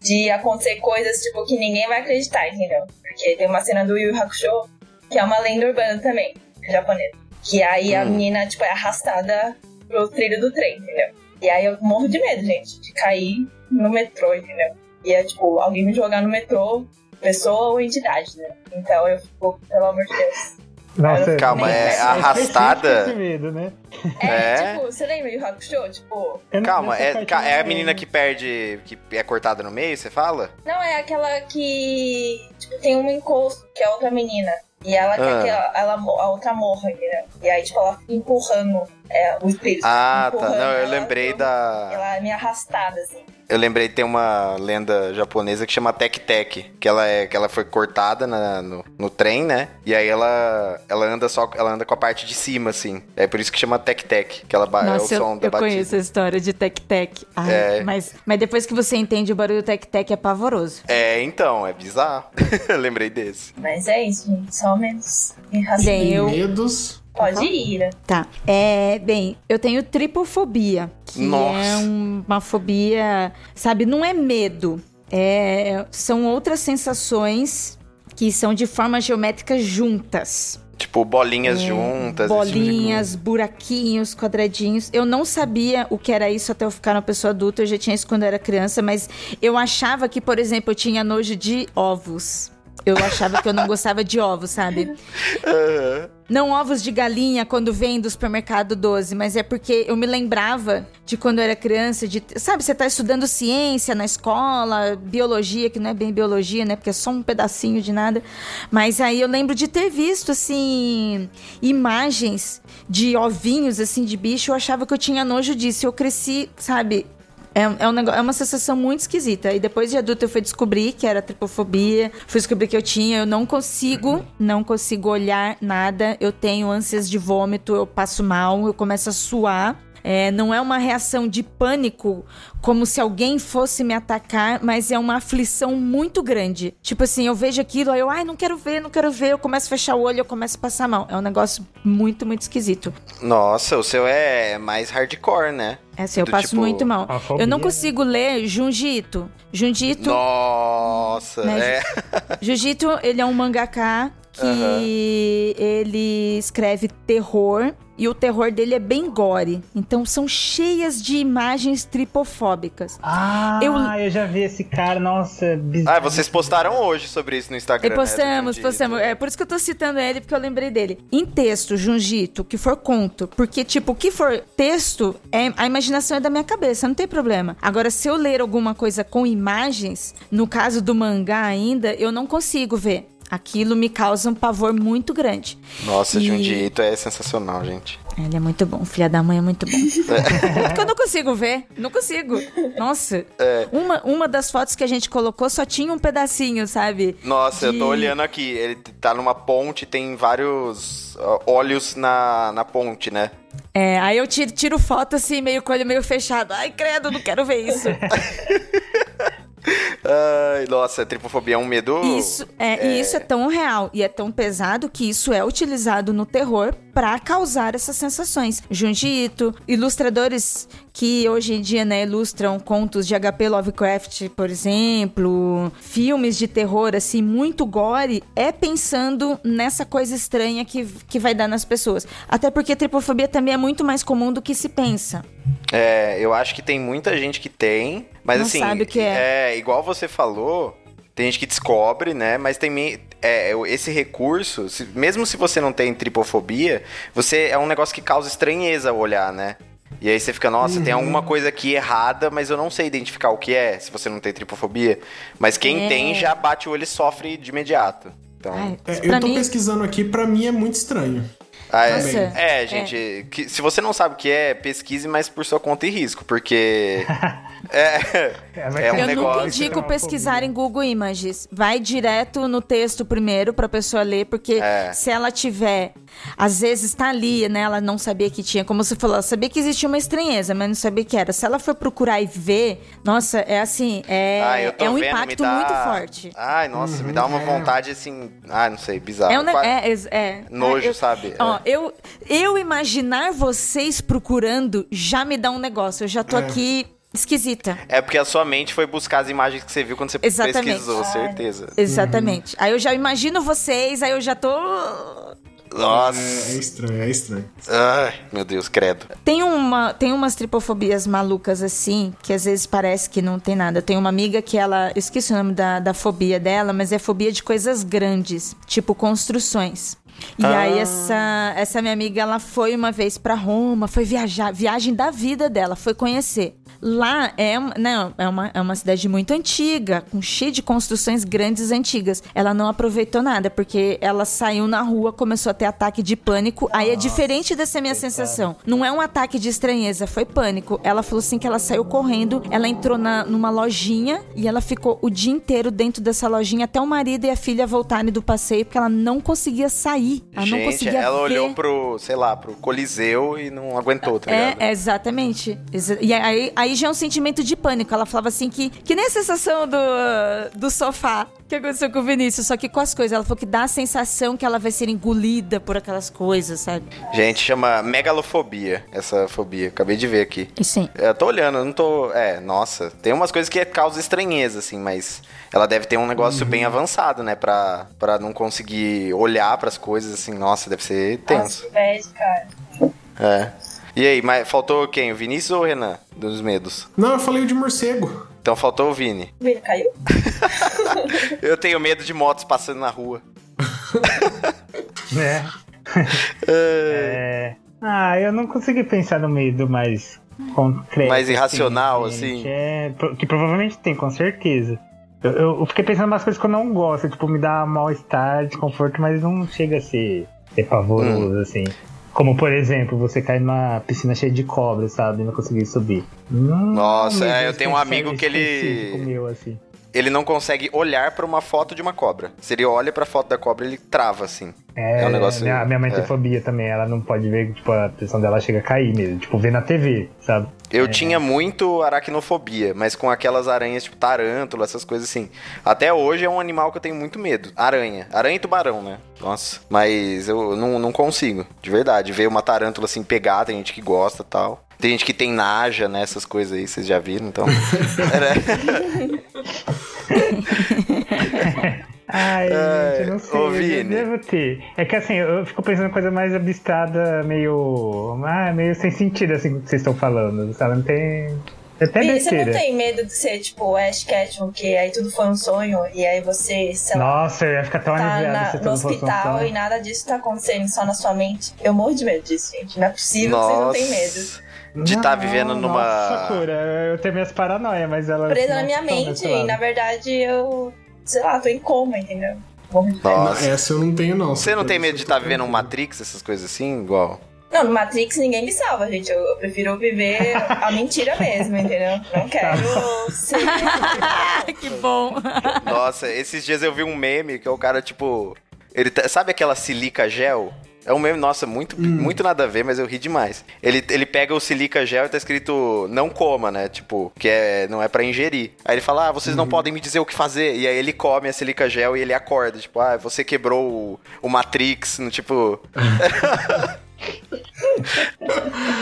[SPEAKER 2] de acontecer coisas, tipo, que ninguém vai acreditar, entendeu? Porque tem uma cena do Yu Hakusho, que é uma lenda urbana também, japonesa. Que aí a
[SPEAKER 1] Hum.
[SPEAKER 2] menina, tipo, é arrastada pro trilho do trem, entendeu? E aí eu morro de medo, gente, de cair no metrô, entendeu? E é, tipo, alguém me jogar no metrô, pessoa ou entidade, né? Então eu fico, pelo amor de Deus.
[SPEAKER 3] Nossa,
[SPEAKER 1] Calma, é
[SPEAKER 3] específico
[SPEAKER 1] arrastada?
[SPEAKER 3] Esse medo, né?
[SPEAKER 2] É,
[SPEAKER 1] É?
[SPEAKER 2] tipo, você lembra de Hakusho? Tipo,
[SPEAKER 1] Calma, é,
[SPEAKER 3] não
[SPEAKER 1] é a menina que perde. que é cortada no meio, você fala?
[SPEAKER 2] não é aquela que, tipo, tem um encosto, que é outra menina. E ela quer
[SPEAKER 1] Ah.
[SPEAKER 2] que ela, ela a outra morra, entendeu? E aí, tipo, ela fica empurrando é, o espírito.
[SPEAKER 1] Ah, tá. Não, eu
[SPEAKER 2] ela
[SPEAKER 1] lembrei
[SPEAKER 2] pro-
[SPEAKER 1] da.
[SPEAKER 2] Ela é meio arrastada, assim.
[SPEAKER 1] Eu lembrei tem uma lenda japonesa que chama Tek Tek, que ela é que ela foi cortada na- no, no trem, né? E aí ela ela anda só ela anda com a parte de cima assim. É por isso que chama Tek Tek, que ela
[SPEAKER 4] Nossa,
[SPEAKER 1] é o
[SPEAKER 4] eu,
[SPEAKER 1] som da
[SPEAKER 4] eu
[SPEAKER 1] batida.
[SPEAKER 4] conheço a história de tec-tec. Ai,
[SPEAKER 1] É.
[SPEAKER 4] Mas, mas depois que você entende o barulho tec-tec é pavoroso.
[SPEAKER 1] É, então, é bizarro. eu lembrei desse.
[SPEAKER 2] Mas é isso, gente. Só menos.
[SPEAKER 4] Bem, eu-
[SPEAKER 5] Medos.
[SPEAKER 2] Pode ir, né?
[SPEAKER 4] Tá. É, bem, eu tenho tripofobia, que
[SPEAKER 1] Nossa.
[SPEAKER 4] é um- uma fobia, sabe, não é medo. É, são outras sensações que são de formas geométricas juntas.
[SPEAKER 1] Tipo, bolinhas juntas. esse tipo de
[SPEAKER 4] Bolinhas, buraquinhos, quadradinhos. Eu não sabia o que era isso até eu ficar uma pessoa adulta. Eu já tinha isso quando eu era criança, mas eu achava que, por exemplo, eu tinha nojo de ovos. Eu achava que eu não gostava de ovos, sabe? Não ovos de galinha quando vem do supermercado 12, mas é porque eu me lembrava de quando eu era criança, de, sabe, você tá estudando ciência na escola, biologia, que não é bem biologia, né? Porque é só um pedacinho de nada. Mas aí eu lembro de ter visto, assim, imagens de ovinhos, assim, de bicho. Eu achava que eu tinha nojo disso. Eu cresci, sabe, é, é, um negócio, é uma sensação muito esquisita. E depois de adulta eu fui descobrir que era tripofobia. Fui descobrir que eu tinha. Eu não consigo, não consigo olhar nada. Eu tenho ânsias de vômito, eu passo mal, eu começo a suar. É, não é uma reação de pânico, como se alguém fosse me atacar, mas é uma aflição muito grande. Tipo assim, eu vejo aquilo, aí eu, ai, não quero ver, não quero ver, eu começo a fechar o olho, eu começo a passar mal. É um negócio muito, muito esquisito.
[SPEAKER 1] Nossa, o seu é mais hardcore, né?
[SPEAKER 4] É assim, eu
[SPEAKER 1] Do
[SPEAKER 4] passo
[SPEAKER 1] tipo-
[SPEAKER 4] muito mal. Eu não consigo ler Junjito. Junjito,
[SPEAKER 1] Nossa,
[SPEAKER 4] Né,
[SPEAKER 1] é.
[SPEAKER 4] Jujito, ele é um mangaká que ele escreve terror e o terror dele é bem gore. Então são cheias de imagens tripofóbicas.
[SPEAKER 3] Ah,
[SPEAKER 4] Eu-
[SPEAKER 3] eu... já vi esse cara, nossa, bizarro.
[SPEAKER 1] Ah, vocês postaram hoje sobre isso no Instagram.
[SPEAKER 4] E
[SPEAKER 1] né,
[SPEAKER 4] postamos,
[SPEAKER 1] Jundito.
[SPEAKER 4] postamos. É por isso que eu tô citando ele, porque eu lembrei dele. Em texto, Junjito, que for conto. Porque, tipo, o que for texto, é, a imaginação é da minha cabeça, não tem problema. Agora, se eu ler alguma coisa com imagens, no caso do mangá ainda, eu não consigo ver. Aquilo me causa um pavor muito grande.
[SPEAKER 1] Nossa,
[SPEAKER 4] E-
[SPEAKER 1] Jundito é sensacional, gente.
[SPEAKER 4] Ele é muito bom, filha da mãe é muito bom. Porque eu não consigo ver, não consigo. Nossa. Uma, uma das fotos que a gente colocou só tinha um pedacinho, sabe?
[SPEAKER 1] Nossa, eu
[SPEAKER 4] De-
[SPEAKER 1] tô olhando aqui. Ele tá numa ponte, tem vários olhos na, na ponte, né?
[SPEAKER 4] É, aí eu tiro, tiro foto assim, meio com o olho meio fechado. Ai, credo, não quero ver isso.
[SPEAKER 1] Ai, nossa, tripofobia é um medo.
[SPEAKER 4] Isso é, E isso é tão real e é tão pesado que isso é utilizado no terror pra causar essas sensações. Junji Ito, ilustradores que hoje em dia né, ilustram contos de HP Lovecraft, por exemplo, filmes de terror assim muito gore, é pensando nessa coisa estranha que, que vai dar nas pessoas. Até porque tripofobia também é muito mais comum do que se pensa.
[SPEAKER 1] É, eu acho que tem muita gente que tem, mas
[SPEAKER 4] Não
[SPEAKER 1] assim.
[SPEAKER 4] sabe o que é.
[SPEAKER 1] Igual você falou, tem gente que descobre, né? Mas tem me- é, esse recurso, se- mesmo se você não tem tripofobia, você é um negócio que causa estranheza ao olhar, né? E aí você fica, nossa, tem alguma coisa aqui errada, mas eu não sei identificar o que é, se você não tem tripofobia. Mas quem
[SPEAKER 4] É.
[SPEAKER 1] tem já bate o olho e sofre de imediato. Então,
[SPEAKER 4] Ai,
[SPEAKER 5] É, eu tô
[SPEAKER 4] mim,
[SPEAKER 5] pesquisando aqui, pra mim é muito estranho.
[SPEAKER 1] Ah, é, é, gente, que- se você não sabe o que é, pesquise, mas por sua conta e risco, porque é,
[SPEAKER 3] É,
[SPEAKER 1] é um
[SPEAKER 4] eu
[SPEAKER 1] negócio.
[SPEAKER 4] nunca indico
[SPEAKER 3] É uma
[SPEAKER 4] pesquisar em Google Images. Vai direto no texto primeiro pra pessoa ler, porque
[SPEAKER 1] É.
[SPEAKER 4] se ela tiver, às vezes tá ali, né? Ela não sabia que tinha, como você falou, ela sabia que existia uma estranheza, mas não sabia que era. Se ela for procurar e ver, nossa, é assim, é,
[SPEAKER 1] Ah, eu tô
[SPEAKER 4] é um
[SPEAKER 1] vendo, me
[SPEAKER 4] impacto
[SPEAKER 1] dá-
[SPEAKER 4] muito forte.
[SPEAKER 1] Ai, nossa, me dá uma vontade assim. Ah, não sei, bizarro.
[SPEAKER 4] É, um, ne- é, é, é.
[SPEAKER 1] Nojo,
[SPEAKER 4] eu,
[SPEAKER 1] sabe?
[SPEAKER 4] Ó,
[SPEAKER 1] É.
[SPEAKER 4] eu, eu imaginar vocês procurando já me dá um negócio. Eu já tô
[SPEAKER 5] É.
[SPEAKER 4] aqui esquisita.
[SPEAKER 1] É porque a sua mente foi buscar as imagens que você viu quando você
[SPEAKER 4] Exatamente.
[SPEAKER 1] pesquisou, certeza.
[SPEAKER 4] Exatamente. Aí eu já imagino vocês, aí eu já tô.
[SPEAKER 1] Nossa.
[SPEAKER 5] É, é estranho, é estranho.
[SPEAKER 1] Ai, meu Deus, credo.
[SPEAKER 4] Tem, uma, tem umas tripofobias malucas assim, que às vezes parece que não tem nada. Tem uma amiga que ela. Eu esqueci o nome da, da fobia dela, mas é fobia de coisas grandes, tipo construções. E
[SPEAKER 1] Ah.
[SPEAKER 4] aí essa, essa minha amiga, ela foi uma vez pra Roma, foi viajar, viagem da vida dela, foi conhecer. Lá é, uma- não, é, uma, é uma cidade muito antiga, com cheio de construções grandes antigas. Ela não aproveitou nada, porque ela saiu na rua, começou a ter ataque de pânico. Aí é diferente dessa minha sensação. Não é um ataque de estranheza, foi pânico. Ela falou assim que ela saiu correndo, ela entrou na, numa lojinha e ela ficou o dia inteiro dentro dessa lojinha até o marido e a filha voltarem do passeio, porque ela não conseguia sair. Ela não
[SPEAKER 1] Gente,
[SPEAKER 4] conseguia
[SPEAKER 1] ela
[SPEAKER 4] ver.
[SPEAKER 1] olhou pro, sei lá, pro Coliseu e não aguentou, tá ligado?
[SPEAKER 4] É, é, exatamente. Exa- E aí, aí já é um sentimento de pânico. Ela falava assim que. Que nem a sensação do, do sofá que aconteceu com o Vinícius, só que com as coisas. Ela falou que dá a sensação que ela vai ser engolida por aquelas coisas, sabe?
[SPEAKER 1] Gente, chama megalofobia, essa fobia. Acabei de ver aqui.
[SPEAKER 4] Sim.
[SPEAKER 1] Eu tô olhando, eu não tô. É, nossa. Tem umas coisas que causam estranheza, assim, mas ela deve ter um negócio bem avançado, né? Pra, pra não conseguir olhar pras coisas, assim, nossa, deve ser tenso.
[SPEAKER 2] Nossa, bad, cara.
[SPEAKER 1] É. E aí, mas faltou quem? O Vinícius ou o Renan? Dos medos.
[SPEAKER 5] Não, eu falei o de morcego.
[SPEAKER 1] Então faltou o Vini.
[SPEAKER 2] O Vini caiu?
[SPEAKER 1] Eu tenho medo de motos passando na rua.
[SPEAKER 3] né? É... Ah, eu não consegui pensar no medo mais concreto.
[SPEAKER 1] Mais irracional,
[SPEAKER 3] gente.
[SPEAKER 1] assim.
[SPEAKER 3] É, que provavelmente tem, com certeza. Eu, eu- fiquei pensando em umas coisas que eu não gosto, tipo, me dá mal-estar, desconforto, mas não chega a ser, ser pavoroso,
[SPEAKER 1] Hum.
[SPEAKER 3] assim. Como, por exemplo, você cair numa piscina cheia de cobras, sabe? E não conseguir subir. Hum,
[SPEAKER 1] Nossa, é, eu tenho um amigo que ele-
[SPEAKER 3] Meu, assim.
[SPEAKER 1] Ele não consegue olhar pra uma foto de uma cobra. Se ele olha pra foto da cobra, ele trava, assim.
[SPEAKER 3] É,
[SPEAKER 1] É um negócio-
[SPEAKER 3] Minha, minha mãe tem
[SPEAKER 1] é.
[SPEAKER 3] fobia também, ela não pode ver, tipo, a pressão dela chega a cair mesmo. Tipo, ver na TV, sabe?
[SPEAKER 1] Eu
[SPEAKER 3] É.
[SPEAKER 1] tinha muito aracnofobia, mas com aquelas aranhas, tipo tarântula, essas coisas assim. Até hoje é um animal que eu tenho muito medo. Aranha. Aranha e tubarão, né? Nossa. Mas eu não, não consigo, de verdade. Ver uma tarântula assim pegar, tem gente que gosta e tal. Tem gente que tem naja, né? Essas coisas aí, vocês já viram, então.
[SPEAKER 3] Ai,
[SPEAKER 1] Ai,
[SPEAKER 3] gente, eu não sei.
[SPEAKER 1] ô, Vini.
[SPEAKER 3] devo ter. É que assim, eu fico pensando em coisa mais abstrada, meio. Ah, meio sem sentido, assim, que vocês estão falando, sabe? Não tem. é Até
[SPEAKER 2] E você não tem medo de ser tipo o Ash Ketchum, que aí tudo foi um sonho, e aí você, sei lá,
[SPEAKER 3] Nossa, eu ia ficar tão
[SPEAKER 2] tá
[SPEAKER 3] aliviado
[SPEAKER 2] na-
[SPEAKER 3] se
[SPEAKER 2] no
[SPEAKER 3] um
[SPEAKER 2] hospital
[SPEAKER 3] sonho.
[SPEAKER 2] e nada disso tá acontecendo só na sua mente. Eu morro de medo disso, gente. Não é possível que vocês não tenham medo.
[SPEAKER 1] De estar
[SPEAKER 3] Não,
[SPEAKER 1] vivendo numa.
[SPEAKER 3] Nossa, cura, eu tenho minhas paranoias, mas ela.
[SPEAKER 2] Presa na minha mente, e na verdade eu, sei lá, tô em coma, entendeu?
[SPEAKER 1] Nossa.
[SPEAKER 5] Essa eu não tenho, não.
[SPEAKER 1] Você não tem medo de estar
[SPEAKER 5] tô
[SPEAKER 1] vivendo um. Matrix, essas coisas assim, igual?
[SPEAKER 2] Não, no Matrix ninguém me salva, gente. Eu, eu prefiro viver a mentira mesmo, entendeu? Não quero ser.
[SPEAKER 4] que bom.
[SPEAKER 1] Nossa, esses dias eu vi um meme que é o cara, tipo. Ele tá- sabe aquela silica gel? É um meme, nossa, muito, muito nada a ver, mas eu ri demais. Ele, ele pega o silica gel e tá escrito não coma, né? Tipo, que é, não é pra ingerir. Aí ele fala, ah, vocês não podem me dizer o que fazer. E aí ele come a silica gel e ele acorda. Tipo, ah, você quebrou o, o Matrix, no tipo.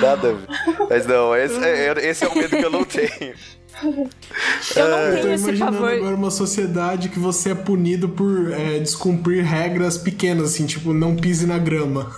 [SPEAKER 1] nada a ver. Mas não, esse, é- esse é o medo que eu não tenho.
[SPEAKER 4] Eu não
[SPEAKER 5] tô
[SPEAKER 4] tenho esse pavor.
[SPEAKER 5] agora uma sociedade que você é punido por é, descumprir regras pequenas, assim, tipo, não pise na grama.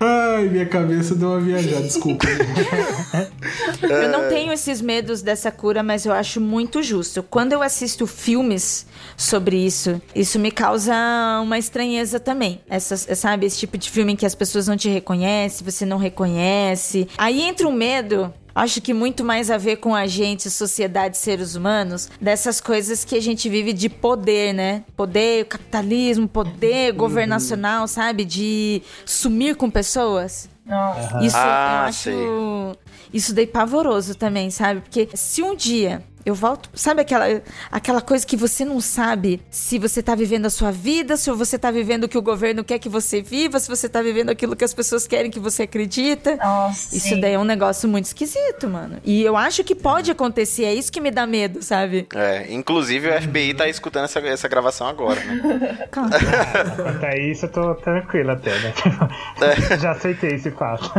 [SPEAKER 5] Ai, minha cabeça deu uma viajada, desculpa.
[SPEAKER 4] Eu não tenho esses medos dessa cura, mas eu acho muito justo. Quando eu assisto filmes sobre isso, isso me causa uma estranheza também. Essa, sabe, esse tipo de filme em que as pessoas não te reconhecem, você não reconhece. Aí entra o medo. Acho que muito mais a ver com a gente, sociedade, seres humanos, dessas coisas que a gente vive de poder, né? Poder, capitalismo, poder governacional, sabe? De sumir com pessoas.
[SPEAKER 2] Nossa.
[SPEAKER 4] Isso
[SPEAKER 1] Ah,
[SPEAKER 4] eu acho.
[SPEAKER 1] sei.
[SPEAKER 4] Isso daí pavoroso também, sabe? Porque se um dia eu volto. Sabe aquela, aquela coisa que você não sabe se você tá vivendo a sua vida, se você tá vivendo o que o governo quer que você viva, se você tá vivendo aquilo que as pessoas querem que você acredita.
[SPEAKER 2] Nossa.
[SPEAKER 4] Isso
[SPEAKER 2] sim.
[SPEAKER 4] daí é um negócio muito esquisito, mano. E eu acho que pode acontecer, é isso que me dá medo, sabe?
[SPEAKER 1] É, inclusive o FBI tá escutando essa, essa gravação agora, né?
[SPEAKER 4] Claro.
[SPEAKER 3] Quanto a isso, eu tô tranquilo até, né? Já aceitei esse fato.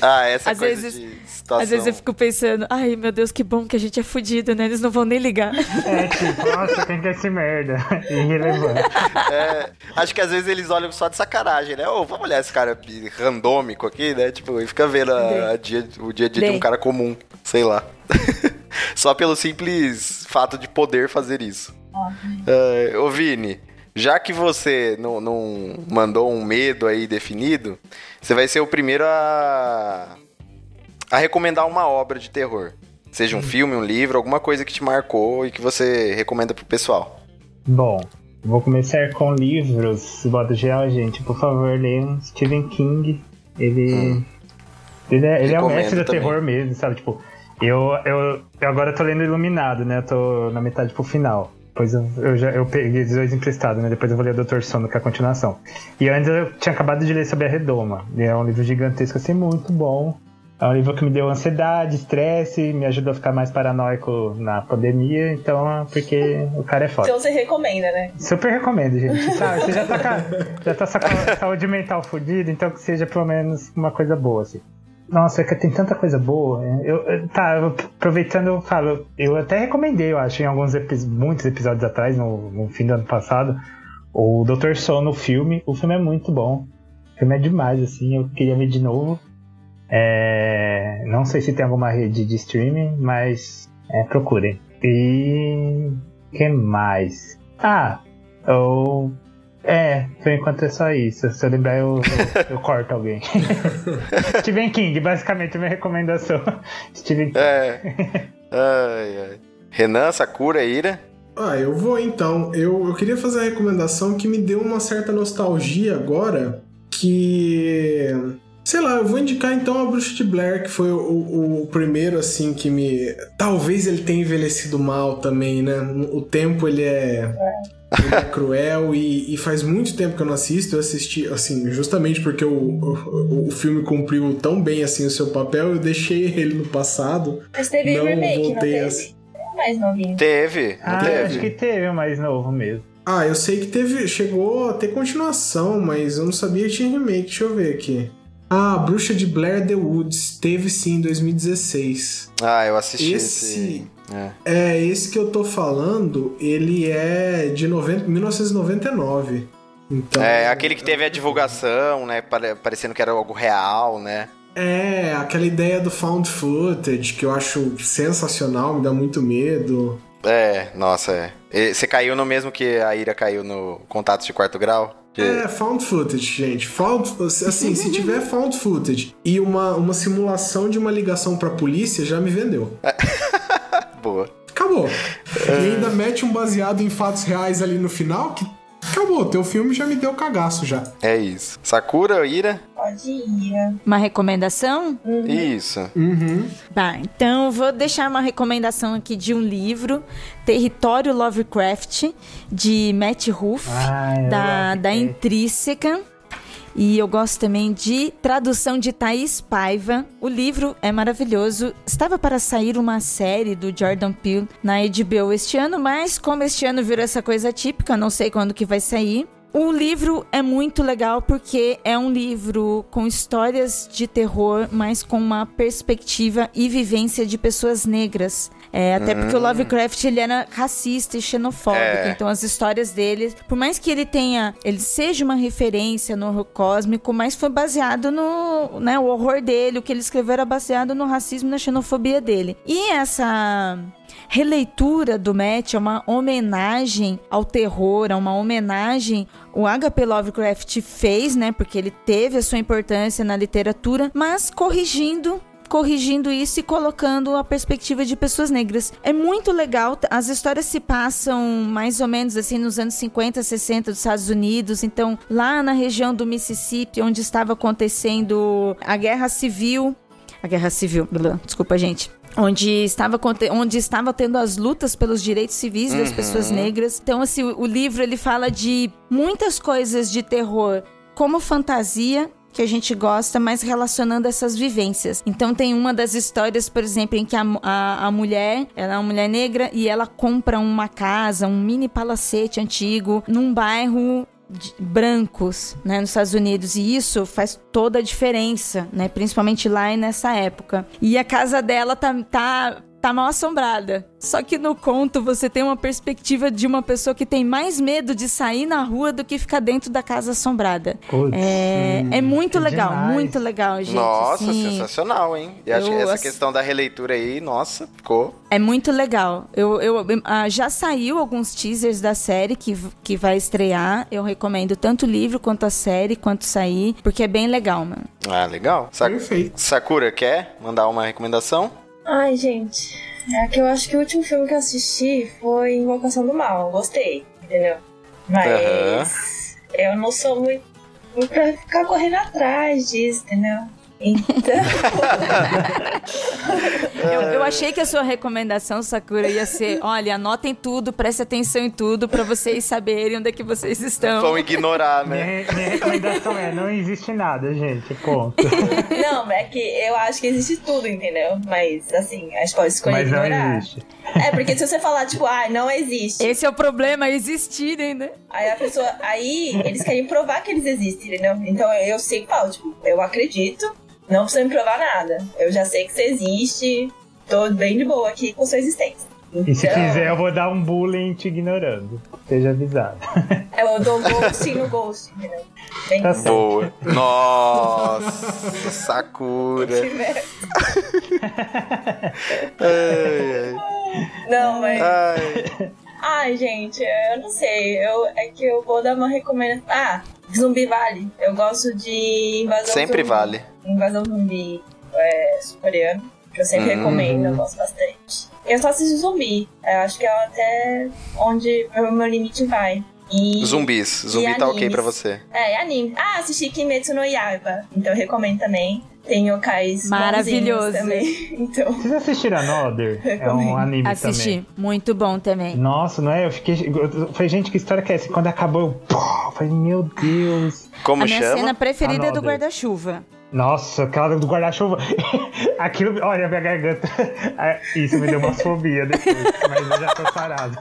[SPEAKER 1] Ah, essa
[SPEAKER 4] Às
[SPEAKER 1] coisa
[SPEAKER 4] vezes-
[SPEAKER 1] de situação.
[SPEAKER 4] Às vezes eu fico pensando, ai meu Deus, que bom que a gente é fudido, né? Eles não vão nem ligar.
[SPEAKER 3] É tipo, nossa, quem que é esse merda? Irrelevante.
[SPEAKER 1] É, acho que às vezes eles olham só de sacanagem, né? Ô, vamos olhar esse cara randômico aqui, né? Tipo, e fica vendo a- a dia- o dia a dia de um cara comum, sei lá. só pelo simples fato de poder fazer isso. É, ô, Vini, já que você não, não mandou um medo aí definido, você vai ser o primeiro a, a recomendar uma obra de terror. Seja um filme, um livro, alguma coisa que te marcou e que você recomenda pro pessoal.
[SPEAKER 3] Bom, vou começar com livros. De modo geral, gente, por favor, leiam Stephen King. Ele. Ele é, ele é o mestre do
[SPEAKER 1] também.
[SPEAKER 3] terror mesmo, sabe? Tipo, eu, eu, eu agora tô lendo Iluminado, né? Eu tô na metade pro final. Depois eu, eu já eu peguei os dois emprestados, né? Depois eu vou ler Doutor Sono, que é a continuação. E antes eu tinha acabado de ler sobre a Redoma. É um livro gigantesco, assim, muito bom. É um livro que me deu ansiedade, estresse, me ajudou a ficar mais paranoico na pandemia, então, porque o cara é foda.
[SPEAKER 2] Então você recomenda, né?
[SPEAKER 3] Super recomendo, gente. Sabe, você já tá, com já tá com a saúde mental fodida, então que seja pelo menos uma coisa boa, assim. Nossa, é que tem tanta coisa boa. né? Eu, tá, eu- aproveitando, eu falo, eu até recomendei, eu acho, em alguns epi- muitos episódios atrás, no, no fim do ano passado, o Dr. Sono, o filme. O filme é muito bom. O filme é demais, assim, eu queria ver de novo. É, não sei se tem alguma rede de streaming, mas é, procurem. E que mais? Ah, eu. É, por enquanto é só isso. Se eu lembrar, eu, eu, eu corto alguém. Stephen King, basicamente, minha recomendação. Stephen King.
[SPEAKER 1] É. Ai, ai. Renan, Sakura, Ira.
[SPEAKER 5] Ah, eu vou então. Eu, eu queria fazer a recomendação que me deu uma certa nostalgia agora, que... Sei lá, eu vou indicar então a Bruxa de Blair, que foi o, o, o primeiro, assim, que me... Talvez ele tenha envelhecido mal também, né? O tempo, ele é... Ele é cruel e, e faz muito tempo que eu não assisto. Eu assisti, assim, justamente porque o, o, o filme cumpriu tão bem, assim, o seu papel, eu deixei ele no passado.
[SPEAKER 2] Mas teve
[SPEAKER 5] Não
[SPEAKER 2] remake, não
[SPEAKER 5] voltei
[SPEAKER 2] teve?
[SPEAKER 5] a assi-
[SPEAKER 2] É mais novinho.
[SPEAKER 1] Teve, não
[SPEAKER 3] Ah,
[SPEAKER 1] teve?
[SPEAKER 3] acho que teve um mais novo mesmo.
[SPEAKER 5] Ah, eu sei que teve. Chegou a ter continuação, mas eu não sabia que tinha remake. Deixa eu ver aqui. Ah, Bruxa de Blair The Woods. Teve sim em 2016.
[SPEAKER 1] Ah, eu assisti
[SPEAKER 5] Esse-
[SPEAKER 1] esse. É.
[SPEAKER 5] É, esse que eu tô falando, ele é de 90, 1999. Então.
[SPEAKER 1] É, aquele que teve a divulgação, né? pare- Parecendo que era algo real, né?
[SPEAKER 5] É, aquela ideia do found footage que eu acho sensacional, me dá muito medo.
[SPEAKER 1] É, nossa, é. Você caiu no mesmo que a Ira caiu no Contatos de Quarto Grau? Que-
[SPEAKER 5] É, found footage, gente. Found, assim, se tiver found footage e uma, uma simulação de uma ligação pra polícia, já me vendeu.
[SPEAKER 1] Boa.
[SPEAKER 5] Acabou. E ainda mete um baseado em fatos reais ali no final, que acabou. Teu filme já me deu cagaço já.
[SPEAKER 1] É isso. Sakura, Ira?
[SPEAKER 2] Pode ir.
[SPEAKER 4] Uma recomendação?
[SPEAKER 1] Isso.
[SPEAKER 5] Uhum.
[SPEAKER 4] Tá, então vou deixar uma recomendação aqui de um livro, Território Lovecraft, de Matt Ruff,
[SPEAKER 3] Ah, eu
[SPEAKER 4] da, da
[SPEAKER 3] que-
[SPEAKER 4] Intrínseca. E eu gosto também de tradução de Thaís Paiva. O livro é maravilhoso. Estava para sair uma série do Jordan Peele na HBO este ano, mas como este ano virou essa coisa típica, não sei quando que vai sair. O livro é muito legal porque é um livro com histórias de terror, mas com uma perspectiva e vivência de pessoas negras. É, até porque o Lovecraft ele era racista e xenofóbico,
[SPEAKER 1] É.
[SPEAKER 4] então as histórias dele, por mais que ele tenha, ele seja uma referência no horror cósmico, mas foi baseado no, né, o horror dele, o que ele escreveu era baseado no racismo e na xenofobia dele. E essa releitura do Matt é uma homenagem ao terror, é uma homenagem o H.P. Lovecraft fez, né, porque ele teve a sua importância na literatura, mas corrigindo corrigindo isso e colocando a perspectiva de pessoas negras. É muito legal, as histórias se passam mais ou menos assim nos anos 50, 60 dos Estados Unidos, então lá na região do Mississippi, onde estava acontecendo a guerra civil, a guerra civil, desculpa gente, onde estava onde estava tendo as lutas pelos direitos civis das pessoas negras. Então assim, o, o livro ele fala de muitas coisas de terror como fantasia que a gente gosta, mas relacionando essas vivências. Então tem uma das histórias, por exemplo, em que a, a, a mulher, ela é uma mulher negra e ela compra uma casa, um mini palacete antigo, num bairro brancos, né, nos Estados Unidos, e isso faz toda a diferença, né, principalmente lá e nessa época. E a casa dela tá, tá, tá mal assombrada. Só que no conto você tem uma perspectiva de uma pessoa que tem mais medo de sair na rua do que ficar dentro da casa assombrada.
[SPEAKER 3] Putz,
[SPEAKER 4] É, é muito
[SPEAKER 3] que
[SPEAKER 4] legal,
[SPEAKER 3] demais.
[SPEAKER 4] muito legal, gente.
[SPEAKER 1] nossa,
[SPEAKER 4] assim.
[SPEAKER 1] sensacional, hein? E acho que
[SPEAKER 4] eu
[SPEAKER 1] essa questão da releitura aí, nossa, ficou.
[SPEAKER 4] É muito legal. Eu, eu, ah, já saiu alguns teasers da série que, que vai estrear. Eu recomendo tanto o livro quanto a série, quanto sair, porque é bem legal, mano.
[SPEAKER 1] Ah, legal. Sa-
[SPEAKER 5] Perfeito.
[SPEAKER 1] Sakura, quer mandar uma recomendação?
[SPEAKER 2] Ai, gente. É que eu acho que o último filme que eu assisti foi Invocação do Mal. Gostei, entendeu? Mas eu não sou muito, muito pra ficar correndo atrás disso, entendeu? Então.
[SPEAKER 4] Eu, eu achei que a sua recomendação, Sakura, ia ser: olha, anotem tudo, preste atenção em tudo, pra vocês saberem onde é que vocês estão.
[SPEAKER 1] Vão ignorar, né?
[SPEAKER 3] Minha, minha recomendação é: não existe nada, gente. Ponto.
[SPEAKER 2] não, é que eu acho que existe tudo, entendeu? Mas assim, a gente pode escolher
[SPEAKER 3] Mas não
[SPEAKER 2] ignorar.
[SPEAKER 3] existe.
[SPEAKER 2] É, porque se você falar, tipo, ah, não existe.
[SPEAKER 4] Esse é o problema, existirem, né?
[SPEAKER 2] Aí a pessoa. Aí eles querem provar que eles existem, entendeu? Então eu sempre falo, tipo, eu acredito, não precisa me provar nada. Eu já sei que você existe, tô bem de boa aqui com sua existência.
[SPEAKER 3] E se
[SPEAKER 2] Então,
[SPEAKER 3] quiser, eu vou dar um bullying te ignorando. Seja avisado.
[SPEAKER 2] Eu dou ghosting no ghost, entendeu? Bem
[SPEAKER 3] Tá.
[SPEAKER 1] Boa. Nossa, Sakura. Ai,
[SPEAKER 2] Não, mas.
[SPEAKER 1] ai. ai.
[SPEAKER 2] Ai, gente, eu não sei. Eu, é que eu vou dar uma recomendação. Ah, Zumbi Vale. Eu gosto de Invasão
[SPEAKER 1] Sempre
[SPEAKER 2] Zumbi.
[SPEAKER 1] vale.
[SPEAKER 2] Invasão Zumbi é, sul-coreano. Que eu sempre
[SPEAKER 1] Uhum.
[SPEAKER 2] recomendo, eu gosto bastante. Eu só assisto zumbi. Eu acho que é até onde o meu limite vai. E,
[SPEAKER 1] Zumbis. Zumbi
[SPEAKER 2] e
[SPEAKER 1] tá ok
[SPEAKER 2] animes.
[SPEAKER 1] pra você.
[SPEAKER 2] É, anime. Ah, assisti Kimetsu no Yaiba. Então eu recomendo também. Tem yokais
[SPEAKER 4] Maravilhoso.
[SPEAKER 2] também. Então,
[SPEAKER 3] Vocês assistiram Another? É um anime
[SPEAKER 4] Assisti.
[SPEAKER 3] também.
[SPEAKER 4] Muito bom também.
[SPEAKER 3] Nossa, não é? Eu fiquei. Eu falei, gente, que história que é essa? Quando acabou, eu. Pô, falei, meu Deus.
[SPEAKER 1] Como
[SPEAKER 4] a minha
[SPEAKER 1] chama?
[SPEAKER 4] cena preferida é do
[SPEAKER 3] Another.
[SPEAKER 4] guarda-chuva.
[SPEAKER 3] Nossa, aquela do guarda-chuva. Aquilo, olha, minha garganta. Ah, Isso me deu uma fobia depois, mas eu já tô sarado.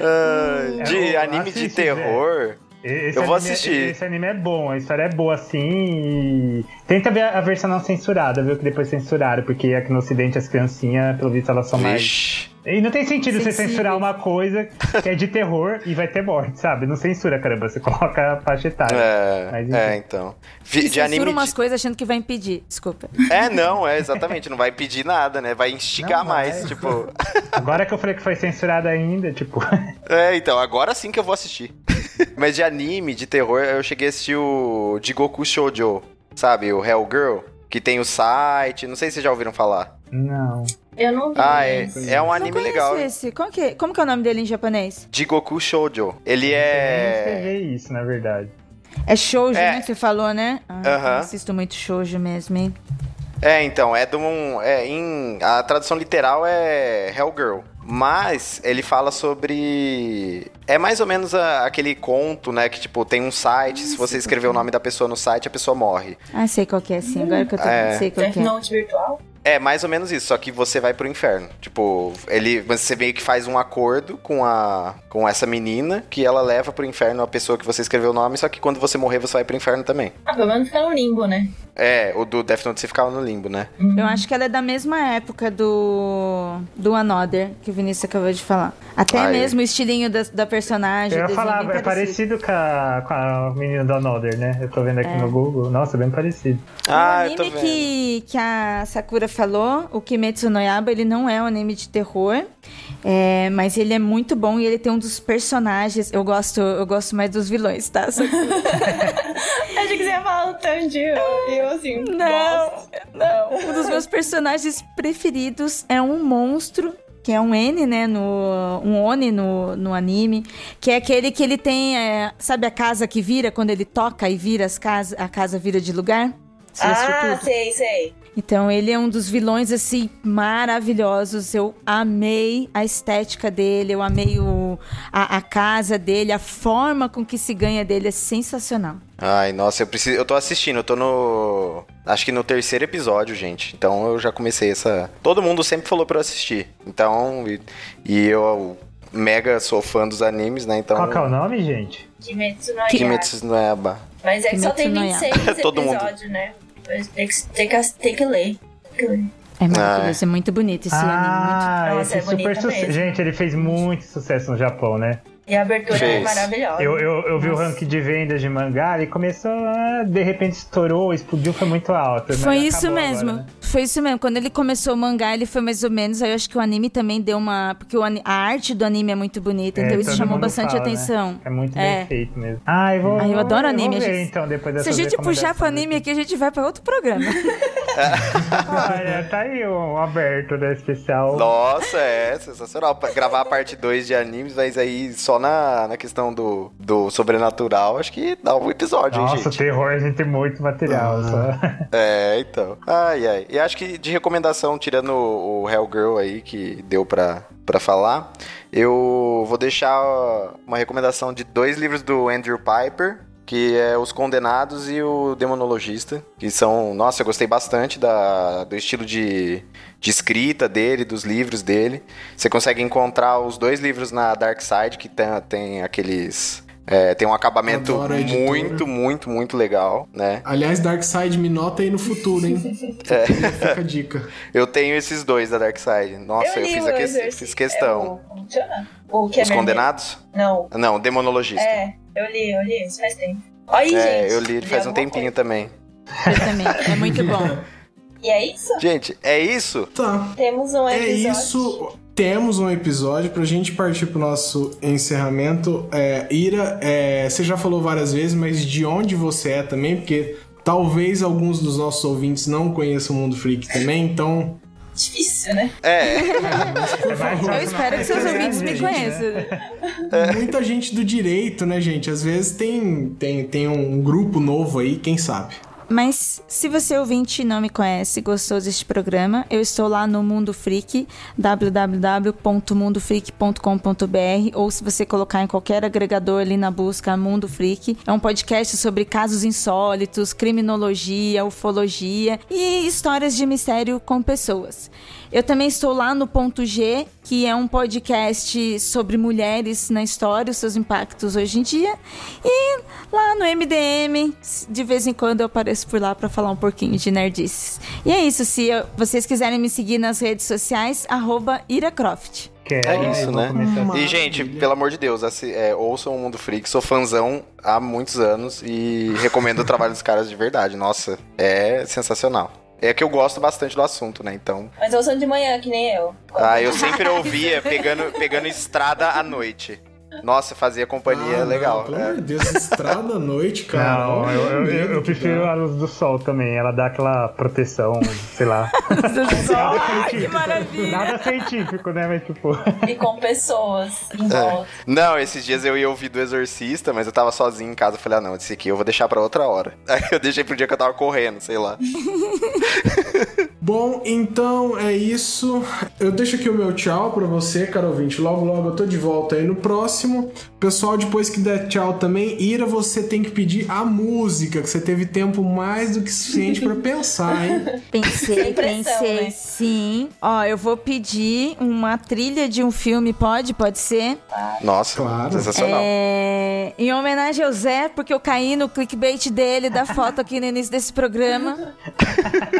[SPEAKER 1] Ah,
[SPEAKER 3] É,
[SPEAKER 1] de anime de
[SPEAKER 3] assisto,
[SPEAKER 1] terror.
[SPEAKER 3] Esse
[SPEAKER 1] Eu vou
[SPEAKER 3] anime é-
[SPEAKER 1] assistir.
[SPEAKER 3] Esse anime é bom, a história é boa assim e. Tenta ver a versão não censurada, viu? Que depois censuraram, porque aqui no ocidente as criancinhas, pelo visto, elas são mais.
[SPEAKER 1] Vixe.
[SPEAKER 3] E não tem sentido você
[SPEAKER 4] Sensíveis.
[SPEAKER 3] censurar uma coisa que é de terror e vai ter morte, sabe? Não censura, caramba, você coloca a faixa etária.
[SPEAKER 1] É,
[SPEAKER 3] Mas,
[SPEAKER 1] é, então. Vi- De
[SPEAKER 4] Censura
[SPEAKER 1] anime.
[SPEAKER 4] umas
[SPEAKER 1] de-
[SPEAKER 4] coisas achando que vai impedir. Desculpa.
[SPEAKER 1] É, não, é exatamente. Não vai pedir nada, né? Vai instigar
[SPEAKER 3] Não vai.
[SPEAKER 1] mais. Tipo.
[SPEAKER 3] Agora que eu falei que foi censurada ainda, tipo.
[SPEAKER 1] É, então, agora sim que eu vou assistir. Mas de anime, de terror, eu cheguei a assistir o Jigoku Shoujo, sabe? O Hellgirl, que tem o site, não sei se vocês já ouviram falar.
[SPEAKER 3] Não.
[SPEAKER 2] eu não vi.
[SPEAKER 1] Ah, é, é um
[SPEAKER 4] Não
[SPEAKER 1] anime
[SPEAKER 4] conheço
[SPEAKER 1] legal.
[SPEAKER 4] esse. Como que, como que é o nome dele em japonês?
[SPEAKER 1] Jigoku Shoujo. Ele
[SPEAKER 3] Nem
[SPEAKER 1] é...
[SPEAKER 3] escrever isso, na verdade.
[SPEAKER 4] É shoujo,
[SPEAKER 1] É.
[SPEAKER 4] né? Que você falou, né? Ah,
[SPEAKER 1] Aham.
[SPEAKER 4] eu assisto muito shoujo mesmo, hein?
[SPEAKER 1] É, então, é de um... É, em, a tradução literal é Hellgirl. Mas ele fala sobre... É mais ou menos a- aquele conto, né? Que, tipo, tem um site, se você escrever o nome da pessoa no site, a pessoa morre.
[SPEAKER 4] Ah, sei qual que é, sim. Agora que eu tô
[SPEAKER 1] É.
[SPEAKER 4] sei qual que é.
[SPEAKER 2] Note virtual?
[SPEAKER 1] É, mais ou menos isso, só que você vai pro inferno. Tipo, ele, você meio que faz um acordo com a com essa menina que ela leva pro inferno a pessoa que você escreveu o nome, só que quando você morrer você vai pro inferno também.
[SPEAKER 2] Ah, pelo menos fica no limbo, né?
[SPEAKER 1] É, o do Death Note você ficava no limbo, né?
[SPEAKER 4] Eu acho que ela é da mesma época do do Another, que o Vinícius acabou de falar. Até
[SPEAKER 1] Ah, é.
[SPEAKER 4] mesmo o estilinho da, da personagem.
[SPEAKER 3] Eu ia falar, é parecido com a, com a menina do Another, né? Eu tô vendo aqui no Google. Nossa, bem parecido.
[SPEAKER 1] Ah,
[SPEAKER 4] o
[SPEAKER 1] eu tô
[SPEAKER 4] anime
[SPEAKER 1] vendo.
[SPEAKER 4] que, que a Sakura falou, o Kimetsu no Yaiba, ele não é um anime de terror, é, mas ele é muito bom e ele tem um dos personagens. Eu gosto, eu gosto mais dos vilões, tá? Sakura?
[SPEAKER 2] Achei que você ia falar o Tanjiro. E eu assim,
[SPEAKER 4] Não, não. Um dos meus personagens preferidos é um monstro. Que é um N, né? No, um Oni no, no anime. Que é aquele que ele tem. é, sabe a casa que vira quando ele toca e vira as casas, a casa vira de lugar? Você
[SPEAKER 2] Ah, sei, sei.
[SPEAKER 4] Então ele é um dos vilões assim maravilhosos. Eu amei a estética dele, eu amei o, a, a casa dele, a forma com que se ganha dele é sensacional.
[SPEAKER 1] Ai, nossa, eu preciso, eu tô assistindo, eu tô no acho que no terceiro episódio, gente. Então eu já comecei essa. Todo mundo sempre falou pra eu assistir. Então, e, e eu mega sou fã dos animes, né? Então
[SPEAKER 3] Qual que é o nome, gente?
[SPEAKER 2] Kimetsu no Yaiba.
[SPEAKER 1] Kimetsu no Yaiba.
[SPEAKER 2] Mas é que só tem
[SPEAKER 4] Kimetsu no
[SPEAKER 2] 26
[SPEAKER 1] Todo mundo.
[SPEAKER 2] episódios, né? Tem que, tem, que, tem que ler. Tem que ler.
[SPEAKER 4] É maravilhoso, é muito bonito esse anime.
[SPEAKER 3] Ah,
[SPEAKER 2] Nossa,
[SPEAKER 3] esse
[SPEAKER 2] é
[SPEAKER 3] super sucesso. Gente, ele fez muito sucesso no Japão, né?
[SPEAKER 2] E a abertura é
[SPEAKER 1] Fez.
[SPEAKER 2] maravilhosa.
[SPEAKER 3] Eu, eu, eu vi o ranking de vendas de mangá e começou a, de repente estourou, explodiu, foi muito alto. mas
[SPEAKER 4] Foi isso mesmo.
[SPEAKER 3] agora, né?
[SPEAKER 4] Foi isso mesmo. Quando ele começou o mangá, ele foi mais ou menos. Aí eu acho que o anime também deu uma. Porque o a arte do anime é muito bonita,
[SPEAKER 3] É,
[SPEAKER 4] então isso chamou bastante
[SPEAKER 3] fala, né?
[SPEAKER 4] atenção.
[SPEAKER 3] É muito
[SPEAKER 4] É.
[SPEAKER 3] bem feito mesmo. Ah, eu vou.
[SPEAKER 4] Ah, eu adoro anime,
[SPEAKER 3] Vou
[SPEAKER 4] a
[SPEAKER 3] ver,
[SPEAKER 4] gente-
[SPEAKER 3] então, depois
[SPEAKER 4] Se a gente puxar pro anime aqui, a gente vai pra outro programa.
[SPEAKER 3] Olha, tá aí o aberto, né? Especial.
[SPEAKER 1] Nossa, é sensacional. Pra gravar a parte 2 de animes, mas aí só na, na questão do, do sobrenatural, acho que dá um episódio, hein,
[SPEAKER 3] Nossa,
[SPEAKER 1] gente?
[SPEAKER 3] terror, a gente tem muito material. Só.
[SPEAKER 1] É, então. Ai, ai. E acho que de recomendação, tirando o o Hellgirl aí, que deu pra, pra falar, eu vou deixar uma recomendação de dois livros do Andrew Piper, que é Os Condenados e o Demonologista, que são, nossa, eu gostei bastante da, do estilo de, de escrita dele, dos livros dele. Você consegue encontrar os dois livros na Dark Side, que tem, tem aqueles... é, tem um acabamento muito, muito, muito legal, né?
[SPEAKER 5] Aliás, Darkseid me nota aí no futuro, hein?
[SPEAKER 1] É.
[SPEAKER 5] Fica a dica.
[SPEAKER 1] Eu tenho esses dois da Dark Side. Nossa, eu,
[SPEAKER 2] li
[SPEAKER 1] fiz, a que- fiz questão.
[SPEAKER 2] É o, como chama? O que é
[SPEAKER 1] Os
[SPEAKER 2] vermelho.
[SPEAKER 1] Condenados?
[SPEAKER 2] Não.
[SPEAKER 1] Não, Demonologista.
[SPEAKER 2] É, eu li, eu li, isso faz tempo. Olha aí,
[SPEAKER 1] É,
[SPEAKER 2] gente.
[SPEAKER 1] eu li faz um tempinho
[SPEAKER 2] coisa.
[SPEAKER 1] também.
[SPEAKER 4] Eu também. É muito bom.
[SPEAKER 2] E é isso?
[SPEAKER 1] Gente, é isso?
[SPEAKER 5] Tá.
[SPEAKER 2] Temos um
[SPEAKER 5] É
[SPEAKER 2] episódio.
[SPEAKER 5] isso. Temos um episódio pra gente partir pro nosso encerramento. É, Ira, é, você já falou várias vezes, mas de onde você é também? Porque talvez alguns dos nossos ouvintes não conheçam o Mundo Freak também, então
[SPEAKER 2] Difícil, né?
[SPEAKER 1] É,
[SPEAKER 4] Eu espero que seus ouvintes me conheçam.
[SPEAKER 5] muita gente do direito, né, gente? Às vezes tem, tem, tem um grupo novo aí, quem sabe?
[SPEAKER 4] Mas se você ouvinte não me conhece gostou deste programa, eu estou lá no Mundo Freak, www.mundofreak.com.br ou se você colocar em qualquer agregador ali na busca Mundo Freak, é um podcast sobre casos insólitos, criminologia, ufologia e histórias de mistério com pessoas. Eu também estou lá no Ponto G, que é um podcast sobre mulheres na história, os seus impactos hoje em dia. E lá no MDM, de vez em quando eu apareço por lá para falar um pouquinho de nerdices. E é isso, se eu- vocês quiserem me seguir nas redes sociais, arroba iracroft.
[SPEAKER 3] Que
[SPEAKER 1] é isso, né? E, gente, pelo amor de Deus, assi- é, ouçam o Mundo Freak, sou fãzão há muitos anos e recomendo o trabalho dos caras de verdade. Nossa, é sensacional. É que eu gosto bastante do assunto, né? Então.
[SPEAKER 2] Mas eu sou de manhã, que nem eu.
[SPEAKER 1] Ah, eu sempre ouvia pegando, pegando estrada à noite. Nossa, fazia companhia
[SPEAKER 5] Ah, não,
[SPEAKER 1] legal.
[SPEAKER 5] pelo
[SPEAKER 1] é.
[SPEAKER 5] amor de Deus, estrada à noite, cara.
[SPEAKER 3] Não, eu, eu- eu, eu prefiro a luz do sol também. Ela dá aquela proteção, sei lá.
[SPEAKER 4] Ai, que maravilha!
[SPEAKER 3] Nada científico, né? Mas tipo.
[SPEAKER 2] E com pessoas em
[SPEAKER 1] É.
[SPEAKER 2] volta.
[SPEAKER 1] Não, esses dias eu ia ouvir do Exorcista, mas eu tava sozinho em casa. Eu falei, ah, não, esse aqui eu vou deixar pra outra hora. Aí eu deixei pro dia que eu tava correndo, sei lá.
[SPEAKER 5] Bom, então é isso. Eu deixo aqui o meu tchau pra você, caro ouvinte. Logo, logo eu tô de volta aí no próximo. Pessoal, depois que der tchau também, Ira, você tem que pedir a música, que você teve tempo mais do que suficiente pra pensar, hein?
[SPEAKER 4] Pensei, pensei,
[SPEAKER 2] né?
[SPEAKER 4] sim. Ó, eu vou pedir uma trilha de um filme, pode? Pode ser?
[SPEAKER 1] Nossa,
[SPEAKER 5] Claro.
[SPEAKER 1] sensacional.
[SPEAKER 4] É, em homenagem ao Zé, porque eu caí no clickbait dele, da foto aqui no início desse programa.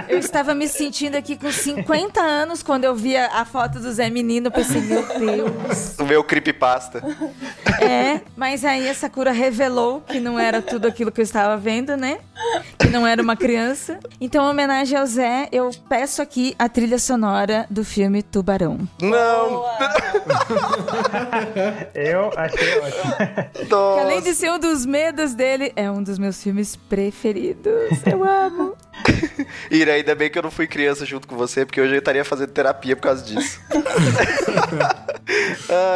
[SPEAKER 4] Eu estava me sentindo aqui com 50 anos quando eu via a foto do Zé Menino. Eu pensei, meu Deus.
[SPEAKER 1] O meu creepypasta.
[SPEAKER 4] É, mas aí a Sakura revelou que não era tudo aquilo que eu estava vendo, né? Que não era uma criança. Então, em homenagem ao Zé, eu peço aqui a trilha sonora do filme Tubarão.
[SPEAKER 1] Não.
[SPEAKER 3] Eu achei ótimo.
[SPEAKER 4] Que além de ser um dos medos dele, é um dos meus filmes preferidos. Eu amo.
[SPEAKER 1] Ira, ainda bem que eu não fui criança junto com você, porque hoje eu estaria fazendo terapia por causa disso.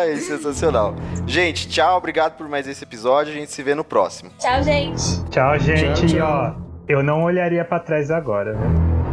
[SPEAKER 1] Ai, sensacional. Gente, tchau, obrigado por mais esse episódio. A gente se vê no próximo.
[SPEAKER 2] Tchau, gente.
[SPEAKER 3] Tchau, gente.
[SPEAKER 5] Tchau, tchau.
[SPEAKER 3] E, ó, eu não olharia pra trás agora, viu?